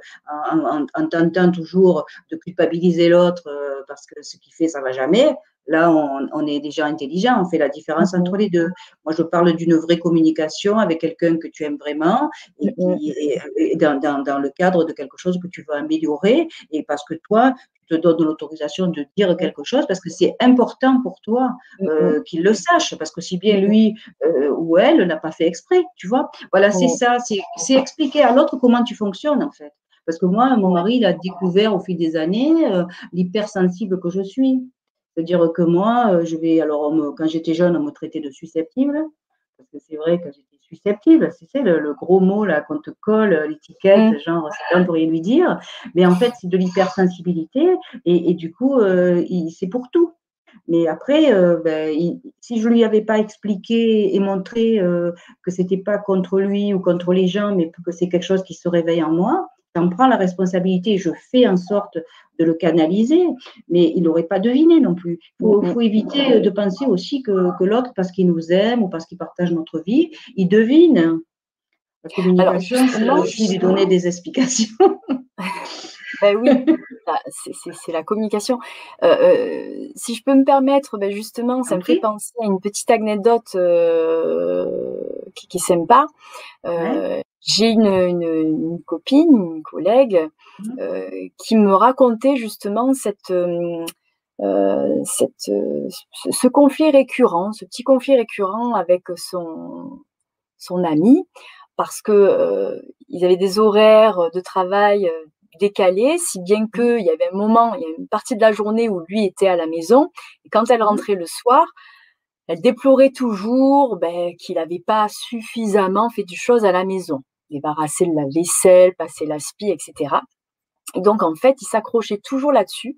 en, tentant toujours de culpabiliser l'autre euh, parce que ce qu'il fait, ça va jamais. Là, on, est déjà intelligent, on fait la différence mm-hmm. entre les deux. Moi, je parle d'une vraie communication avec quelqu'un que tu aimes vraiment et, mm-hmm. dans, le cadre de quelque chose que tu veux améliorer et parce que toi, tu te donnes l'autorisation de dire quelque chose parce que c'est important pour toi euh, qu'il le sache parce que si bien lui euh, ou elle n'a pas fait exprès, tu vois. Voilà, c'est ça, c'est expliquer à l'autre comment tu fonctionnes en fait. Parce que moi, mon mari, il a découvert au fil des années euh, l'hypersensible que je suis. C'est-à-dire que moi, euh, je vais, alors quand j'étais jeune, on me traitait de susceptible, parce que c'est vrai que j'étais susceptible, c'est le, le, gros mot là qu'on te colle, euh, l'étiquette, mmh. genre c'est pour rien lui dire, mais en fait c'est de l'hypersensibilité et, du coup c'est pour tout. Mais après, ben, si je lui avais pas expliqué et montré que c'était pas contre lui ou contre les gens, mais que c'est quelque chose qui se réveille en moi, j'en prends la responsabilité, je fais en sorte de le canaliser, mais il n'aurait pas deviné non plus. Il faut, éviter de penser aussi que, l'autre, parce qu'il nous aime ou parce qu'il partage notre vie, il devine. La communication, c'est lui donner des explications. *laughs* ben oui, c'est la communication. Euh, euh, si je peux me permettre, ben justement, ça me fait penser à une petite anecdote euh, qui, qui s'aime pas. J'ai une, une, copine, une collègue, mmh. euh, qui me racontait justement cette, euh, cette, ce, conflit récurrent, ce petit conflit récurrent avec son, son ami, parce que euh, ils avaient des horaires de travail décalés, si bien mmh. qu'il y avait un moment, il y a une partie de la journée où lui était à la maison, et quand elle mmh. rentrait le soir, elle déplorait toujours ben, qu'il n'avait pas suffisamment fait du choses à la maison débarrasser de la vaisselle, passer l'aspi, etc. Et donc en fait, il s'accrochait toujours là-dessus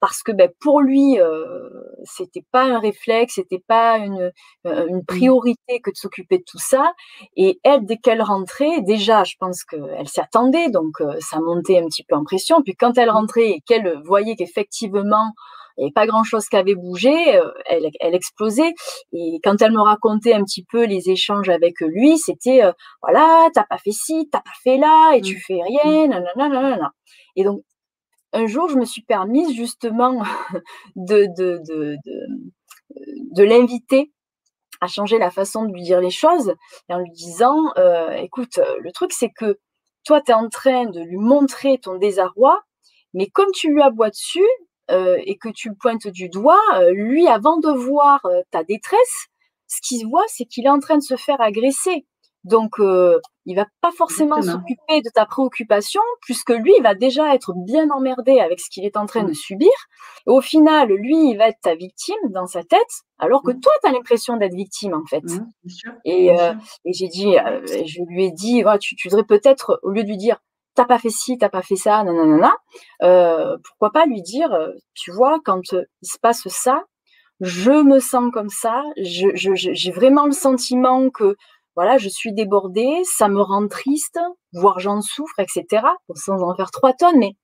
parce que ben, pour lui, euh, c'était pas un réflexe, c'était pas une, euh, une, mmh. priorité que de s'occuper de tout ça. Et elle, dès qu'elle rentrait, déjà, je pense qu'elle s'y attendait, donc euh, ça montait un petit peu en pression. Puis quand elle rentrait et qu'elle voyait qu'effectivement il n'y avait pas grand-chose qui avait bougé, euh, elle, elle, explosait. Et quand elle me racontait un petit peu les échanges avec lui, c'était euh, voilà, t'as pas fait ci, t'as pas fait là, et tu mmh. fais rien, mmh. nanana, Et donc un jour, je me suis permise justement *laughs* de, de, de, de, de l'inviter à changer la façon de lui dire les choses en lui disant euh, écoute, le truc c'est que toi, tu es en train de lui montrer ton désarroi, mais comme tu lui aboies dessus, euh, et que tu pointes du doigt, euh, lui, avant de voir euh, ta détresse, ce qu'il voit, c'est qu'il est en train de se faire agresser. Donc, il va pas forcément s'occuper de ta préoccupation, puisque lui, il va déjà être bien emmerdé avec ce qu'il est en train de subir. Et au final, lui, il va être ta victime dans sa tête, alors que mmh. toi, tu as l'impression d'être victime, en fait. Mmh, et, euh, et j'ai dit, euh, je lui ai dit, tu, tu devrais peut-être, au lieu de lui dire, t'as pas fait ci, t'as pas fait ça, non, non, non, non, pourquoi pas lui dire, tu vois, quand il se passe ça, je me sens comme ça, j'ai je, vraiment le sentiment que voilà, je suis débordée, ça me rend triste, voire j'en souffre, etc. Sans en faire trois tonnes, mais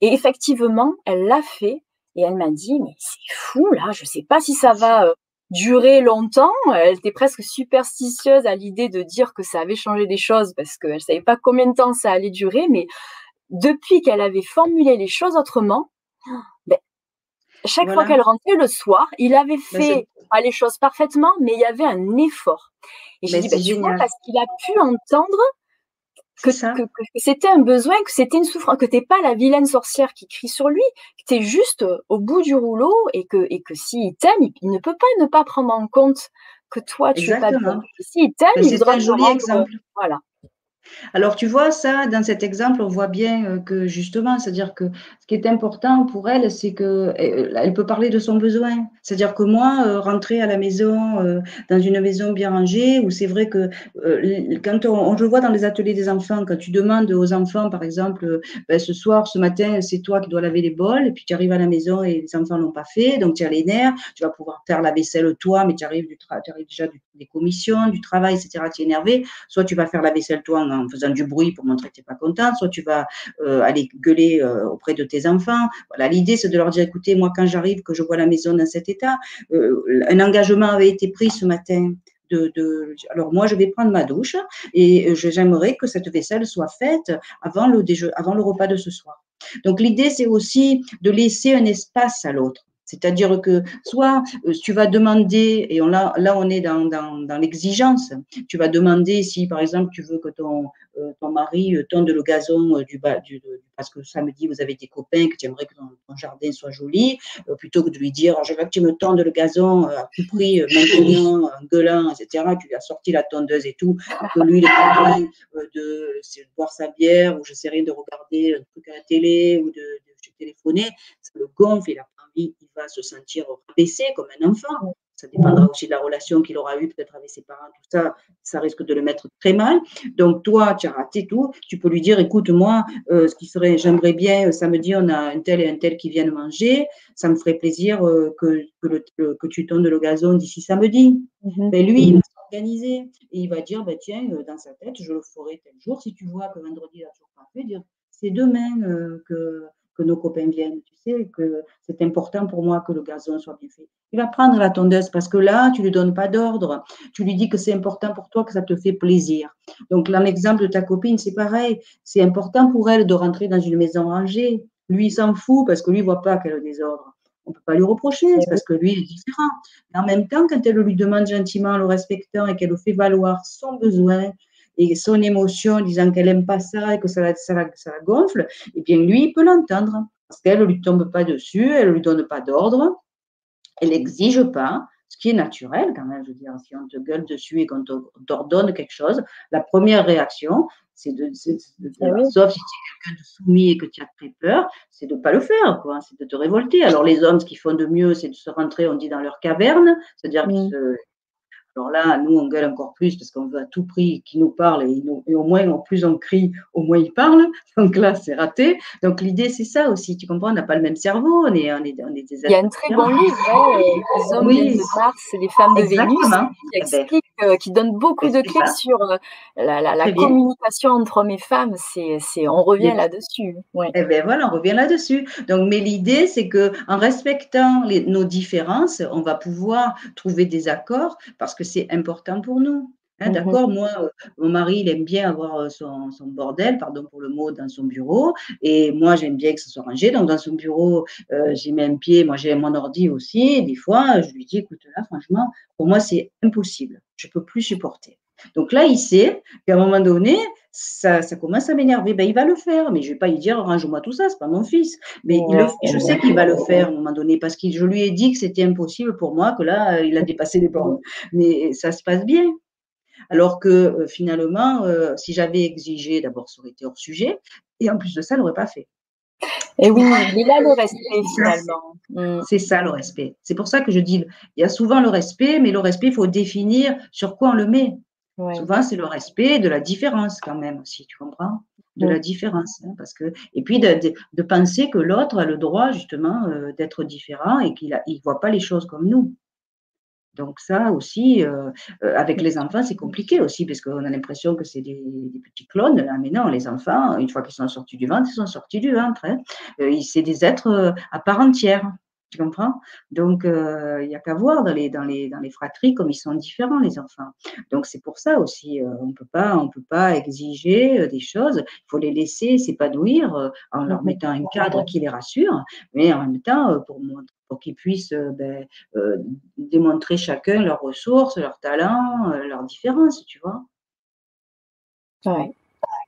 et effectivement, elle l'a fait et elle m'a dit mais c'est fou là, je sais pas si ça va durer longtemps. Elle était presque superstitieuse à l'idée de dire que ça avait changé des choses parce qu'elle savait pas combien de temps ça allait durer, mais depuis qu'elle avait formulé les choses autrement, ben, chaque fois qu'elle rentrait le soir, il avait ben, fait les choses parfaitement, mais il y avait un effort. Et j'ai dit, ben, tu vois, parce qu'il a pu entendre que, c'était un besoin, que c'était une souffrance, que t'es pas la vilaine sorcière qui crie sur lui, que tu es juste euh, au bout du rouleau et que, et que s'il t'aime, il, ne peut pas ne pas prendre en compte que toi, tu es pas bien. S'il t'aime, il doit un joli exemple. Voilà. Alors tu vois, ça, dans cet exemple, on voit bien euh, que justement, c'est-à-dire que ce qui est important pour elle, c'est que euh, elle peut parler de son besoin. C'est-à-dire que moi, euh, rentrer à la maison, dans une maison bien rangée, où c'est vrai que quand on, je vois dans les ateliers des enfants, quand tu demandes aux enfants, par exemple, ben, ce soir, ce matin, c'est toi qui dois laver les bols, et puis tu arrives à la maison et les enfants l'ont pas fait, donc tu as les nerfs, tu vas pouvoir faire la vaisselle toi, mais tu arrives, du tu arrives déjà des commissions, du travail, etc. Tu es énervé. Soit tu vas faire la vaisselle toi en faisant du bruit pour montrer que tu n'es pas content, soit tu vas euh, aller gueuler euh, auprès de tes enfants. Voilà, l'idée, c'est de leur dire, écoutez, moi, quand j'arrive, que je vois la maison dans cet état, euh, un engagement avait été pris ce matin. Alors moi je vais prendre ma douche et j'aimerais que cette vaisselle soit faite avant le, avant le repas de ce soir. Donc l'idée c'est aussi de laisser un espace à l'autre. C'est-à-dire que soit euh, tu vas demander, et on, là, là on est dans, dans, dans l'exigence, tu vas demander si par exemple tu veux que ton, euh, ton mari euh, tonde le gazon du, bas, du, parce que samedi vous avez des copains, que tu aimerais que ton, jardin soit joli, plutôt que de lui dire je veux que tu me tondes le gazon à tout prix maintenant, en gueulant, etc. Tu lui as sorti la tondeuse et tout, que lui il est en de, de, boire sa bière ou je sais rien, de regarder un truc à la télé ou de, de téléphoner, ça le gonfle, il a va se sentir baissé comme un enfant. Ça dépendra aussi de la relation qu'il aura eue peut-être avec ses parents, tout ça, ça risque de le mettre très mal. Donc toi, tu as raté tout. Tu peux lui dire, écoute, moi, euh, ce qui serait, j'aimerais bien, euh, samedi, on a un tel et un tel qui viennent manger. Ça me ferait plaisir euh, que, que, tu tondes le gazon d'ici samedi. Mm-hmm. Mais lui, il va s'organiser et il va dire, bah, tiens, dans sa tête, je le ferai tel jour. Si tu vois que vendredi, il n'a toujours pas fait, dire, c'est demain que que nos copains viennent. Tu sais que c'est important pour moi que le gazon soit bien fait. Il va prendre la tondeuse parce que là, tu lui donnes pas d'ordre. Tu lui dis que c'est important pour toi, que ça te fait plaisir. Donc, l'exemple de ta copine, c'est pareil. C'est important pour elle de rentrer dans une maison rangée. Lui, il s'en fout parce que lui, il voit pas qu'elle a des ordres. On ne peut pas lui reprocher, c'est parce que lui, il est différent. Mais en même temps, quand elle lui demande gentiment, le respectant et qu'elle fait valoir son besoin, et son émotion, disant qu'elle n'aime pas ça et que ça la, ça, ça la gonfle, eh bien lui, il peut l'entendre. Parce qu'elle ne lui tombe pas dessus, elle ne lui donne pas d'ordre, elle n'exige pas, ce qui est naturel quand même. Je veux dire, si on te gueule dessus et qu'on t'ordonne quelque chose, la première réaction, c'est de, ah sauf si tu es quelqu'un de soumis et que tu as très peur, c'est de ne pas le faire, quoi, c'est de te révolter. Alors les hommes, ce qu'ils font de mieux, c'est de se rentrer, on dit, dans leur caverne, c'est-à-dire qu'ils se alors là, nous, on gueule encore plus parce qu'on veut à tout prix qu'ils nous parlent et, au moins, en plus on crie, au moins ils parlent. *laughs* Donc là, c'est raté. Donc l'idée, c'est ça aussi. Tu comprends, on n'a pas le même cerveau. On est, on est, on est des Il y a un très bon livre, hein, Les hommes de Mars et les femmes de Vénus, qui explique, euh, qui donne beaucoup de clés sur euh, la, la, communication entre hommes et femmes. C'est, c'est, on revient là-dessus. Ouais. Eh bien voilà, on revient là-dessus. Donc, mais l'idée, c'est que en respectant les, nos différences, on va pouvoir trouver des accords parce que c'est important pour nous. Hein, mmh D'accord, moi, euh, mon mari, il aime bien avoir euh, son, son, bordel, pardon pour le mot, dans son bureau. Et moi, j'aime bien que ce soit rangé. Donc, dans son bureau, euh, j'ai mis un pied. Moi, j'ai mon ordi aussi. Des fois, je lui dis, écoute, là, franchement, pour moi, c'est impossible. Je ne peux plus supporter. Donc là, il sait qu'à un moment donné, ça, ça commence à m'énerver. Ben, il va le faire, mais je ne vais pas lui dire range-moi tout ça, c'est pas mon fils. Mais je sais qu'il va le faire à un moment donné parce que je lui ai dit que c'était impossible pour moi, que là, il a dépassé les bornes. Mais ça se passe bien. Alors que finalement, si j'avais exigé, d'abord, ça aurait été hors sujet, et en plus de ça, elle n'aurait pas fait. Et oui, *laughs* il a le respect finalement. Mm. C'est ça le respect. C'est pour ça que je dis, il y a souvent le respect, mais le respect, il faut définir sur quoi on le met. Souvent, c'est le respect de la différence quand même aussi, tu comprends De la différence. Hein, parce que, et puis de, de, penser que l'autre a le droit justement euh, d'être différent et qu'il ne voit pas les choses comme nous. Donc ça aussi, euh, euh, avec les enfants, c'est compliqué aussi, parce qu'on a l'impression que c'est des, petits clones, là. mais non, les enfants, une fois qu'ils sont sortis du ventre, ils sont sortis du ventre. Hein. c'est des êtres à part entière. Tu comprends? Donc, euh, il n'y a qu'à voir dans les, dans, les, dans les fratries comme ils sont différents, les enfants. Donc, c'est pour ça aussi, euh, on on peut pas exiger euh, des choses. Il faut les laisser s'épanouir en leur mhm. mettant un cadre qui les rassure, mais en même temps, pour, pour qu'ils puissent ben, démontrer chacun leurs ressources, leurs talents, leurs différences, tu vois. Ouais.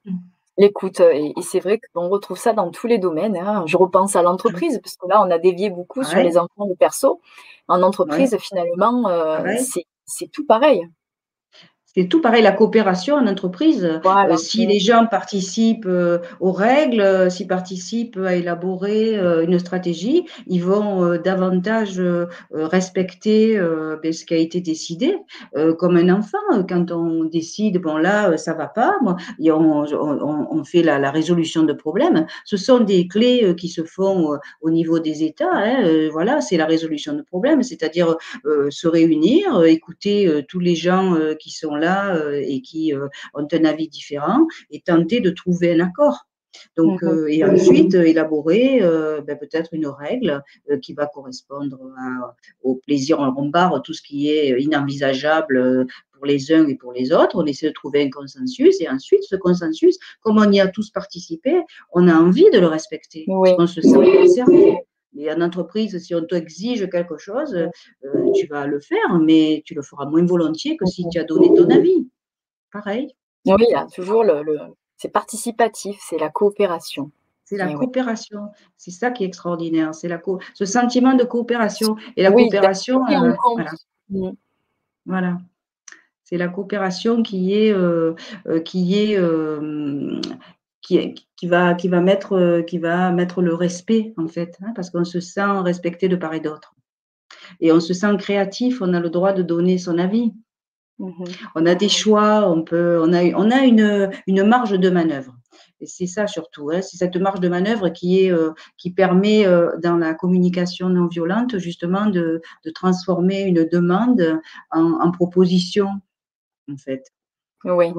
Mmh l'écoute. Euh, et, c'est vrai qu'on retrouve ça dans tous les domaines. Hein. Je repense à l'entreprise, parce que là, on a dévié beaucoup sur les enfants de perso. En entreprise, finalement, euh, c'est tout pareil. C'est tout pareil, la coopération en entreprise. Euh, si les gens participent euh, aux règles, euh, s'ils participent à élaborer une stratégie, ils vont davantage respecter ben, ce qui a été décidé. comme un enfant, quand on décide, bon là, ça va pas, et on, on, fait la, la, résolution de problèmes. Ce sont des clés qui se font au niveau des États. Hein, voilà, c'est la résolution de problèmes, c'est-à-dire se réunir, écouter tous les gens qui sont là euh, et qui euh, ont un avis différent et tenter de trouver un accord. Donc, euh, et ensuite, élaborer ben, peut-être une règle qui va correspondre au plaisir en rempart, tout ce qui est inenvisageable pour les uns et pour les autres. On essaie de trouver un consensus et ensuite, ce consensus, comme on y a tous participé, on a envie de le respecter. On se sent concerné. Et en entreprise, si on t'exige quelque chose, euh, tu vas le faire, mais tu le feras moins volontiers que si tu as donné ton avis. Pareil. Oui, il y a toujours le, c'est participatif, c'est la coopération. C'est la coopération. C'est ça qui est extraordinaire. C'est la ce sentiment de coopération. Et la coopération, euh, voilà. Mm. voilà. C'est la coopération qui est, euh, qui est qui, va, qui, va mettre, euh, qui va mettre le respect, en fait, hein, parce qu'on se sent respecté de part et d'autre. Et on se sent créatif, on a le droit de donner son avis. Mm-hmm. On a des choix, on, peut, on a, on a une, une marge de manœuvre. Et c'est ça surtout, hein, c'est cette marge de manœuvre qui, est, euh, qui permet euh, dans la communication non violente justement de, de transformer une demande en, en, proposition, en fait. Oui.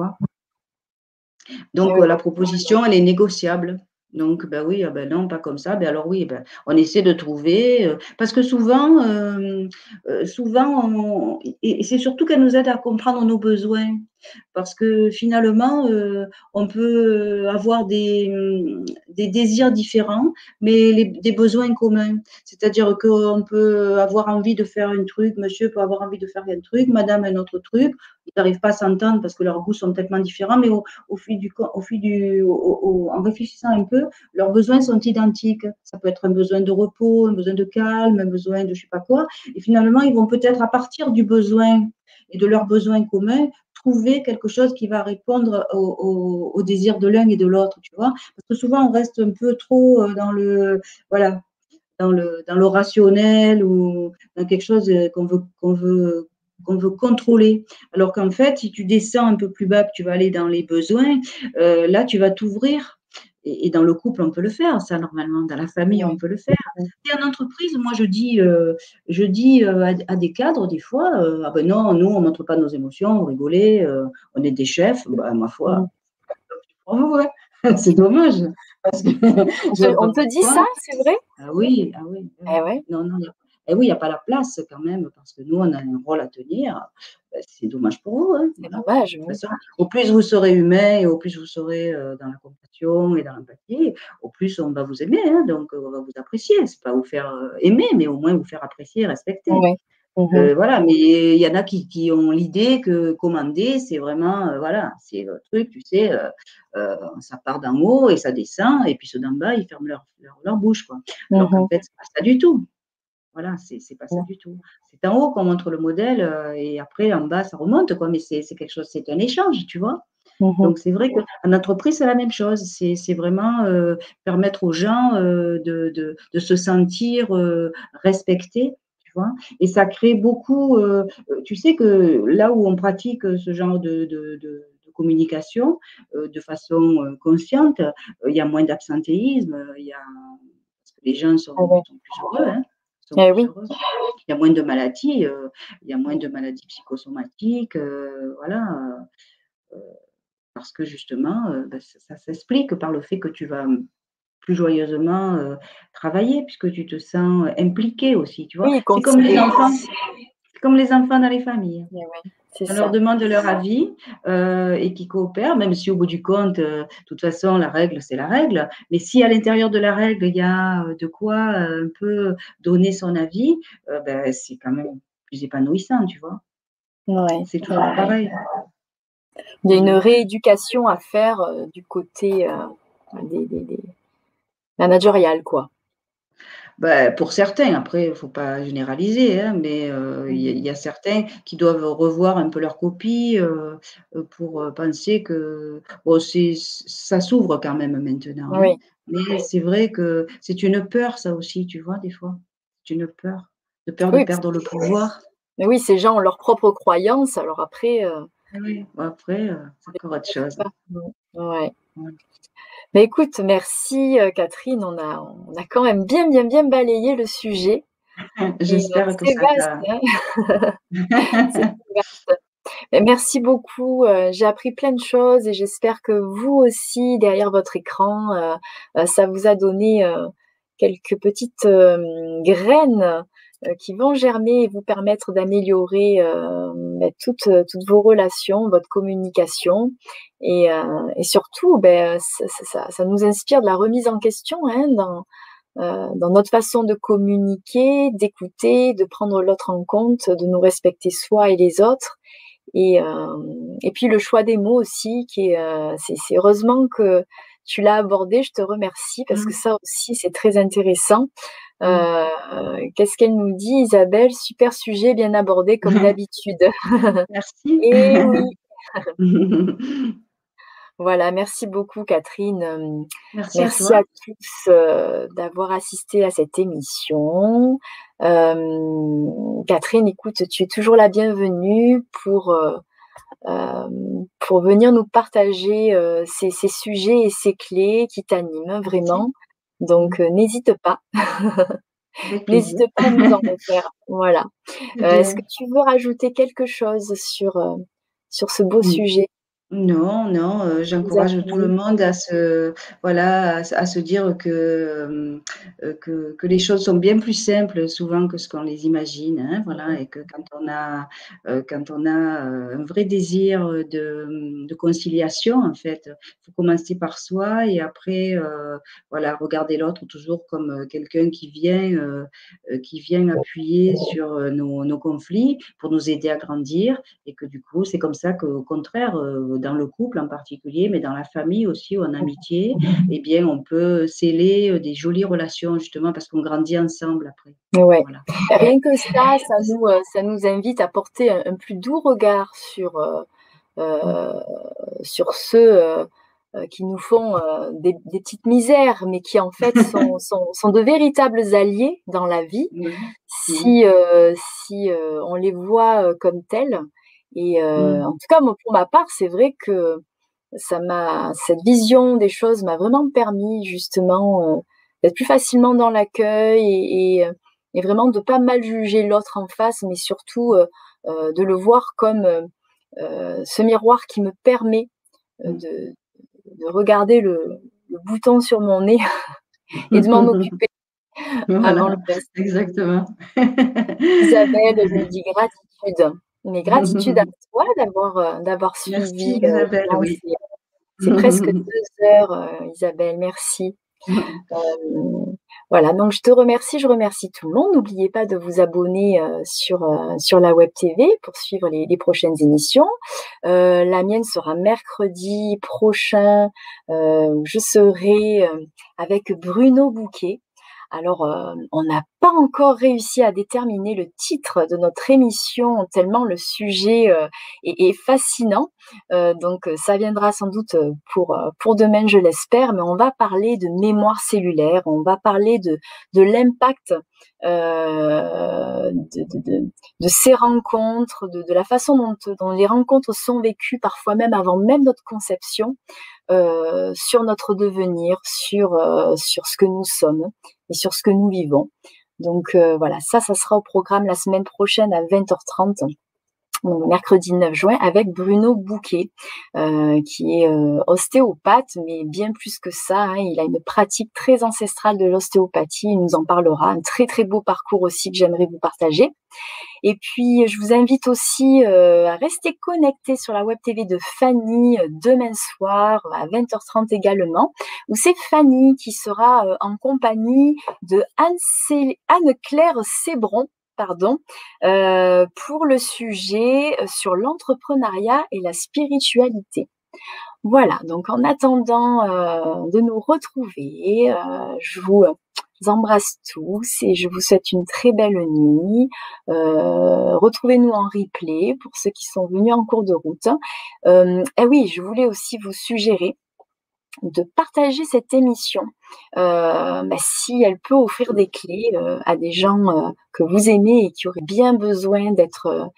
Donc, la proposition, elle est négociable. Donc, ben oui, ah ben non, pas comme ça. Ben alors oui, ben, on essaie de trouver, euh, parce que souvent, euh, euh, souvent, et c'est surtout qu'elle nous aide à comprendre nos besoins. Parce que finalement, euh, on peut avoir des, des, désirs différents, mais des besoins communs. C'est-à-dire qu'on peut avoir envie de faire un truc, monsieur peut avoir envie de faire un truc, madame un autre truc. Ils n'arrivent pas à s'entendre parce que leurs goûts sont tellement différents, mais au, fil du, au fil du, en réfléchissant un peu, leurs besoins sont identiques. Ça peut être un besoin de repos, un besoin de calme, un besoin de je sais pas quoi. Et finalement, ils vont peut-être à partir du besoin et de leurs besoins communs, trouver quelque chose qui va répondre aux au, désirs de l'un et de l'autre, tu vois. Parce que souvent, on reste un peu trop euh, dans le, voilà, dans le, dans le rationnel ou dans quelque chose qu'on veut, qu'on veut, qu'on veut contrôler. Alors qu'en fait, si tu descends un peu plus bas, que tu vas aller dans les besoins, euh, là, tu vas t'ouvrir et, dans le couple, on peut le faire, ça, normalement. Dans la famille, on peut le faire. Et en entreprise, moi, je dis, euh, je dis euh, à, des cadres, des fois, euh, ah ben non, nous, on ne montre pas nos émotions, on rigolait, on est des chefs, bah, ma foi. *laughs* *laughs* c'est dommage. Parce que, on te *laughs* dit ça, c'est vrai? Ah oui, ah oui. Eh ouais. Non, non, et oui, il n'y a pas la place quand même, parce que nous, on a un rôle à tenir. Ben, c'est dommage pour vous. Hein, c'est dommage. Au plus vous serez humain et au plus vous serez euh, dans la compassion et dans l'empathie, au plus on va vous aimer. Hein, donc, on va vous apprécier. C'est pas vous faire euh, aimer, mais au moins vous faire apprécier et respecter. Mmh euh, voilà, mais il y en a qui, qui ont l'idée que commander, c'est vraiment, voilà, c'est le truc, tu sais, ça part d'en haut et ça descend, et puis ceux d'en bas, ils ferment leur, leur, bouche, quoi. Alors mmh qu'en fait, c'est pas ça du tout. Voilà, c'est pas ça du tout. C'est en haut qu'on montre le modèle et après en bas ça remonte quoi. Mais c'est quelque chose, c'est un échange, tu vois. Mmh Donc c'est vrai qu'en entreprise c'est la même chose. C'est vraiment permettre aux gens de, de, de, se sentir respectés. Tu vois et ça crée beaucoup. tu sais que là où on pratique ce genre de, de communication de façon consciente, il y a moins d'absentéisme, il y a les gens sont, ah plus heureux. Hein. Eh oui. Il y a moins de maladies, euh, il y a moins de maladies psychosomatiques, euh, voilà. Euh, parce que justement, ben, ça, s'explique par le fait que tu vas plus joyeusement travailler, puisque tu te sens impliqué aussi, tu vois. c'est comme les enfants, comme les enfants dans les familles. Eh on leur demande leur avis euh, et qui coopèrent, même si au bout du compte, euh, de toute façon, la règle, c'est la règle. Mais si à l'intérieur de la règle, il y a euh, de quoi un peu donner son avis, ben, c'est quand même plus épanouissant, tu vois. Ouais, c'est toujours pareil. Il y a une rééducation à faire du côté des, des, des quoi. Bah, pour certains, après, il ne faut pas généraliser, hein, mais euh, il y, a certains qui doivent revoir un peu leur copie euh, euh, pour penser que bon, ça s'ouvre quand même maintenant. Hein. Mais c'est vrai que c'est une peur, ça aussi, tu vois, des fois. C'est une peur, de peur de perdre le pouvoir. Mais oui, ces gens ont leurs propres croyances, alors après. Oui, après, c'est encore autre chose. Ouais. Mais écoute, merci euh, Catherine, on a, on a quand même bien, bien, bien balayé le sujet. *laughs* J'espère que ça vaste, hein *laughs* merci beaucoup. Euh, j'ai appris plein de choses et j'espère que vous aussi, derrière votre écran, euh, ça vous a donné quelques petites graines qui vont germer et vous permettre d'améliorer euh, ben, toutes, toutes vos relations, votre communication. Et, euh, et surtout, ben, ça, ça, ça, nous inspire de la remise en question hein, dans, dans notre façon de communiquer, d'écouter, de prendre l'autre en compte, de nous respecter soi et les autres. Et, et puis le choix des mots aussi, qui est, c'est heureusement que tu l'as abordé. Je te remercie parce que mmh. ça aussi c'est très intéressant. Euh, qu'est-ce qu'elle nous dit, Isabelle? Super sujet, bien abordé comme *laughs* d'habitude. *laughs* Merci. Et oui. *laughs* Voilà, merci beaucoup Catherine. Merci, à, tous euh, d'avoir assisté à cette émission. Catherine, écoute, tu es toujours la bienvenue pour, euh, pour venir nous partager ces, ces, sujets et ces clés qui t'animent vraiment. Donc, euh, n'hésite pas. *laughs* n'hésite pas à nous en faire. Voilà. *laughs* Euh, est-ce que tu veux rajouter quelque chose sur, euh, sur ce beau sujet? Non, non, euh, j'encourage tout le monde à se, voilà, à, se dire que, euh, que, que les choses sont bien plus simples souvent que ce qu'on les imagine, hein, voilà, et que quand on a, euh, quand on a un vrai désir de, de conciliation, en fait, il faut commencer par soi et après, voilà, regarder l'autre toujours comme quelqu'un qui vient, qui vient appuyer sur nos, nos conflits pour nous aider à grandir et que du coup, c'est comme ça qu'au contraire, dans le couple en particulier, mais dans la famille aussi ou en amitié, eh bien, on peut sceller euh, des jolies relations justement parce qu'on grandit ensemble après. Ouais. Rien que ça, ça nous, euh, ça nous invite à porter un, plus doux regard sur, euh, sur ceux qui nous font des, petites misères, mais qui en fait *laughs* sont, sont, sont, de véritables alliés dans la vie, si, si on les voit comme tels. Et euh, mmh. en tout cas, pour ma part, c'est vrai que ça m'a cette vision des choses m'a vraiment permis justement euh, d'être plus facilement dans l'accueil et, euh, et, vraiment de pas mal juger l'autre en face, mais surtout de le voir comme ce miroir qui me permet mmh. de, de regarder le, le, bouton sur mon nez *laughs* et de m'en *laughs* occuper avant le reste. Exactement. Isabelle me *laughs* dit gratitude. Mais gratitude à *laughs* toi d'avoir euh, d'avoir suivi. Euh, c'est presque *laughs* deux heures, euh, Isabelle. Merci. *laughs* voilà, donc je te remercie, je remercie tout le monde. N'oubliez pas de vous abonner sur, sur la web TV pour suivre les, les prochaines émissions. la mienne sera mercredi prochain. je serai avec Bruno Bouquet. Alors, on a pas encore réussi à déterminer le titre de notre émission, tellement le sujet euh, est, fascinant. Euh, donc ça viendra sans doute pour, demain, je l'espère, mais on va parler de mémoire cellulaire, on va parler de, l'impact euh, de, ces rencontres, de, la façon dont, les rencontres sont vécues, parfois même avant même notre conception, euh, sur notre devenir, sur, euh, sur ce que nous sommes et sur ce que nous vivons. Donc voilà, ça, ça sera au programme la semaine prochaine à 20h30 mercredi 9 juin, avec Bruno Bouquet, euh, qui est euh, ostéopathe, mais bien plus que ça, hein, il a une pratique très ancestrale de l'ostéopathie, il nous en parlera, un très très beau parcours aussi que j'aimerais vous partager. Et puis, je vous invite aussi euh, à rester connecté sur la web TV de Fanny demain soir à 20h30 également, où c'est Fanny qui sera en compagnie de Anne-Claire Sébron, pardon, euh, pour le sujet euh, sur l'entrepreneuriat et la spiritualité. Voilà, donc en attendant euh, de nous retrouver, je vous embrasse tous et je vous souhaite une très belle nuit. Retrouvez-nous en replay pour ceux qui sont venus en cours de route. et oui, je voulais aussi vous suggérer de partager cette émission euh, bah, si elle peut offrir des clés euh, à des gens euh, que vous aimez et qui auraient bien besoin d'être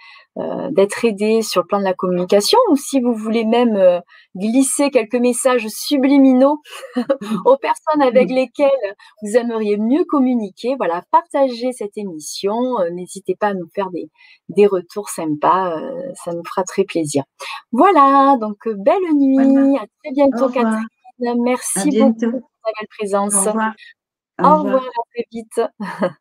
d'être aidés sur le plan de la communication ou si vous voulez même glisser quelques messages subliminaux *laughs* aux personnes avec lesquelles vous aimeriez mieux communiquer, voilà, partagez cette émission, n'hésitez pas à nous faire des, des retours sympas, ça nous fera très plaisir. Voilà, donc belle nuit, à très bientôt Catherine. Merci beaucoup ta belle présence. Au revoir. Au revoir, à très vite. *laughs*